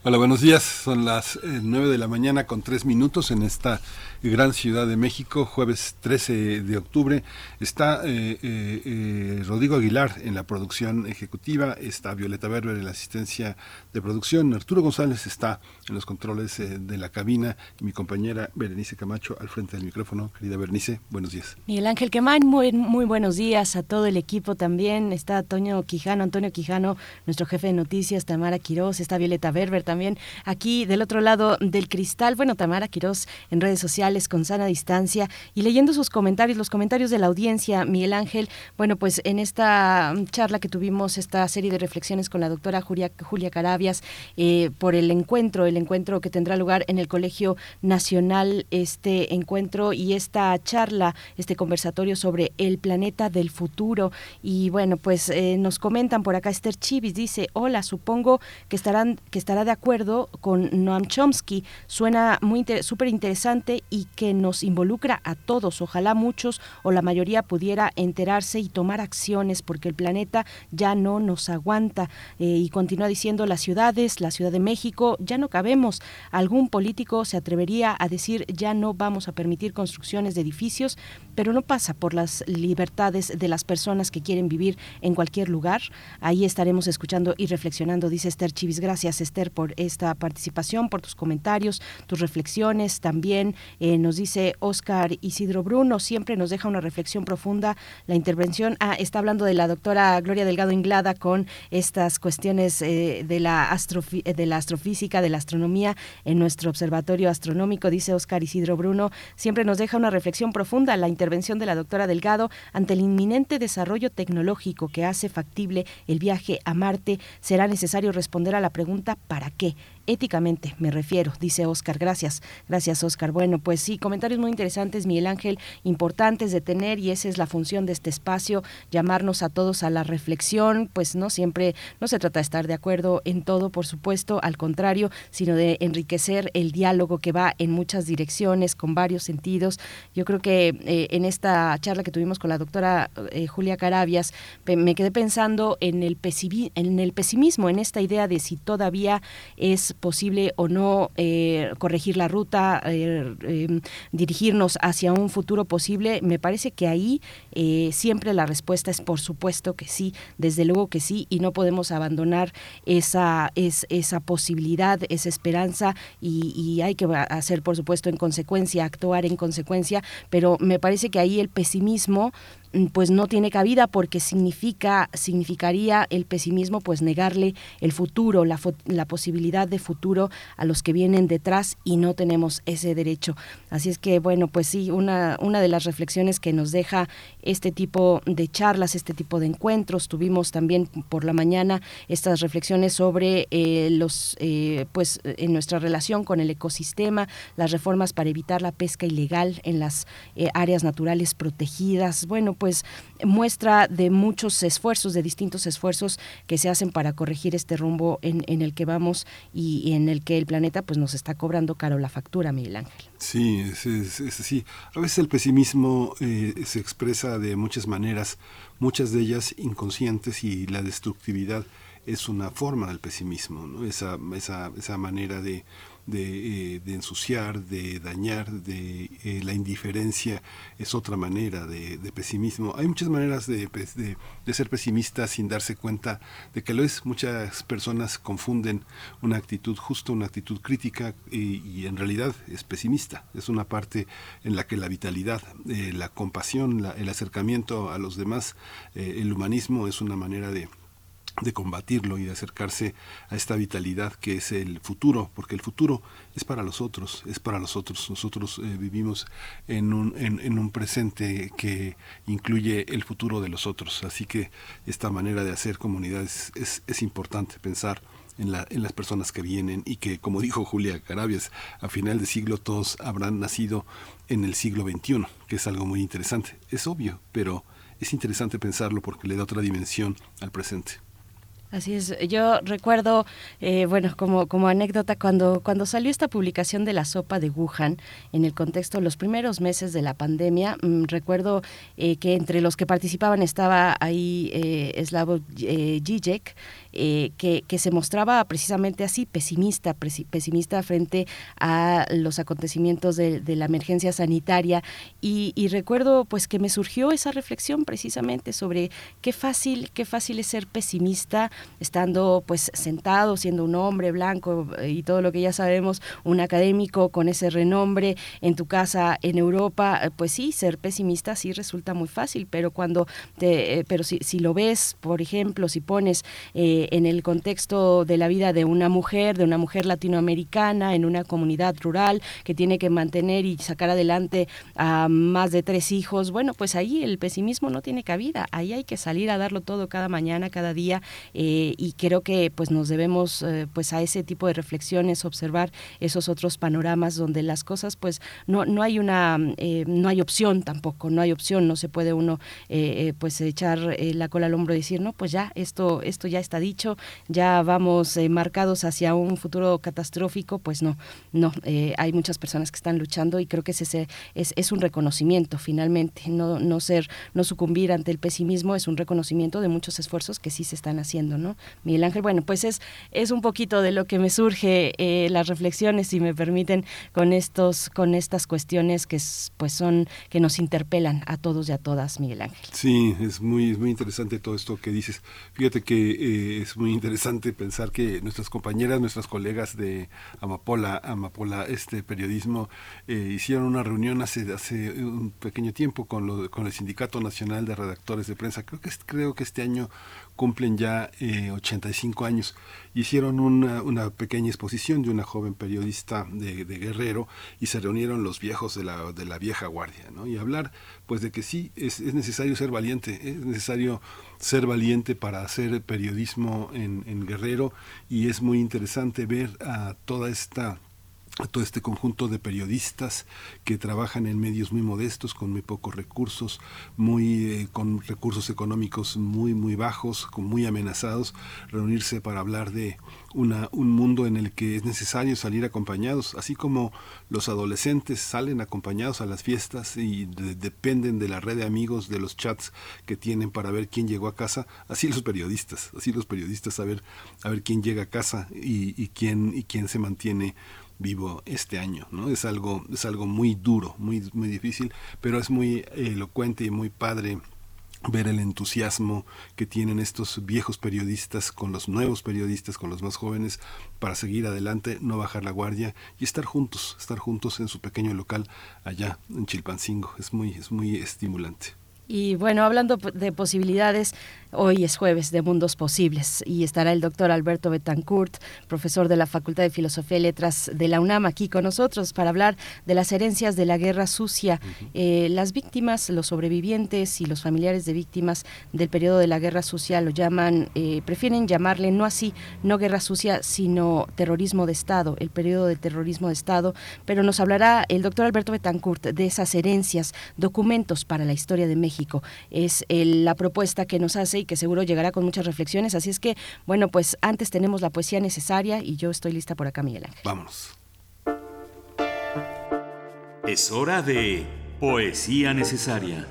Hola, buenos días. Son las eh, 9 de la mañana con 3 minutos en esta gran ciudad de México, jueves 13 de octubre. Está eh, eh, eh, Rodrigo Aguilar en la producción ejecutiva, está Violeta Berber en la asistencia de producción, Arturo González está en los controles de la cabina mi compañera Berenice Camacho al frente del micrófono. Querida Berenice, buenos días. Miguel Ángel Quemán, muy, buenos días a todo el equipo también. Está Antonio Quijano, Antonio Quijano, nuestro jefe de noticias, Tamara Quirós, está Violeta Berber también aquí del otro lado del cristal. Bueno, Tamara Quirós en redes sociales con sana distancia y leyendo sus comentarios, los comentarios de la audiencia, Miguel Ángel. Bueno, pues en esta charla que tuvimos, esta serie de reflexiones con la doctora Julia, Julia Carabias eh, por el encuentro, el encuentro que tendrá lugar en el Colegio Nacional, este encuentro y esta charla, este conversatorio sobre el planeta del futuro. Y bueno, pues eh, nos comentan por acá Esther Chivis, dice, hola, supongo que estarán, que estará de acuerdo con Noam Chomsky. Suena muy súper interesante y que nos involucra a todos. Ojalá muchos o la mayoría pudiera enterarse y tomar acciones porque el planeta ya no nos aguanta. Eh, y continúa diciendo las ciudades, la Ciudad de México, ya no cabemos. Algún político se atrevería a decir ya no vamos a permitir construcciones de edificios, pero no pasa por las libertades de las personas que quieren vivir en cualquier lugar. Ahí estaremos escuchando y reflexionando, dice Esther Chivis. Gracias Esther por esta participación, por tus comentarios, tus reflexiones. También nos dice Oscar Isidro Bruno, siempre nos deja una reflexión profunda. La intervención, ah, está hablando de la doctora Gloria Delgado Inglada con estas cuestiones eh, de, la astrofi de la astrofísica, de la astronomía en nuestro observatorio astronómico, dice Oscar Isidro Bruno, siempre nos deja una reflexión profunda la intervención de la doctora Delgado ante el inminente desarrollo tecnológico que hace factible el viaje a Marte. Será necesario responder a la pregunta ¿para qué? Éticamente me refiero, dice Oscar. Gracias, gracias Oscar. Bueno, pues sí, comentarios muy interesantes, Miguel Ángel, importantes de tener y esa es la función de este espacio, llamarnos a todos a la reflexión, pues no siempre, no se trata de estar de acuerdo en todo, por supuesto, al contrario, sino de enriquecer el diálogo que va en muchas direcciones, con varios sentidos. Yo creo que eh, en esta charla que tuvimos con la doctora eh, Julia Carabias, me quedé pensando en el, en el pesimismo, en esta idea de si todavía es posible o no eh, corregir la ruta, eh, eh, dirigirnos hacia un futuro posible, me parece que ahí siempre la respuesta es por supuesto que sí, desde luego que sí, y no podemos abandonar esa, es, esa posibilidad, esa esperanza, y, y hay que hacer, por supuesto, en consecuencia, actuar en consecuencia, pero me parece que ahí el pesimismo pues no tiene cabida porque significa significaría el pesimismo pues negarle el futuro la, la posibilidad de futuro a los que vienen detrás y no tenemos ese derecho. Así es que, bueno, pues sí, una, una de las reflexiones que nos deja este tipo de charlas, este tipo de encuentros, tuvimos también por la mañana estas reflexiones sobre eh, los, eh, pues, en nuestra relación con el ecosistema, las reformas para evitar la pesca ilegal en las eh, áreas naturales protegidas. Bueno, pues muestra de muchos esfuerzos, de distintos esfuerzos que se hacen para corregir este rumbo en, en el que vamos y, en el que el planeta pues nos está cobrando caro la factura, Miguel Ángel. Sí, es, es, A veces el pesimismo eh, se expresa de muchas maneras, muchas de ellas inconscientes y la destructividad es una forma del pesimismo, ¿no? esa, esa, esa manera de eh, de, ensuciar, de dañar, de eh, la indiferencia es otra manera de, pesimismo. Hay muchas maneras de, ser pesimista sin darse cuenta de que lo es. Muchas personas confunden una actitud justa, una actitud crítica y, en realidad es pesimista. Es una parte en la que la vitalidad, eh, la compasión, el acercamiento a los demás, el humanismo es una manera de de combatirlo y de acercarse a esta vitalidad que es el futuro, porque el futuro es para los otros, es para los otros. Nosotros eh, vivimos en un, en, un presente que incluye el futuro de los otros, así que esta manera de hacer comunidades es, es importante pensar en, la, en, las personas que vienen y que, como dijo Julia Carabias, a final de siglo todos habrán nacido en el siglo XXI, que es algo muy interesante. Es obvio, pero es interesante pensarlo porque le da otra dimensión al presente. Así es. Yo recuerdo, eh, bueno, como, como anécdota, cuando, cuando salió esta publicación de la sopa de Wuhan, en el contexto de los primeros meses de la pandemia, mm, recuerdo eh, que entre los que participaban estaba ahí eh, Slavo Zizek, eh, que, que, se mostraba precisamente así, pesimista, pesimista frente a los acontecimientos de, la emergencia sanitaria. Y, y, recuerdo pues que me surgió esa reflexión precisamente sobre qué fácil, qué fácil es ser pesimista estando pues sentado, siendo un hombre blanco eh, y todo lo que ya sabemos, un académico con ese renombre en tu casa en Europa, eh, pues sí, ser pesimista sí resulta muy fácil, pero cuando te, pero si, si lo ves, por ejemplo, si pones en el contexto de la vida de una mujer, de una mujer latinoamericana en una comunidad rural que tiene que mantener y sacar adelante a más de tres hijos, bueno, pues ahí el pesimismo no tiene cabida, ahí hay que salir a darlo todo cada mañana, cada día eh, y creo que pues nos debemos eh, pues a ese tipo de reflexiones observar esos otros panoramas donde las cosas pues no, no hay una eh, no hay opción tampoco, no hay opción, no se puede uno pues echar la cola al hombro y decir no pues ya esto esto ya está dicho ya vamos eh, marcados hacia un futuro catastrófico, pues no, no, eh, hay muchas personas que están luchando y creo que ese es, es un reconocimiento finalmente, no, no ser, no sucumbir ante el pesimismo es un reconocimiento de muchos esfuerzos que sí se están haciendo, ¿no? Miguel Ángel, bueno, pues es, es un poquito de lo que me surge eh, las reflexiones, si me permiten, con estos, con estas cuestiones que pues son, que nos interpelan a todos y a todas, Miguel Ángel. Sí, es muy, muy interesante todo esto que dices. Fíjate que es muy interesante pensar que nuestras compañeras, nuestras colegas de Amapola, Amapola, este periodismo, eh, hicieron una reunión hace, hace un pequeño tiempo con, lo, con el Sindicato Nacional de Redactores de Prensa. Creo que, creo que este año cumplen ya eh, 85 años. Hicieron una, una, pequeña exposición de una joven periodista de, Guerrero y se reunieron los viejos de la, de la vieja guardia, ¿no? Y hablar, pues, de que sí, es, es necesario ser valiente, es necesario ser valiente para hacer periodismo en, en Guerrero y es muy interesante ver a toda esta a todo este conjunto de periodistas que trabajan en medios muy modestos, con muy pocos recursos, muy eh, con recursos económicos muy muy bajos, muy amenazados, reunirse para hablar de una, un mundo en el que es necesario salir acompañados, así como los adolescentes salen acompañados a las fiestas y dependen de la red de amigos, de los chats que tienen para ver quién llegó a casa, así los periodistas, así los periodistas a ver, a ver quién llega a casa y quién y quién se mantiene vivo este año, ¿no? Es algo, es algo muy duro, muy, muy difícil, pero es muy elocuente y muy padre ver el entusiasmo que tienen estos viejos periodistas con los nuevos periodistas, con los más jóvenes, para seguir adelante, no bajar la guardia y estar juntos, estar juntos en su pequeño local allá en Chilpancingo. Es muy, es muy estimulante. Y bueno, hablando de posibilidades, Hoy es jueves de Mundos Posibles y estará el doctor Alberto Betancourt, profesor de la Facultad de Filosofía y Letras de la UNAM, aquí con nosotros para hablar de las herencias de la guerra sucia. Eh, las víctimas, los sobrevivientes y los familiares de víctimas del periodo de la guerra sucia lo llaman, eh, prefieren llamarle no así, no guerra sucia, sino terrorismo de Estado, el periodo de terrorismo de Estado. Pero nos hablará el doctor Alberto Betancourt de esas herencias, documentos para la historia de México. Es la propuesta que nos hace y que seguro llegará con muchas reflexiones. Así es que, bueno, pues antes tenemos la poesía necesaria y yo estoy lista por acá, Miguel Ángel. Vámonos. Es hora de poesía necesaria.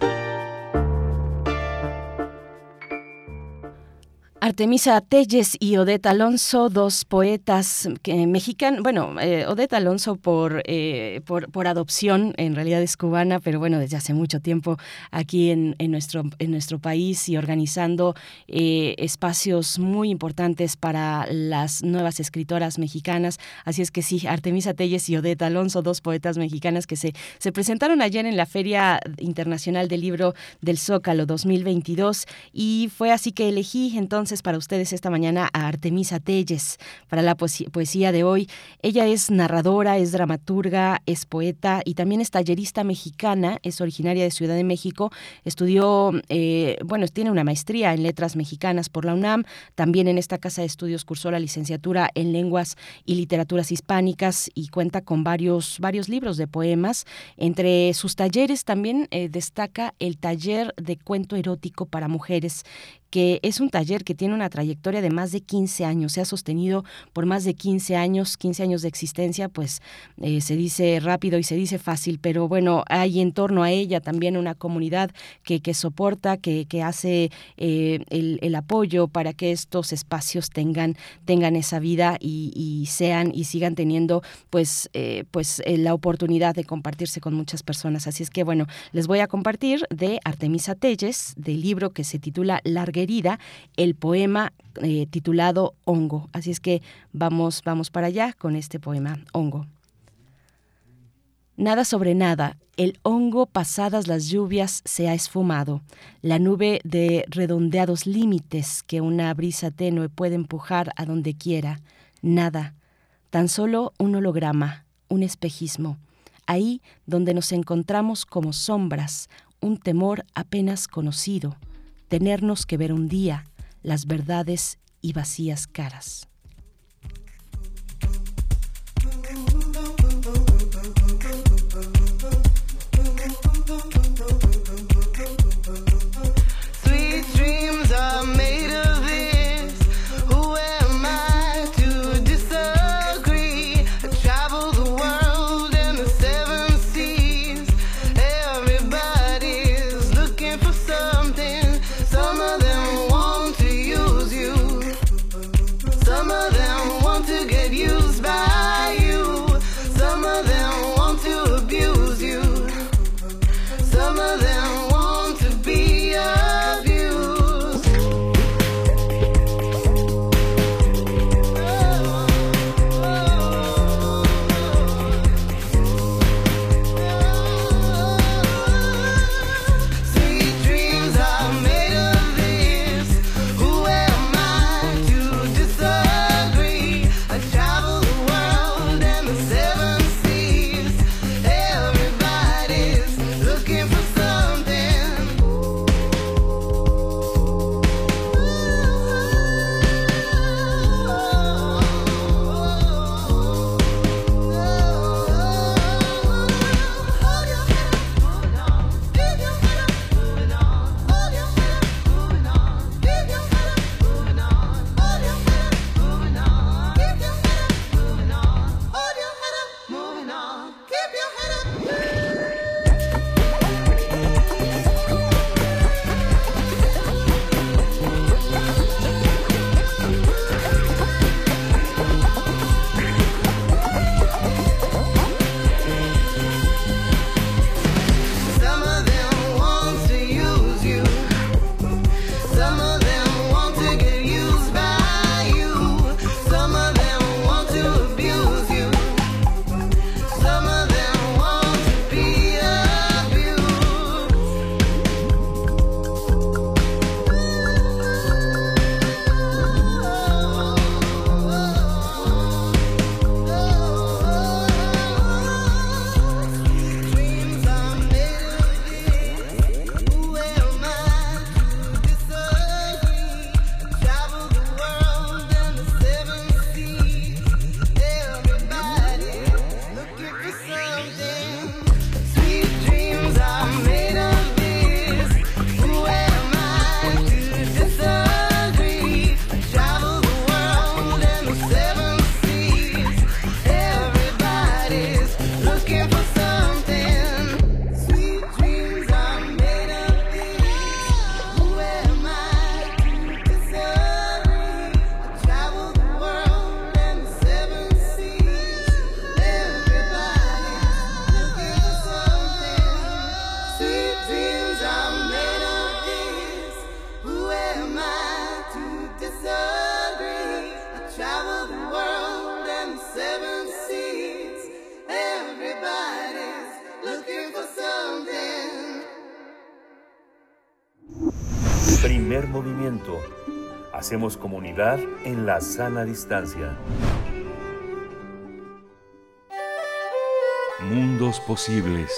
Artemisa Telles y Odette Alonso, dos poetas mexicanos, bueno, eh, Odette Alonso por, eh, por, por, adopción, en realidad es cubana, pero bueno, desde hace mucho tiempo aquí en, en nuestro, en nuestro país y organizando eh, espacios muy importantes para las nuevas escritoras mexicanas. Así es que sí, Artemisa Telles y Odette Alonso, dos poetas mexicanas que se, se presentaron ayer en la Feria Internacional del Libro del Zócalo 2022 y fue así que elegí entonces para ustedes esta mañana a Artemisa Telles para la poesía de hoy. Ella es narradora, es dramaturga, es poeta y también es tallerista mexicana, es originaria de Ciudad de México, estudió, eh, bueno, tiene una maestría en letras mexicanas por la UNAM, también en esta casa de estudios cursó la licenciatura en lenguas y literaturas hispánicas y cuenta con varios, varios libros de poemas. Entre sus talleres también eh, destaca el taller de cuento erótico para mujeres que es un taller que tiene una trayectoria de más de 15 años, se ha sostenido por más de 15 años, 15 años de existencia, pues eh, se dice rápido y se dice fácil, pero bueno, hay en torno a ella también una comunidad que, que soporta, que, que hace eh, el, el, apoyo para que estos espacios tengan, tengan esa vida y, y sean y sigan teniendo pues, eh, pues la oportunidad de compartirse con muchas personas. Así es que bueno, les voy a compartir de Artemisa Telles, del libro que se titula Larga herida, el poema eh, titulado Hongo. Así es que vamos, vamos para allá con este poema, Hongo. Nada sobre nada, el hongo pasadas las lluvias se ha esfumado, la nube de redondeados límites que una brisa tenue puede empujar a donde quiera, nada, tan solo un holograma, un espejismo, ahí donde nos encontramos como sombras, un temor apenas conocido, tenernos que ver un día las verdades y vacías caras. Hacemos comunidad en la sana distancia. Mundos posibles.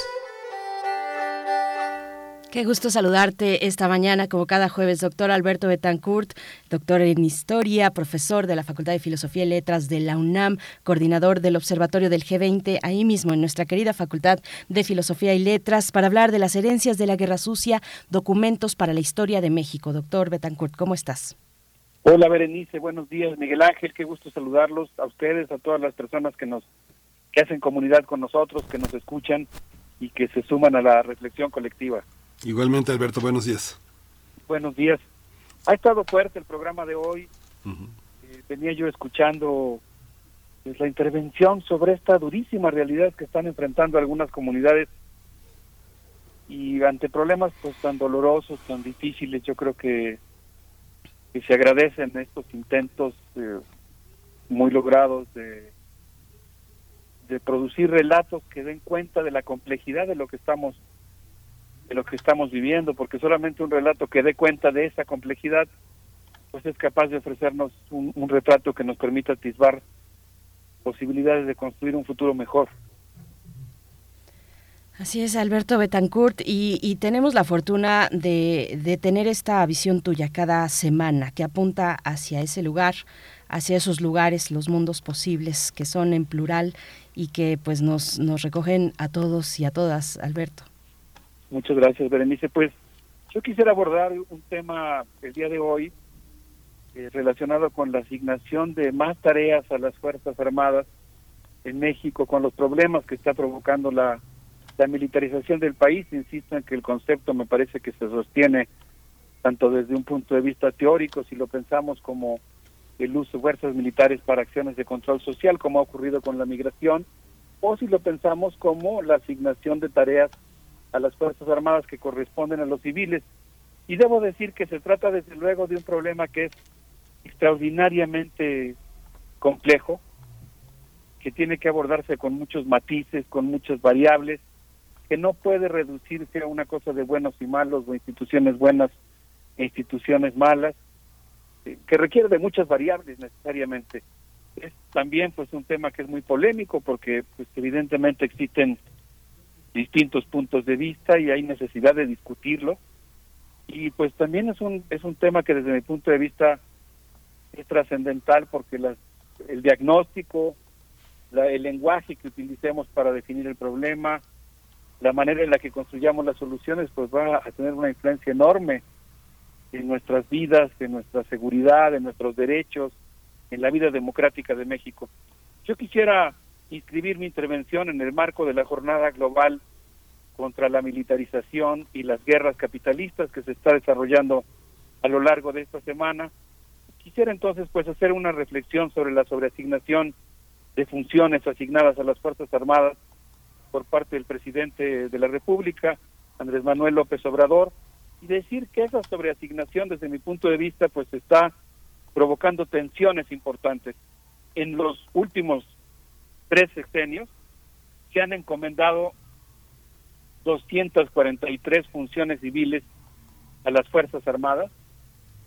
Qué gusto saludarte esta mañana, como cada jueves, doctor Alberto Betancourt, doctor en Historia, profesor de la Facultad de Filosofía y Letras de la UNAM, coordinador del Observatorio del G20, ahí mismo en nuestra querida Facultad de Filosofía y Letras, para hablar de las herencias de la Guerra Sucia, documentos para la historia de México. Doctor Betancourt, ¿cómo estás? Hola Berenice, buenos días. Miguel Ángel, qué gusto saludarlos a ustedes, a todas las personas que nos que hacen comunidad con nosotros, que nos escuchan y que se suman a la reflexión colectiva. Igualmente, Alberto, buenos días. Buenos días. Ha estado fuerte el programa de hoy. Eh, venía yo escuchando pues, la intervención sobre esta durísima realidad que están enfrentando algunas comunidades y ante problemas pues tan dolorosos, tan difíciles, yo creo que, que se agradecen estos intentos eh, muy logrados de, de producir relatos que den cuenta de la complejidad de lo que estamos de lo que estamos viviendo, porque solamente un relato que dé cuenta de esa complejidad, pues es capaz de ofrecernos un, un retrato que nos permita atisbar posibilidades de construir un futuro mejor. Así es, Alberto Betancourt, y, tenemos la fortuna de, de, tener esta visión tuya cada semana que apunta hacia ese lugar, hacia esos lugares, los mundos posibles que son en plural y que pues nos, nos recogen a todos y a todas, Alberto. Muchas gracias, Berenice. Pues yo quisiera abordar un tema el día de hoy eh, relacionado con la asignación de más tareas a las Fuerzas Armadas en México, con los problemas que está provocando la, la militarización del país. Insisto en que el concepto me parece que se sostiene tanto desde un punto de vista teórico, si lo pensamos como el uso de fuerzas militares para acciones de control social, como ha ocurrido con la migración, o si lo pensamos como la asignación de tareas a las Fuerzas Armadas que corresponden a los civiles. Y debo decir que se trata desde luego de un problema que es extraordinariamente complejo, que tiene que abordarse con muchos matices, con muchas variables, que no puede reducirse a una cosa de buenos y malos o instituciones buenas e instituciones malas, eh, que requiere de muchas variables necesariamente. Es también pues un tema que es muy polémico porque pues evidentemente existen distintos puntos de vista y hay necesidad de discutirlo y pues también es un es un tema que desde mi punto de vista es trascendental porque las, el diagnóstico la, el lenguaje que utilicemos para definir el problema la manera en la que construyamos las soluciones pues va a tener una influencia enorme en nuestras vidas en nuestra seguridad en nuestros derechos en la vida democrática de México yo quisiera inscribir mi intervención en el marco de la jornada global contra la militarización y las guerras capitalistas que se está desarrollando a lo largo de esta semana. Quisiera entonces pues hacer una reflexión sobre la sobreasignación de funciones asignadas a las Fuerzas Armadas por parte del presidente de la República, Andrés Manuel López Obrador, y decir que esa sobreasignación desde mi punto de vista pues está provocando tensiones importantes. En los últimos tres sexenios se han encomendado 243 funciones civiles a las Fuerzas Armadas,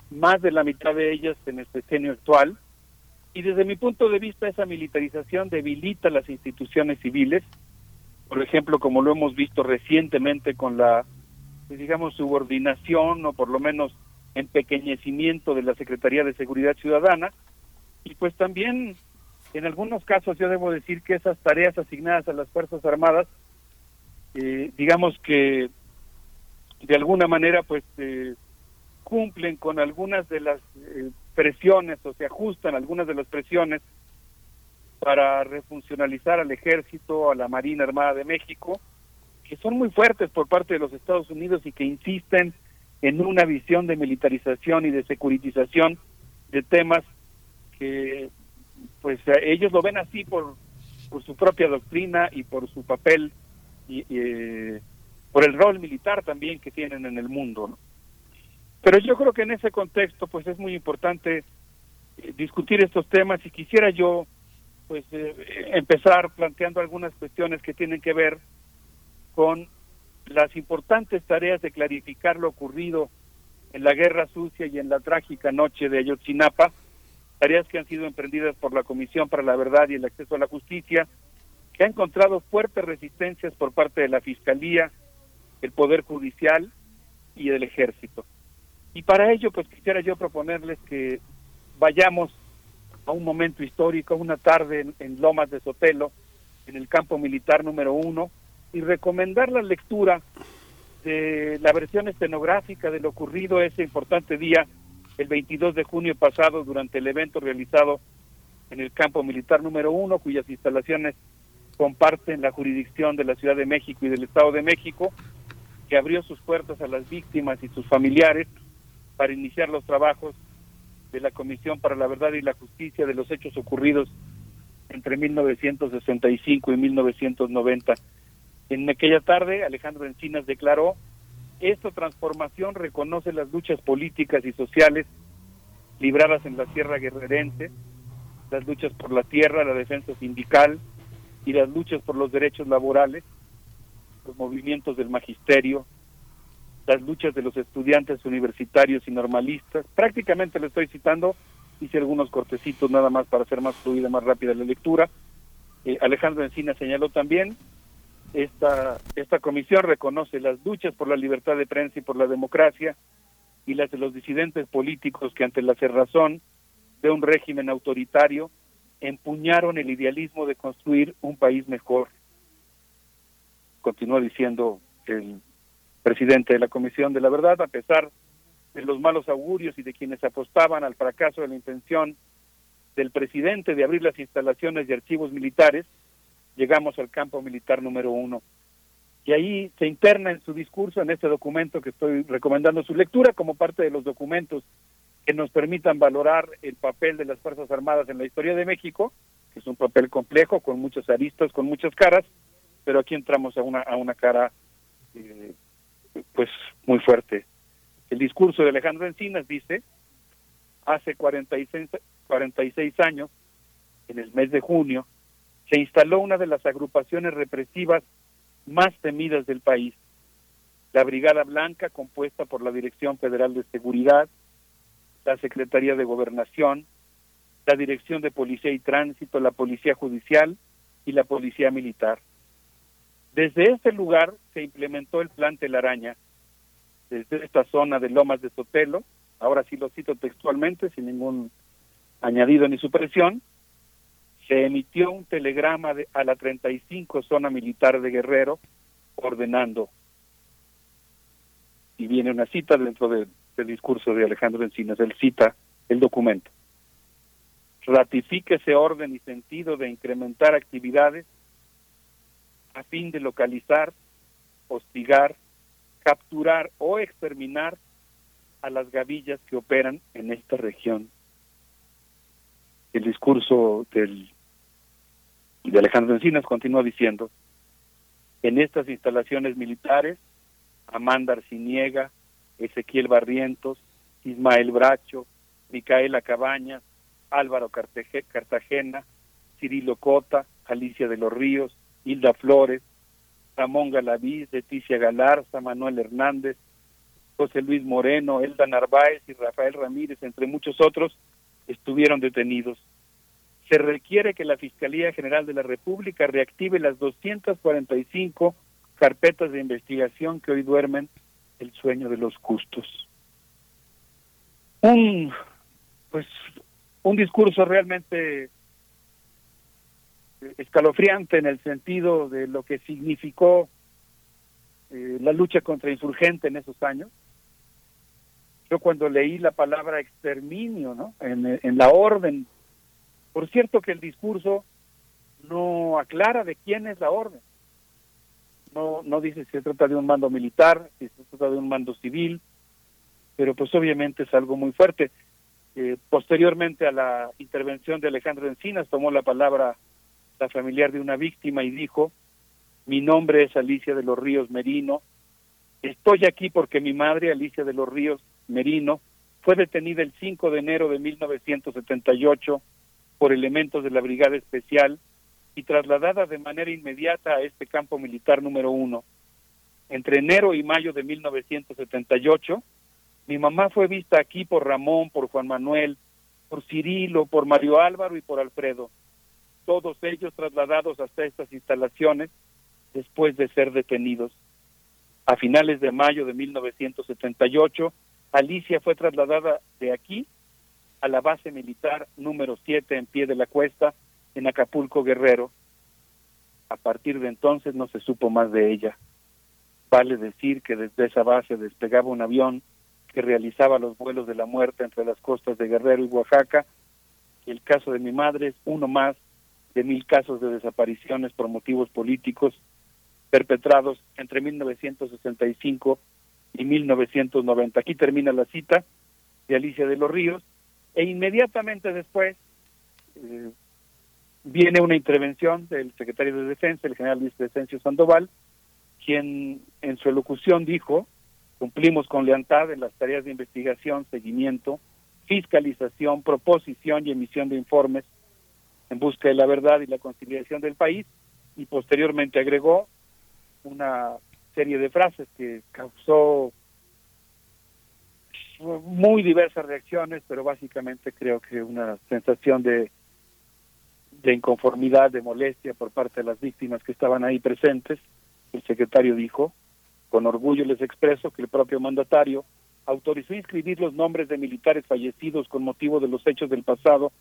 más de la mitad de ellas en el sexenio actual, y desde mi punto de vista esa militarización debilita las instituciones civiles, por ejemplo, como lo hemos visto recientemente con la, pues, digamos, subordinación o por lo menos empequeñecimiento de la Secretaría de Seguridad Ciudadana, y pues también en algunos casos yo debo decir que esas tareas asignadas a las Fuerzas Armadas, eh, digamos que de alguna manera pues eh, cumplen con algunas de las eh, presiones o se ajustan algunas de las presiones para refuncionalizar al ejército, a la Marina Armada de México, que son muy fuertes por parte de los Estados Unidos y que insisten en una visión de militarización y de securitización de temas que pues ellos lo ven así por, por su propia doctrina y por su papel y, por el rol militar también que tienen en el mundo. Pero yo creo que en ese contexto pues es muy importante eh, discutir estos temas y quisiera yo pues eh, empezar planteando algunas cuestiones que tienen que ver con las importantes tareas de clarificar lo ocurrido en la guerra sucia y en la trágica noche de Ayotzinapa, tareas que han sido emprendidas por la Comisión para la Verdad y el Acceso a la Justicia, que ha encontrado fuertes resistencias por parte de la Fiscalía, el Poder Judicial y del Ejército. Y para ello, pues quisiera yo proponerles que vayamos a un momento histórico, una tarde en, en Lomas de Sotelo, en el campo militar número uno, y recomendar la lectura de la versión escenográfica de lo ocurrido ese importante día, el 22 de junio pasado, durante el evento realizado en el campo militar número uno, cuyas instalaciones comparten la jurisdicción de la Ciudad de México y del Estado de México, que abrió sus puertas a las víctimas y sus familiares para iniciar los trabajos de la Comisión para la Verdad y la Justicia de los hechos ocurridos entre 1965 y 1990. En aquella tarde, Alejandro Encinas declaró, esta transformación reconoce las luchas políticas y sociales libradas en la Sierra Guerrerense, las luchas por la tierra, la defensa sindical y las luchas por los derechos laborales, los movimientos del magisterio, las luchas de los estudiantes universitarios y normalistas. Prácticamente le estoy citando, hice algunos cortecitos nada más para hacer más fluida, más rápida la lectura. Eh, Alejandro Encina señaló también, esta, esta comisión reconoce las luchas por la libertad de prensa y por la democracia y las de los disidentes políticos que ante la cerrazón de un régimen autoritario empuñaron el idealismo de construir un país mejor. Continúa diciendo el presidente de la Comisión de la Verdad, a pesar de los malos augurios y de quienes apostaban al fracaso de la intención del presidente de abrir las instalaciones de archivos militares, llegamos al campo militar número uno. Y ahí se interna en su discurso, en este documento que estoy recomendando su lectura, como parte de los documentos que nos permitan valorar el papel de las Fuerzas Armadas en la historia de México, que es un papel complejo, con muchas aristas, con muchas caras, pero aquí entramos a una, a una cara eh, pues muy fuerte. El discurso de Alejandro Encinas dice, hace 46, 46 años, en el mes de junio, se instaló una de las agrupaciones represivas más temidas del país, la Brigada Blanca, compuesta por la Dirección Federal de Seguridad, la Secretaría de Gobernación, la Dirección de Policía y Tránsito, la Policía Judicial y la Policía Militar. Desde este lugar se implementó el Plan Telaraña, desde esta zona de Lomas de Sotelo, ahora sí lo cito textualmente, sin ningún añadido ni supresión, se emitió un telegrama de, a la 35 zona militar de Guerrero ordenando, y viene una cita dentro del discurso de Alejandro Encinas, él cita el documento. Ratifique ese orden y sentido de incrementar actividades a fin de localizar, hostigar, capturar o exterminar a las gavillas que operan en esta región. El discurso del, de Alejandro Encinas continúa diciendo, en estas instalaciones militares, Amanda Arciniega, Ezequiel Barrientos, Ismael Bracho, Micaela Cabañas, Álvaro Cartagena, Cirilo Cota, Alicia de los Ríos, Hilda Flores, Ramón Galaviz, Leticia Galarza, Manuel Hernández, José Luis Moreno, Elda Narváez y Rafael Ramírez, entre muchos otros, estuvieron detenidos. Se requiere que la Fiscalía General de la República reactive las 245 carpetas de investigación que hoy duermen el sueño de los justos. Un, pues, un discurso realmente escalofriante en el sentido de lo que significó eh, la lucha contra insurgente en esos años. Yo cuando leí la palabra exterminio, ¿no? En, la orden, por cierto que el discurso no aclara de quién es la orden. No, no dice si se trata de un mando militar, si se trata de un mando civil, pero pues obviamente es algo muy fuerte. Eh, posteriormente a la intervención de Alejandro Encinas tomó la palabra familiar de una víctima y dijo, mi nombre es Alicia de los Ríos Merino, estoy aquí porque mi madre, Alicia de los Ríos Merino, fue detenida el 5 de enero de 1978 por elementos de la Brigada Especial y trasladada de manera inmediata a este campo militar número uno. Entre enero y mayo de 1978, Mi mamá fue vista aquí por Ramón, por Juan Manuel, por Cirilo, por Mario Álvaro y por Alfredo, todos ellos trasladados hasta estas instalaciones después de ser detenidos. A finales de mayo de 1978, Alicia fue trasladada de aquí a la base militar número 7 en pie de la cuesta en Acapulco Guerrero. A partir de entonces no se supo más de ella. Vale decir que desde esa base despegaba un avión que realizaba los vuelos de la muerte entre las costas de Guerrero y Oaxaca. El caso de mi madre es uno más de mil casos de desapariciones por motivos políticos perpetrados entre 1965 y 1990. Aquí termina la cita de Alicia de los Ríos e inmediatamente después eh, viene una intervención del secretario de Defensa, el general Luis Crescencio Sandoval, quien en su elocución dijo, cumplimos con lealtad en las tareas de investigación, seguimiento, fiscalización, proposición y emisión de informes en busca de la verdad y la conciliación del país, y posteriormente agregó una serie de frases que causó muy diversas reacciones, pero básicamente creo que una sensación de, de inconformidad, de molestia por parte de las víctimas que estaban ahí presentes. El secretario dijo, con orgullo les expreso que el propio mandatario autorizó inscribir los nombres de militares fallecidos con motivo de los hechos del pasado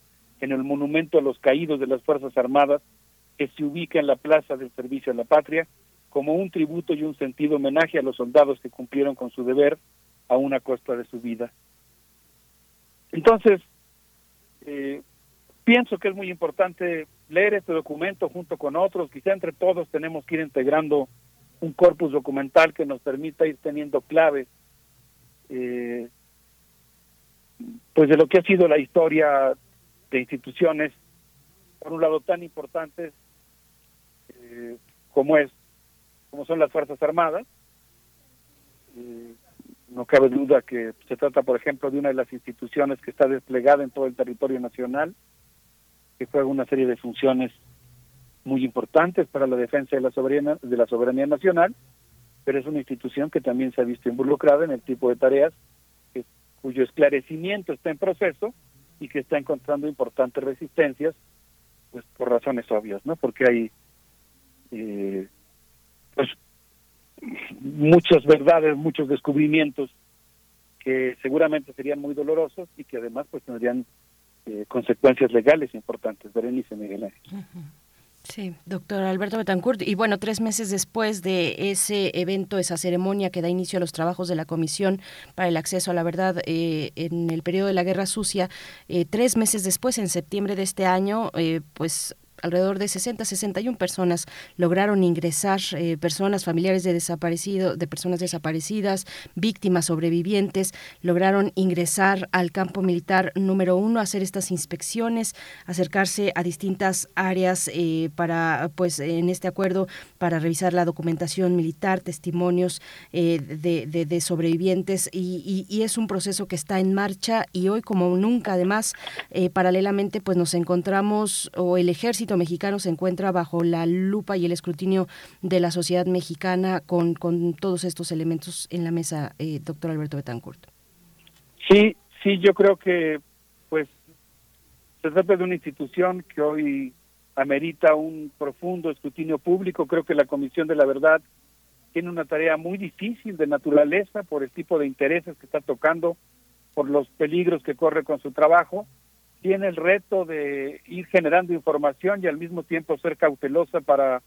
en el monumento a los caídos de las Fuerzas Armadas que se ubica en la Plaza del Servicio a la Patria como un tributo y un sentido homenaje a los soldados que cumplieron con su deber a una costa de su vida. Entonces, eh, pienso que es muy importante leer este documento junto con otros, quizá entre todos tenemos que ir integrando un corpus documental que nos permita ir teniendo claves eh, pues de lo que ha sido la historia de instituciones, por un lado tan importantes eh, como es como son las Fuerzas Armadas. No cabe duda que se trata, por ejemplo, de una de las instituciones que está desplegada en todo el territorio nacional, que juega una serie de funciones muy importantes para la defensa de la soberanía, de la soberanía nacional, pero es una institución que también se ha visto involucrada en el tipo de tareas cuyo esclarecimiento está en proceso y que está encontrando importantes resistencias, pues por razones obvias, ¿no? Porque hay eh, pues muchas verdades, muchos descubrimientos que seguramente serían muy dolorosos y que además pues tendrían eh, consecuencias legales importantes. Berenice Miguel Ángel. Sí, doctor Alberto Betancourt. Y bueno, tres meses después de ese evento, esa ceremonia que da inicio a los trabajos de la Comisión para el Acceso a la Verdad eh, en el periodo de la Guerra Sucia, eh, tres meses después, en septiembre de este año, pues alrededor de 60, 61 personas lograron ingresar, eh, personas familiares de desaparecido, de personas desaparecidas, víctimas, sobrevivientes, lograron ingresar al campo militar número uno, hacer estas inspecciones, acercarse a distintas áreas eh, para, pues, en este acuerdo, para revisar la documentación militar, testimonios eh, de, sobrevivientes y, y, es un proceso que está en marcha y hoy como nunca además paralelamente pues nos encontramos o el ejército mexicano se encuentra bajo la lupa y el escrutinio de la sociedad mexicana con, con todos estos elementos en la mesa, eh, doctor Alberto Betancourt. Sí, sí, yo creo que pues se trata de una institución que hoy amerita un profundo escrutinio público. Creo que la Comisión de la Verdad tiene una tarea muy difícil de naturaleza por el tipo de intereses que está tocando, por los peligros que corre con su trabajo tiene el reto de ir generando información y al mismo tiempo ser cautelosa para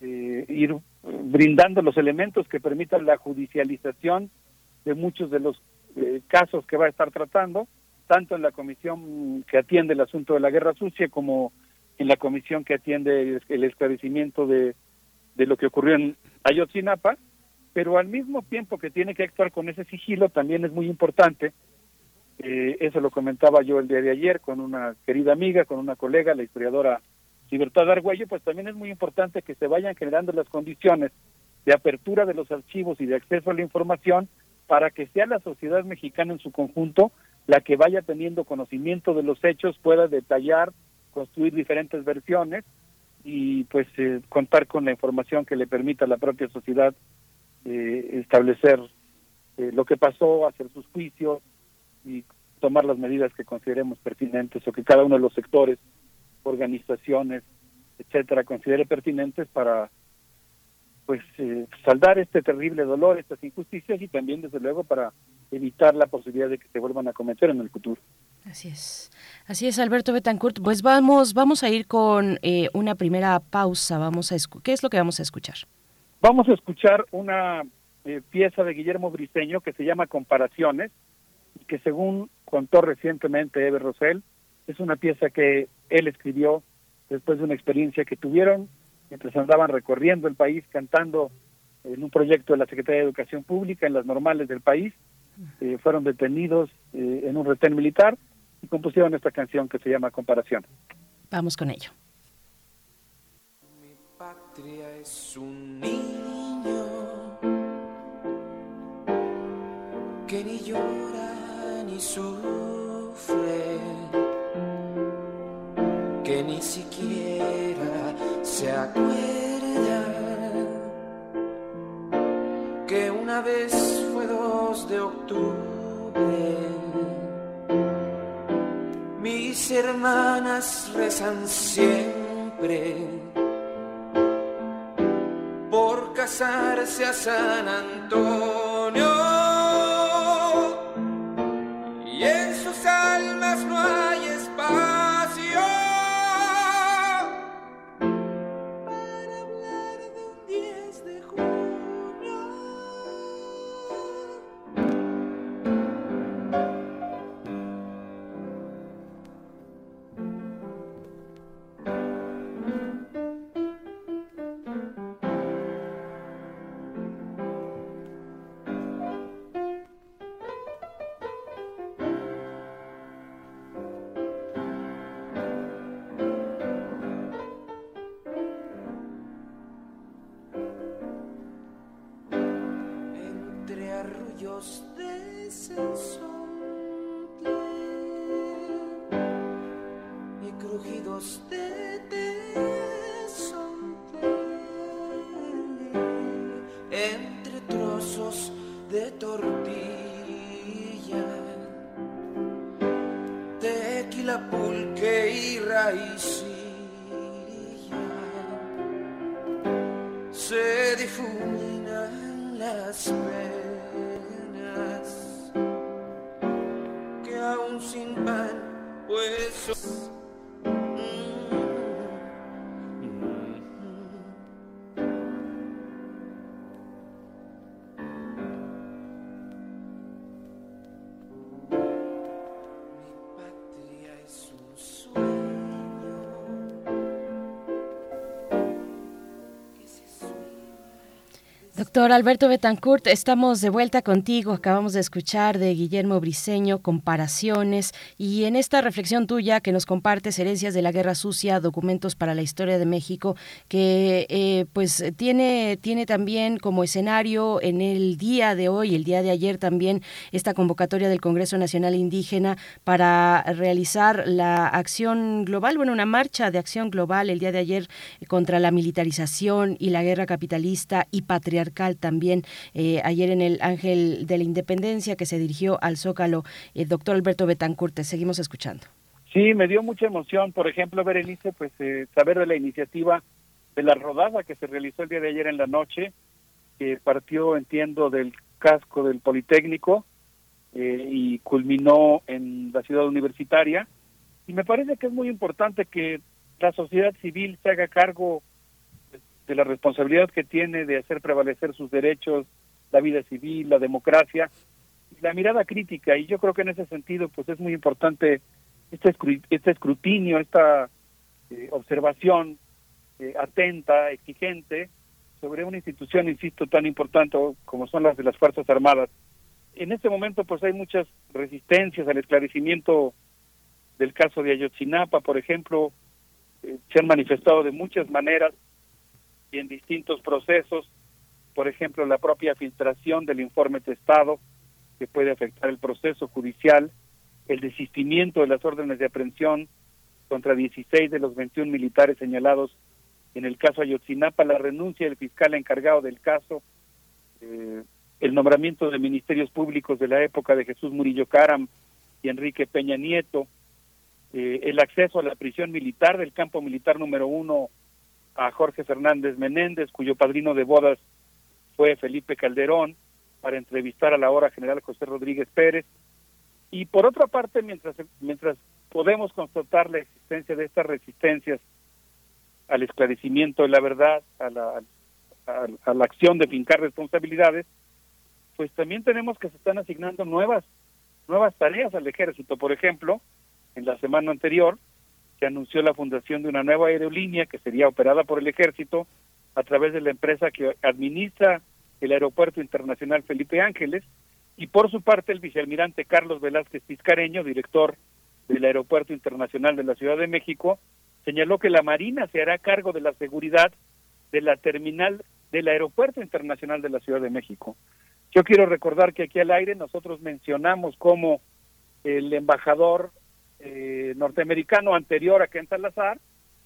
eh, ir brindando los elementos que permitan la judicialización de muchos de los eh, casos que va a estar tratando, tanto en la comisión que atiende el asunto de la guerra sucia como en la comisión que atiende el esclarecimiento de, de lo que ocurrió en Ayotzinapa, pero al mismo tiempo que tiene que actuar con ese sigilo, también es muy importante eh, eso lo comentaba yo el día de ayer con una querida amiga, con una colega, la historiadora Libertad Argüello, pues también es muy importante que se vayan generando las condiciones de apertura de los archivos y de acceso a la información para que sea la sociedad mexicana en su conjunto la que vaya teniendo conocimiento de los hechos, pueda detallar, construir diferentes versiones y pues eh, contar con la información que le permita a la propia sociedad eh, establecer eh, lo que pasó, hacer sus juicios y tomar las medidas que consideremos pertinentes o que cada uno de los sectores, organizaciones, etcétera, considere pertinentes para pues eh, saldar este terrible dolor, estas injusticias y también desde luego para evitar la posibilidad de que se vuelvan a cometer en el futuro. Así es. Así es, Alberto Betancourt. Pues vamos, vamos a ir con eh, una primera pausa. Vamos a ¿Qué es lo que vamos a escuchar? Vamos a escuchar una eh, pieza de Guillermo Briseño que se llama Comparaciones, que según contó recientemente Eber Rosell, es una pieza que él escribió después de una experiencia que tuvieron mientras andaban recorriendo el país cantando en un proyecto de la Secretaría de Educación Pública en las normales del país. Eh, fueron detenidos eh, en un retén militar y compusieron esta canción que se llama Comparación. Vamos con ello. Mi patria es un niño que ni llora ni sufre, que ni siquiera se acuerda que una vez fue 2 de octubre. Mis hermanas rezan siempre por casarse a San Antonio Doctor Alberto Betancourt, estamos de vuelta contigo. Acabamos de escuchar de Guillermo Briseño comparaciones y en esta reflexión tuya que nos compartes herencias de la guerra sucia, documentos para la historia de México, que eh, pues tiene tiene también como escenario en el día de hoy, el día de ayer también esta convocatoria del Congreso Nacional Indígena para realizar la acción global, bueno, una marcha de acción global el día de ayer contra la militarización y la guerra capitalista y patriarcal también eh, ayer en el Ángel de la Independencia que se dirigió al Zócalo. El doctor Alberto Betancourt, seguimos escuchando. Sí, me dio mucha emoción, por ejemplo, Berenice, pues eh, saber de la iniciativa de la rodada que se realizó el día de ayer en la noche, que partió, entiendo, del casco del Politécnico eh, y culminó en la ciudad universitaria. Y me parece que es muy importante que la sociedad civil se haga cargo de la responsabilidad que tiene de hacer prevalecer sus derechos, la vida civil, la democracia, la mirada crítica. Y yo creo que en ese sentido, pues es muy importante este, este escrutinio, esta eh, observación eh, atenta, exigente, sobre una institución, insisto, tan importante como son las de las Fuerzas Armadas. En este momento, pues hay muchas resistencias al esclarecimiento del caso de Ayotzinapa, por ejemplo, eh, se han manifestado de muchas maneras y en distintos procesos, por ejemplo, la propia filtración del informe testado que puede afectar el proceso judicial, el desistimiento de las órdenes de aprehensión contra 16 de los 21 militares señalados en el caso Ayotzinapa, la renuncia del fiscal encargado del caso, eh, el nombramiento de ministerios públicos de la época de Jesús Murillo Caram y Enrique Peña Nieto, eh, el acceso a la prisión militar del campo militar número uno a Jorge Fernández Menéndez, cuyo padrino de bodas fue Felipe Calderón, para entrevistar a la hora general José Rodríguez Pérez. Y por otra parte, mientras, mientras podemos constatar la existencia de estas resistencias al esclarecimiento de la verdad, a la, a la acción de fincar responsabilidades, pues también tenemos que se están asignando nuevas nuevas tareas al ejército. Por ejemplo, en la semana anterior se anunció la fundación de una nueva aerolínea que sería operada por el ejército a través de la empresa que administra el Aeropuerto Internacional Felipe Ángeles y por su parte el vicealmirante Carlos Velázquez Pizcareño, director del Aeropuerto Internacional de la Ciudad de México, señaló que la Marina se hará cargo de la seguridad de la terminal del Aeropuerto Internacional de la Ciudad de México. Yo quiero recordar que aquí al aire nosotros mencionamos cómo el embajador eh, norteamericano anterior a Ken Salazar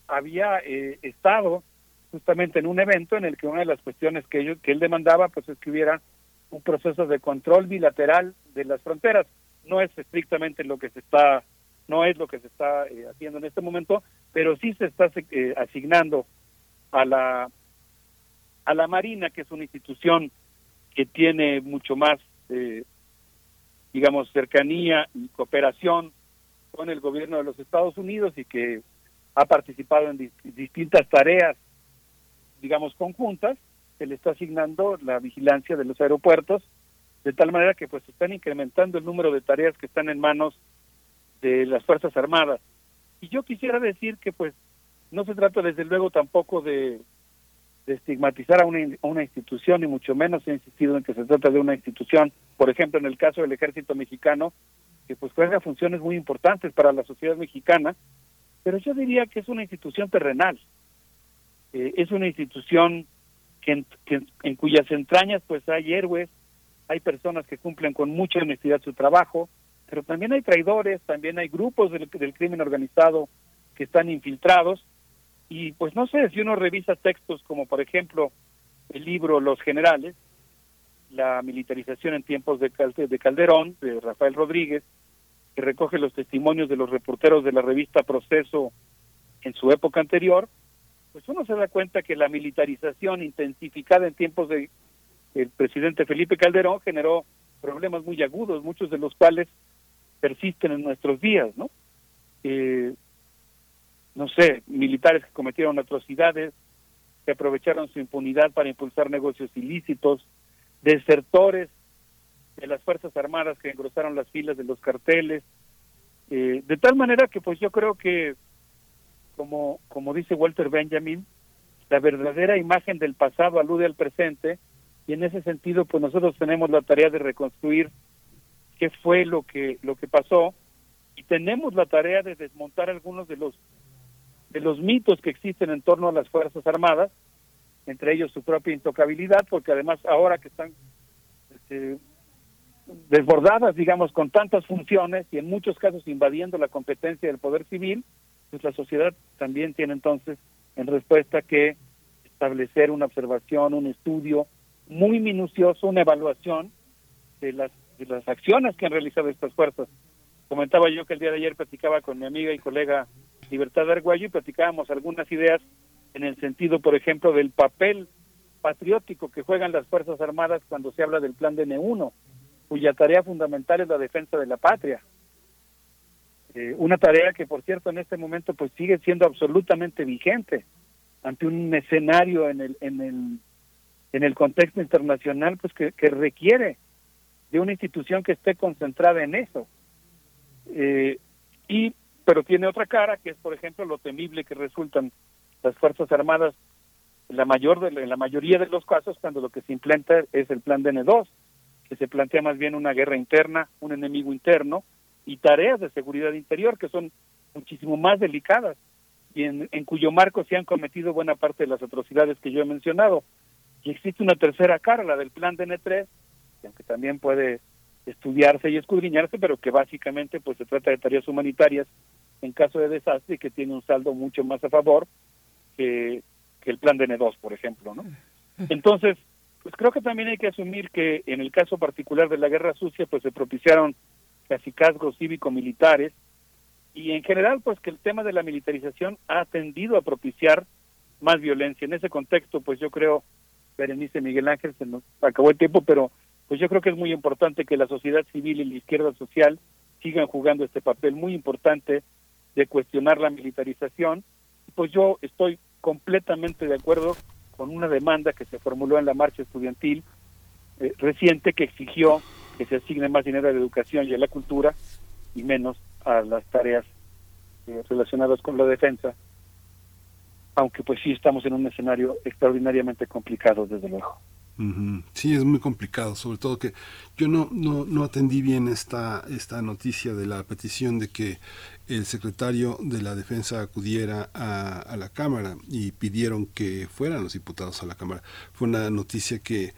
había eh, estado justamente en un evento en el que una de las cuestiones que, ellos, que él demandaba pues es que hubiera un proceso de control bilateral de las fronteras. No es estrictamente lo que se está, no es lo que se está eh, haciendo en este momento, pero sí se está asignando a la a la Marina, que es una institución que tiene mucho más, eh, digamos, cercanía y cooperación con el gobierno de los Estados Unidos y que ha participado en distintas tareas, digamos, conjuntas, se le está asignando la vigilancia de los aeropuertos, de tal manera que pues están incrementando el número de tareas que están en manos de las Fuerzas Armadas. Y yo quisiera decir que pues no se trata desde luego tampoco de estigmatizar a una, institución y mucho menos he insistido en que se trata de una institución, por ejemplo, en el caso del ejército mexicano, que pues juega funciones muy importantes para la sociedad mexicana, pero yo diría que es una institución terrenal, eh, es una institución que en, cuyas entrañas pues hay héroes, hay personas que cumplen con mucha honestidad su trabajo, pero también hay traidores, también hay grupos del crimen organizado que están infiltrados. Y pues no sé, si uno revisa textos como por ejemplo el libro Los Generales, la militarización en tiempos de Calderón, de Rafael Rodríguez, que recoge los testimonios de los reporteros de la revista Proceso en su época anterior, pues uno se da cuenta que la militarización intensificada en tiempos de presidente Felipe Calderón generó problemas muy agudos, muchos de los cuales persisten en nuestros días, ¿no? Eh, no sé, militares que cometieron atrocidades, que aprovecharon su impunidad para impulsar negocios ilícitos, desertores de las Fuerzas Armadas que engrosaron las filas de los carteles, eh, de tal manera que pues yo creo que, como, como dice Walter Benjamin, la verdadera imagen del pasado alude al presente y en ese sentido pues nosotros tenemos la tarea de reconstruir qué fue lo que lo que pasó y tenemos la tarea de desmontar algunos de los de los mitos que existen en torno a las Fuerzas Armadas, entre ellos su propia intocabilidad, porque además ahora que están este, desbordadas, digamos, con tantas funciones y en muchos casos invadiendo la competencia del Poder Civil, pues la sociedad también tiene entonces en respuesta que establecer una observación, un estudio muy minucioso, una evaluación de las, acciones que han realizado estas fuerzas. Comentaba yo que el día de ayer platicaba con mi amiga y colega Libertad Arguello y platicábamos algunas ideas en el sentido, por ejemplo, del papel patriótico que juegan las Fuerzas Armadas cuando se habla del plan de N1, cuya tarea fundamental es la defensa de la patria. Eh, una tarea que, por cierto, en este momento pues sigue siendo absolutamente vigente ante un escenario en el, en el, en el contexto internacional pues que, requiere de una institución que esté concentrada en eso. Eh, y pero tiene otra cara que es por ejemplo lo temible que resultan las fuerzas armadas en la mayor de, en la mayoría de los casos cuando lo que se implementa es el plan de N2 que se plantea más bien una guerra interna un enemigo interno y tareas de seguridad interior que son muchísimo más delicadas y en, en cuyo marco se han cometido buena parte de las atrocidades que yo he mencionado y existe una tercera cara la del plan de N3 que aunque también puede estudiarse y escudriñarse, pero que básicamente pues se trata de tareas humanitarias en caso de desastre y que tiene un saldo mucho más a favor que, que el plan de N2, por ejemplo, ¿no? Entonces, Pues creo que también hay que asumir que en el caso particular de la guerra sucia, pues se propiciaron casicazgos cívico-militares y en general, pues que el tema de la militarización ha tendido a propiciar más violencia. En ese contexto, pues yo creo, Berenice Miguel Ángel, se nos acabó el tiempo, pero pues yo creo que es muy importante que la sociedad civil y la izquierda social sigan jugando este papel muy importante de cuestionar la militarización. Pues yo estoy completamente de acuerdo con una demanda que se formuló en la marcha estudiantil eh, reciente que exigió que se asigne más dinero a la educación y a la cultura y menos a las tareas eh, relacionadas con la defensa, aunque pues sí estamos en un escenario extraordinariamente complicado, desde luego. Sí, es muy complicado, sobre todo que yo no, no, no atendí bien esta, esta noticia de la petición de que el secretario de la Defensa acudiera a, la Cámara y pidieron que fueran los diputados a la Cámara. Fue una noticia que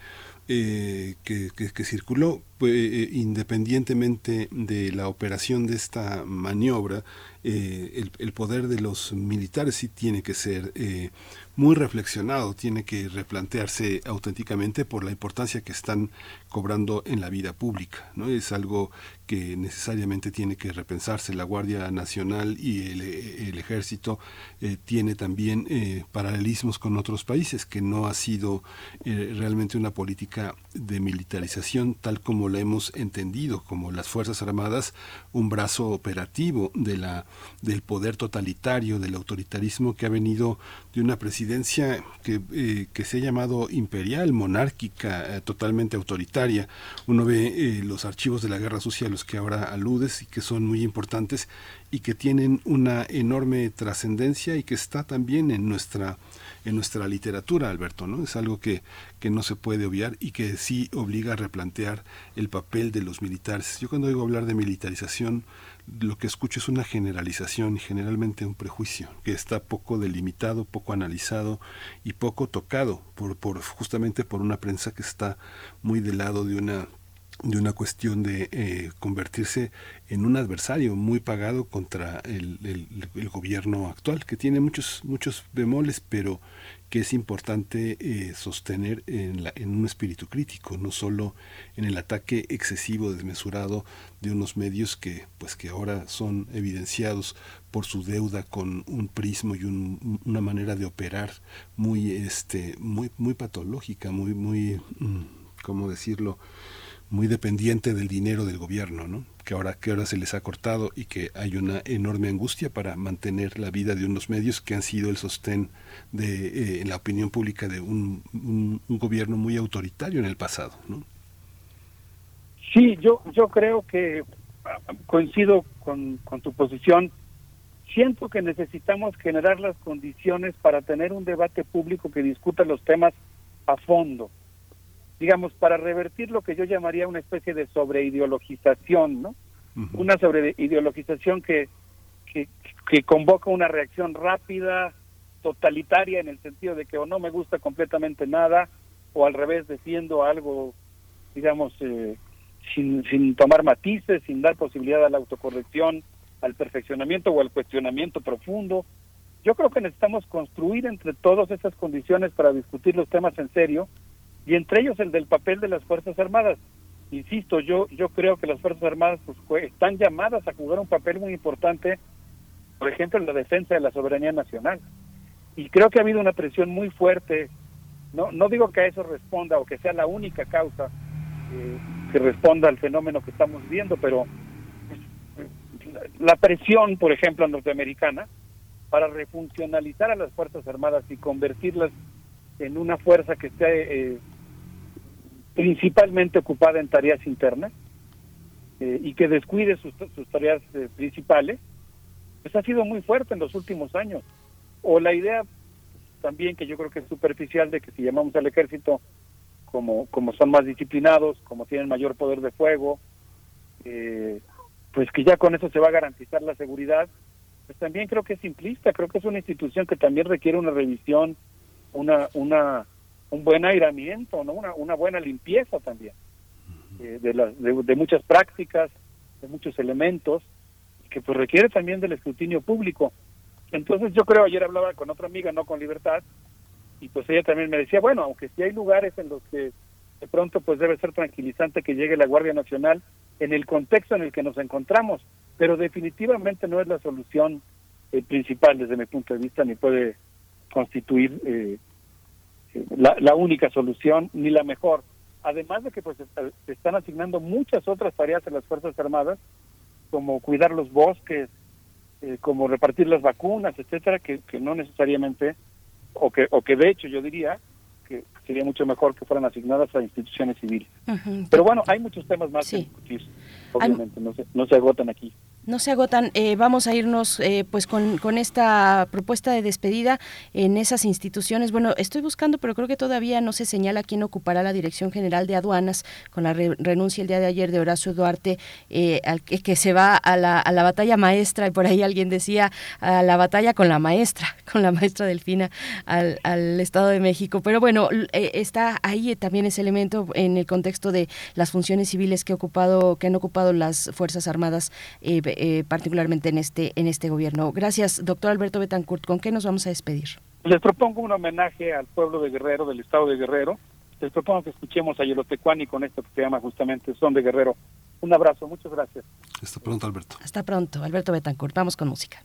eh, que, que, circuló, pues, eh, independientemente de la operación de esta maniobra, eh, el, poder de los militares sí tiene que ser muy reflexionado, tiene que replantearse auténticamente por la importancia que están cobrando en la vida pública. Es algo que necesariamente tiene que repensarse. La Guardia Nacional y el, Ejército eh, tiene también eh, paralelismos con otros países, que no ha sido eh, realmente una política de militarización tal como la hemos entendido, como las Fuerzas Armadas, un brazo operativo de la, del poder totalitario, del autoritarismo que ha venido de una presidencia que, que se ha llamado imperial, monárquica, totalmente autoritaria. Uno ve los archivos de la guerra sucia, que ahora aludes y que son muy importantes y que tienen una enorme trascendencia y que está también en nuestra en nuestra literatura, Alberto, ¿no? Es algo que, que no se puede obviar y que sí obliga a replantear el papel de los militares. Yo cuando oigo hablar de militarización, lo que escucho es una generalización y generalmente un prejuicio que está poco delimitado, poco analizado y poco tocado por, por justamente por una prensa que está muy del lado de una de una cuestión de eh, convertirse en un adversario muy pagado contra el, el, gobierno actual, que tiene muchos, muchos bemoles, pero que es importante eh, sostener en, la, en un espíritu crítico, no solo en el ataque excesivo, desmesurado de unos medios que, pues, que ahora son evidenciados por su deuda con un prismo y un, una manera de operar muy, este, muy, muy patológica, muy, muy, mm, ¿cómo decirlo? Muy dependiente del dinero del gobierno, ¿no? que ahora, que ahora se les ha cortado y que hay una enorme angustia para mantener la vida de unos medios que han sido el sostén de eh, la opinión pública de un, gobierno muy autoritario en el pasado. ¿no? Sí, yo, yo creo que ah, coincido con tu posición. Siento que necesitamos generar las condiciones para tener un debate público que discuta los temas a fondo digamos, para revertir lo que yo llamaría una especie de sobreideologización, ¿no? Una sobreideologización que, que, que convoca una reacción rápida, totalitaria, en el sentido de que o no me gusta completamente nada, o al revés defiendo algo, digamos, eh, sin, sin tomar matices, sin dar posibilidad a la autocorrección, al perfeccionamiento o al cuestionamiento profundo. Yo creo que necesitamos construir entre todos esas condiciones para discutir los temas en serio y entre ellos el del papel de las Fuerzas Armadas. Insisto, yo yo creo que las Fuerzas Armadas pues, están llamadas a jugar un papel muy importante, por ejemplo, en la defensa de la soberanía nacional. Y creo que ha habido una presión muy fuerte, no no digo que a eso responda o que sea la única causa eh, que responda al fenómeno que estamos viendo, pero la presión, por ejemplo, norteamericana, para refuncionalizar a las Fuerzas Armadas y convertirlas en una fuerza que esté eh, principalmente ocupada en tareas internas eh, y que descuide sus, tareas eh, principales, pues ha sido muy fuerte en los últimos años. O la idea también que yo creo que es superficial de que si llamamos al ejército como, como son más disciplinados, como tienen mayor poder de fuego, pues que ya con eso se va a garantizar la seguridad, pues también creo que es simplista, creo que es una institución que también requiere una revisión una, una, un buen aireamiento, ¿no? una, una buena limpieza también eh, de, de, muchas prácticas, de muchos elementos, que pues requiere también del escrutinio público. Entonces yo creo, ayer hablaba con otra amiga, no con libertad, y pues ella también me decía, bueno, aunque sí hay lugares en los que de pronto pues debe ser tranquilizante que llegue la Guardia Nacional en el contexto en el que nos encontramos, pero definitivamente no es la solución eh, principal desde mi punto de vista, ni puede constituir eh, la, la, única solución, ni la mejor. Además de que pues se están asignando muchas otras tareas a las Fuerzas Armadas, como cuidar los bosques, eh, como repartir las vacunas, etcétera, que, que no necesariamente, o que, o que de hecho yo diría que sería mucho mejor que fueran asignadas a instituciones civiles. Pero bueno, hay muchos temas más que discutir, obviamente, no se, no se agotan aquí no se agotan. Eh, vamos a irnos eh, pues con, con, esta propuesta de despedida en esas instituciones. Bueno, estoy buscando, pero creo que todavía no se señala quién ocupará la Dirección General de Aduanas con la renuncia el día de ayer de Horacio Duarte, eh, al que, que, se va a la, a la batalla maestra, y por ahí alguien decía a la batalla con la maestra, con la maestra Delfina al, al Estado de México. Pero bueno, está ahí también ese elemento en el contexto de las funciones civiles que, ocupado, que han ocupado las Fuerzas Armadas. Eh, particularmente en este, en este gobierno. Gracias, doctor Alberto Betancourt. ¿Con qué nos vamos a despedir? Les propongo un homenaje al pueblo de Guerrero, del estado de Guerrero. Les propongo que escuchemos a Yelotecuani con esto que se llama justamente Son de Guerrero. Un abrazo, muchas gracias. Hasta pronto, Alberto. Hasta pronto, Alberto Betancourt. Vamos con música.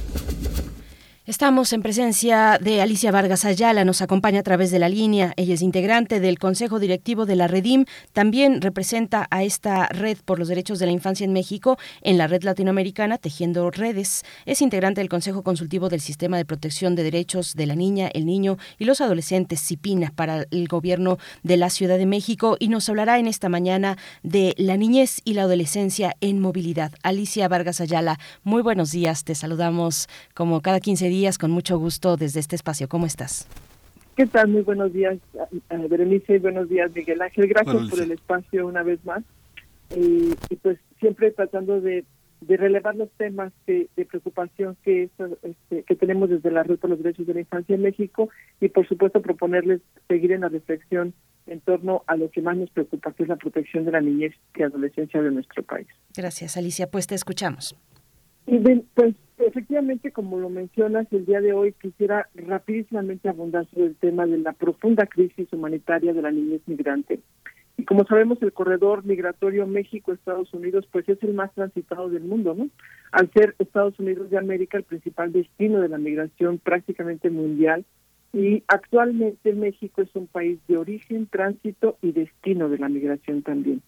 Estamos en presencia de Alicia Vargas Ayala, nos acompaña a través de la línea. Ella es integrante del Consejo Directivo de la Redim, también representa a esta red por los derechos de la infancia en México en la red latinoamericana Tejiendo Redes. Es integrante del Consejo Consultivo del Sistema de Protección de Derechos de la Niña, el Niño y los Adolescentes, CIPINA, para el gobierno de la Ciudad de México y nos hablará en esta mañana de la niñez y la adolescencia en movilidad. Alicia Vargas Ayala, muy buenos días, te saludamos como cada 15 días con mucho gusto desde este espacio. ¿Cómo estás? ¿Qué tal? Muy buenos días, eh, Berenice, y buenos días, Miguel Ángel. Gracias por el espacio una vez más. y pues siempre tratando de, relevar los temas de, preocupación que, este, que tenemos desde la Red por los Derechos de la Infancia en México y por supuesto proponerles seguir en la reflexión en torno a lo que más nos preocupa, que es la protección de la niñez y adolescencia de nuestro país. Gracias, Alicia. Pues te escuchamos. Y pues efectivamente, como lo mencionas, el día de hoy quisiera rapidísimamente abundar sobre el tema de la profunda crisis humanitaria de la niñez migrante. Y como sabemos, el corredor migratorio México-Estados Unidos, pues es el más transitado del mundo, ¿no? Al ser Estados Unidos de América el principal destino de la migración prácticamente mundial, y actualmente México es un país de origen, tránsito y destino de la migración también.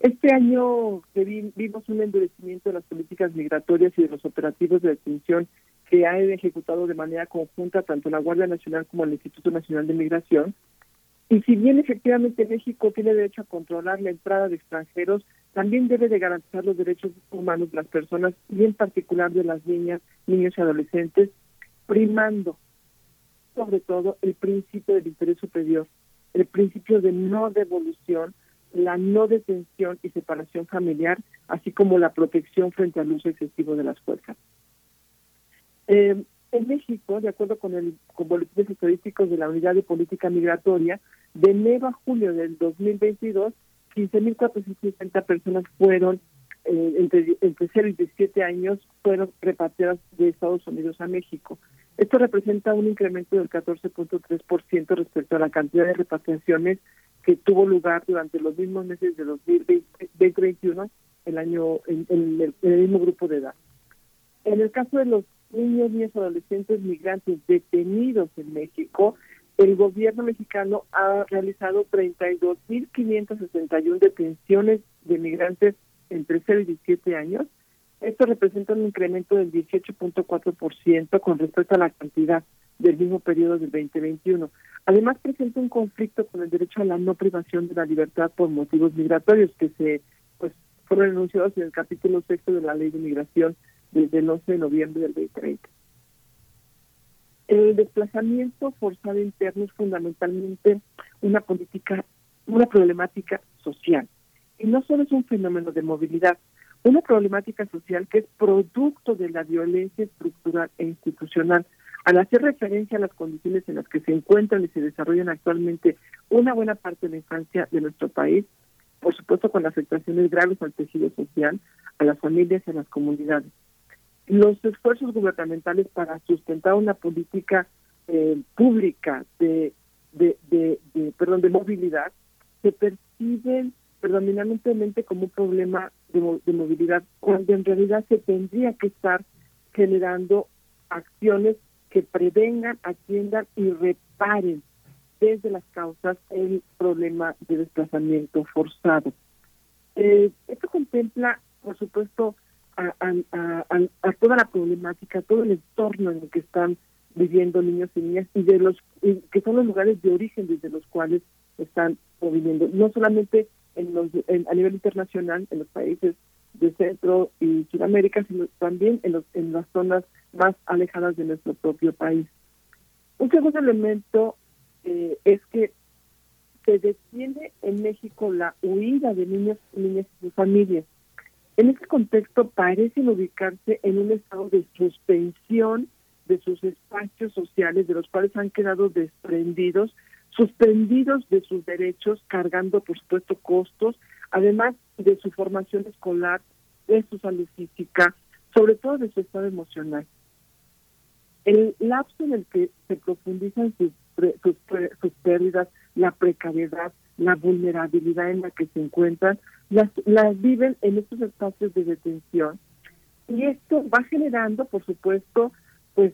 Este año vimos un endurecimiento de las políticas migratorias y de los operativos de detención que han ejecutado de manera conjunta tanto la Guardia Nacional como el Instituto Nacional de Migración. Y si bien efectivamente México tiene derecho a controlar la entrada de extranjeros, también debe de garantizar los derechos humanos de las personas y en particular de las niñas, niños y adolescentes, primando sobre todo el principio del interés superior, el principio de no devolución, la no detención y separación familiar, así como la protección frente al uso excesivo de las fuerzas. Eh, en México, de acuerdo con el con boletines estadísticos de la Unidad de Política Migratoria, de enero a julio del 2022, 15.460 personas fueron eh, entre, entre 0 y 17 años fueron repatriadas de Estados Unidos a México. Esto representa un incremento del 14.3% respecto a la cantidad de repatriaciones que tuvo lugar durante los mismos meses de 2021 el año en, el, mismo grupo de edad. En el caso de los niños, niñas, adolescentes migrantes detenidos en México, el gobierno mexicano ha realizado 32.561 detenciones de migrantes entre 0 y 17 años esto representa un incremento del 18.4% con respecto a la cantidad del mismo periodo del 2021. Además, presenta un conflicto con el derecho a la no privación de la libertad por motivos migratorios que se pues fueron enunciados en el capítulo sexto de la Ley de Migración desde el 11 de noviembre del 2020. El desplazamiento forzado interno es fundamentalmente una política, una problemática social. Y no solo es un fenómeno de movilidad, una problemática social que es producto de la violencia estructural e institucional. Al hacer referencia a las condiciones en las que se encuentran y se desarrollan actualmente una buena parte de la infancia de nuestro país, por supuesto con afectaciones graves al tejido social, a las familias y a las comunidades. Los esfuerzos gubernamentales para sustentar una política eh, pública de, de, de, de, perdón, de movilidad se perciben predominantemente como un problema de, movilidad, cuando en realidad se tendría que estar generando acciones que prevengan, atiendan y reparen desde las causas el problema de desplazamiento forzado. Eh, esto contempla, por supuesto, a, toda la problemática, todo el entorno en el que están viviendo niños y niñas y de los que son los lugares de origen desde los cuales están viviendo. No solamente en a nivel internacional en los países de Centro y Sudamérica, sino también en, los, en las zonas más alejadas de nuestro propio país. Un segundo elemento eh, es que se detiene en México la huida de niños y niñas y sus familias. En este contexto parecen ubicarse en un estado de suspensión de sus espacios sociales, de los cuales han quedado desprendidos suspendidos de sus derechos, cargando, por supuesto, costos, además de su formación escolar, de su salud física, sobre todo de su estado emocional. El lapso en el que se profundizan sus, sus, pérdidas, la precariedad, la vulnerabilidad en la que se encuentran, las, las viven en estos espacios de detención. Y esto va generando, por supuesto, pues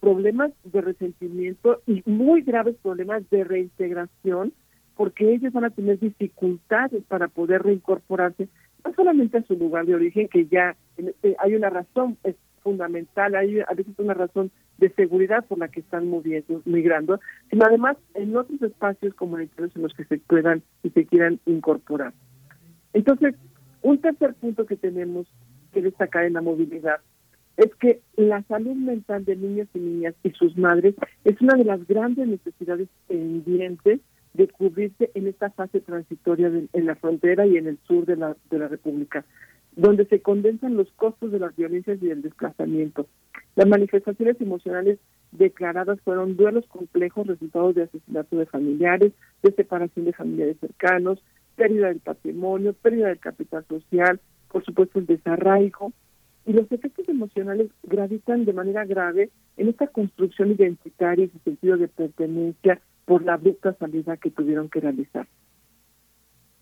problemas de resentimiento y muy graves problemas de reintegración, porque ellos van a tener dificultades para poder reincorporarse, no solamente a su lugar de origen, que ya eh, hay una razón es fundamental, hay a veces una razón de seguridad por la que están moviendo, migrando, sino además en otros espacios comunitarios en los que se puedan y se quieran incorporar. Entonces, un tercer punto que tenemos que destacar en la movilidad es que la salud mental de niños y niñas y sus madres es una de las grandes necesidades pendientes de cubrirse en esta fase transitoria en la frontera y en el sur de la, de la República, donde se condensan los costos de las violencias y del desplazamiento. Las manifestaciones emocionales declaradas fueron duelos complejos, resultados de asesinato de familiares, de separación de familiares cercanos, pérdida del patrimonio, pérdida del capital social, por supuesto el desarraigo, y los efectos emocionales gravitan de manera grave en esta construcción identitaria y su sentido de pertenencia por la abrupta salida que tuvieron que realizar.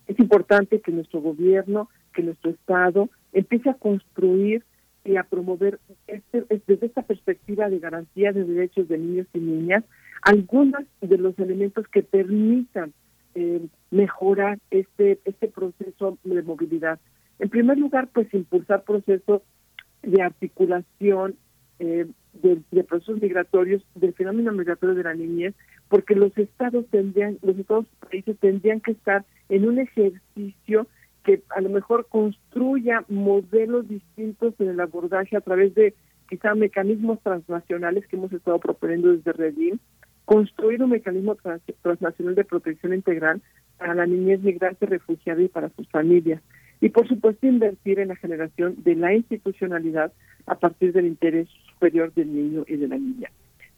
Es importante que nuestro gobierno, que nuestro Estado empiece a construir y a promover este, desde esta perspectiva de garantía de derechos de niños y niñas algunos de los elementos que permitan eh, mejorar este este proceso de movilidad. En primer lugar, pues impulsar procesos de articulación eh, de, procesos migratorios, del fenómeno migratorio de la niñez, porque los estados tendrían, los estados países tendrían que estar en un ejercicio que a lo mejor construya modelos distintos en el abordaje a través de quizá mecanismos transnacionales que hemos estado proponiendo desde Redim, construir un mecanismo transnacional de protección integral para la niñez migrante refugiada y para sus familias. Y por supuesto invertir en la generación de la institucionalidad a partir del interés superior del niño y de la niña.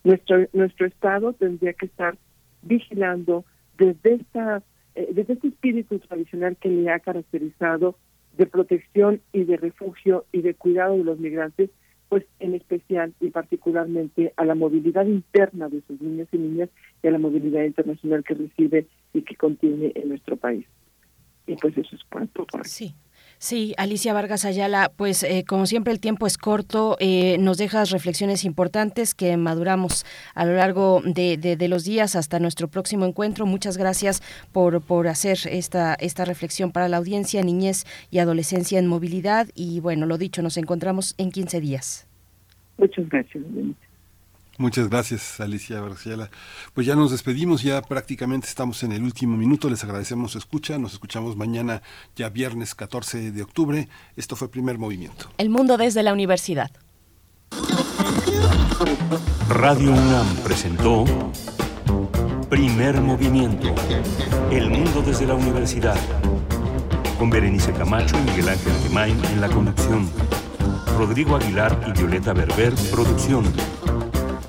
Nuestro, nuestro Estado tendría que estar vigilando desde esta eh, desde este espíritu tradicional que le ha caracterizado de protección y de refugio y de cuidado de los migrantes, pues en especial y particularmente a la movilidad interna de sus niños y niñas y a la movilidad internacional que recibe y que contiene en nuestro país. Y pues eso es cuanto. Sí. Sí, Alicia Vargas Ayala, pues eh, como siempre el tiempo es corto, eh, nos dejas reflexiones importantes que maduramos a lo largo de, los días hasta nuestro próximo encuentro. Muchas gracias por, por hacer esta, esta reflexión para la audiencia, niñez y adolescencia en movilidad. Y bueno, lo dicho, nos encontramos en 15 días. Muchas gracias. Muchas gracias, Alicia Barciela. Pues ya nos despedimos, ya prácticamente estamos en el último minuto. Les agradecemos su escucha. Nos escuchamos mañana, ya viernes 14 de octubre. Esto fue Primer Movimiento. El mundo desde la universidad. Radio UNAM presentó Primer Movimiento. El mundo desde la universidad. Con Berenice Camacho y Miguel Ángel Gemain en la conducción. Rodrigo Aguilar y Violeta Berber, producción.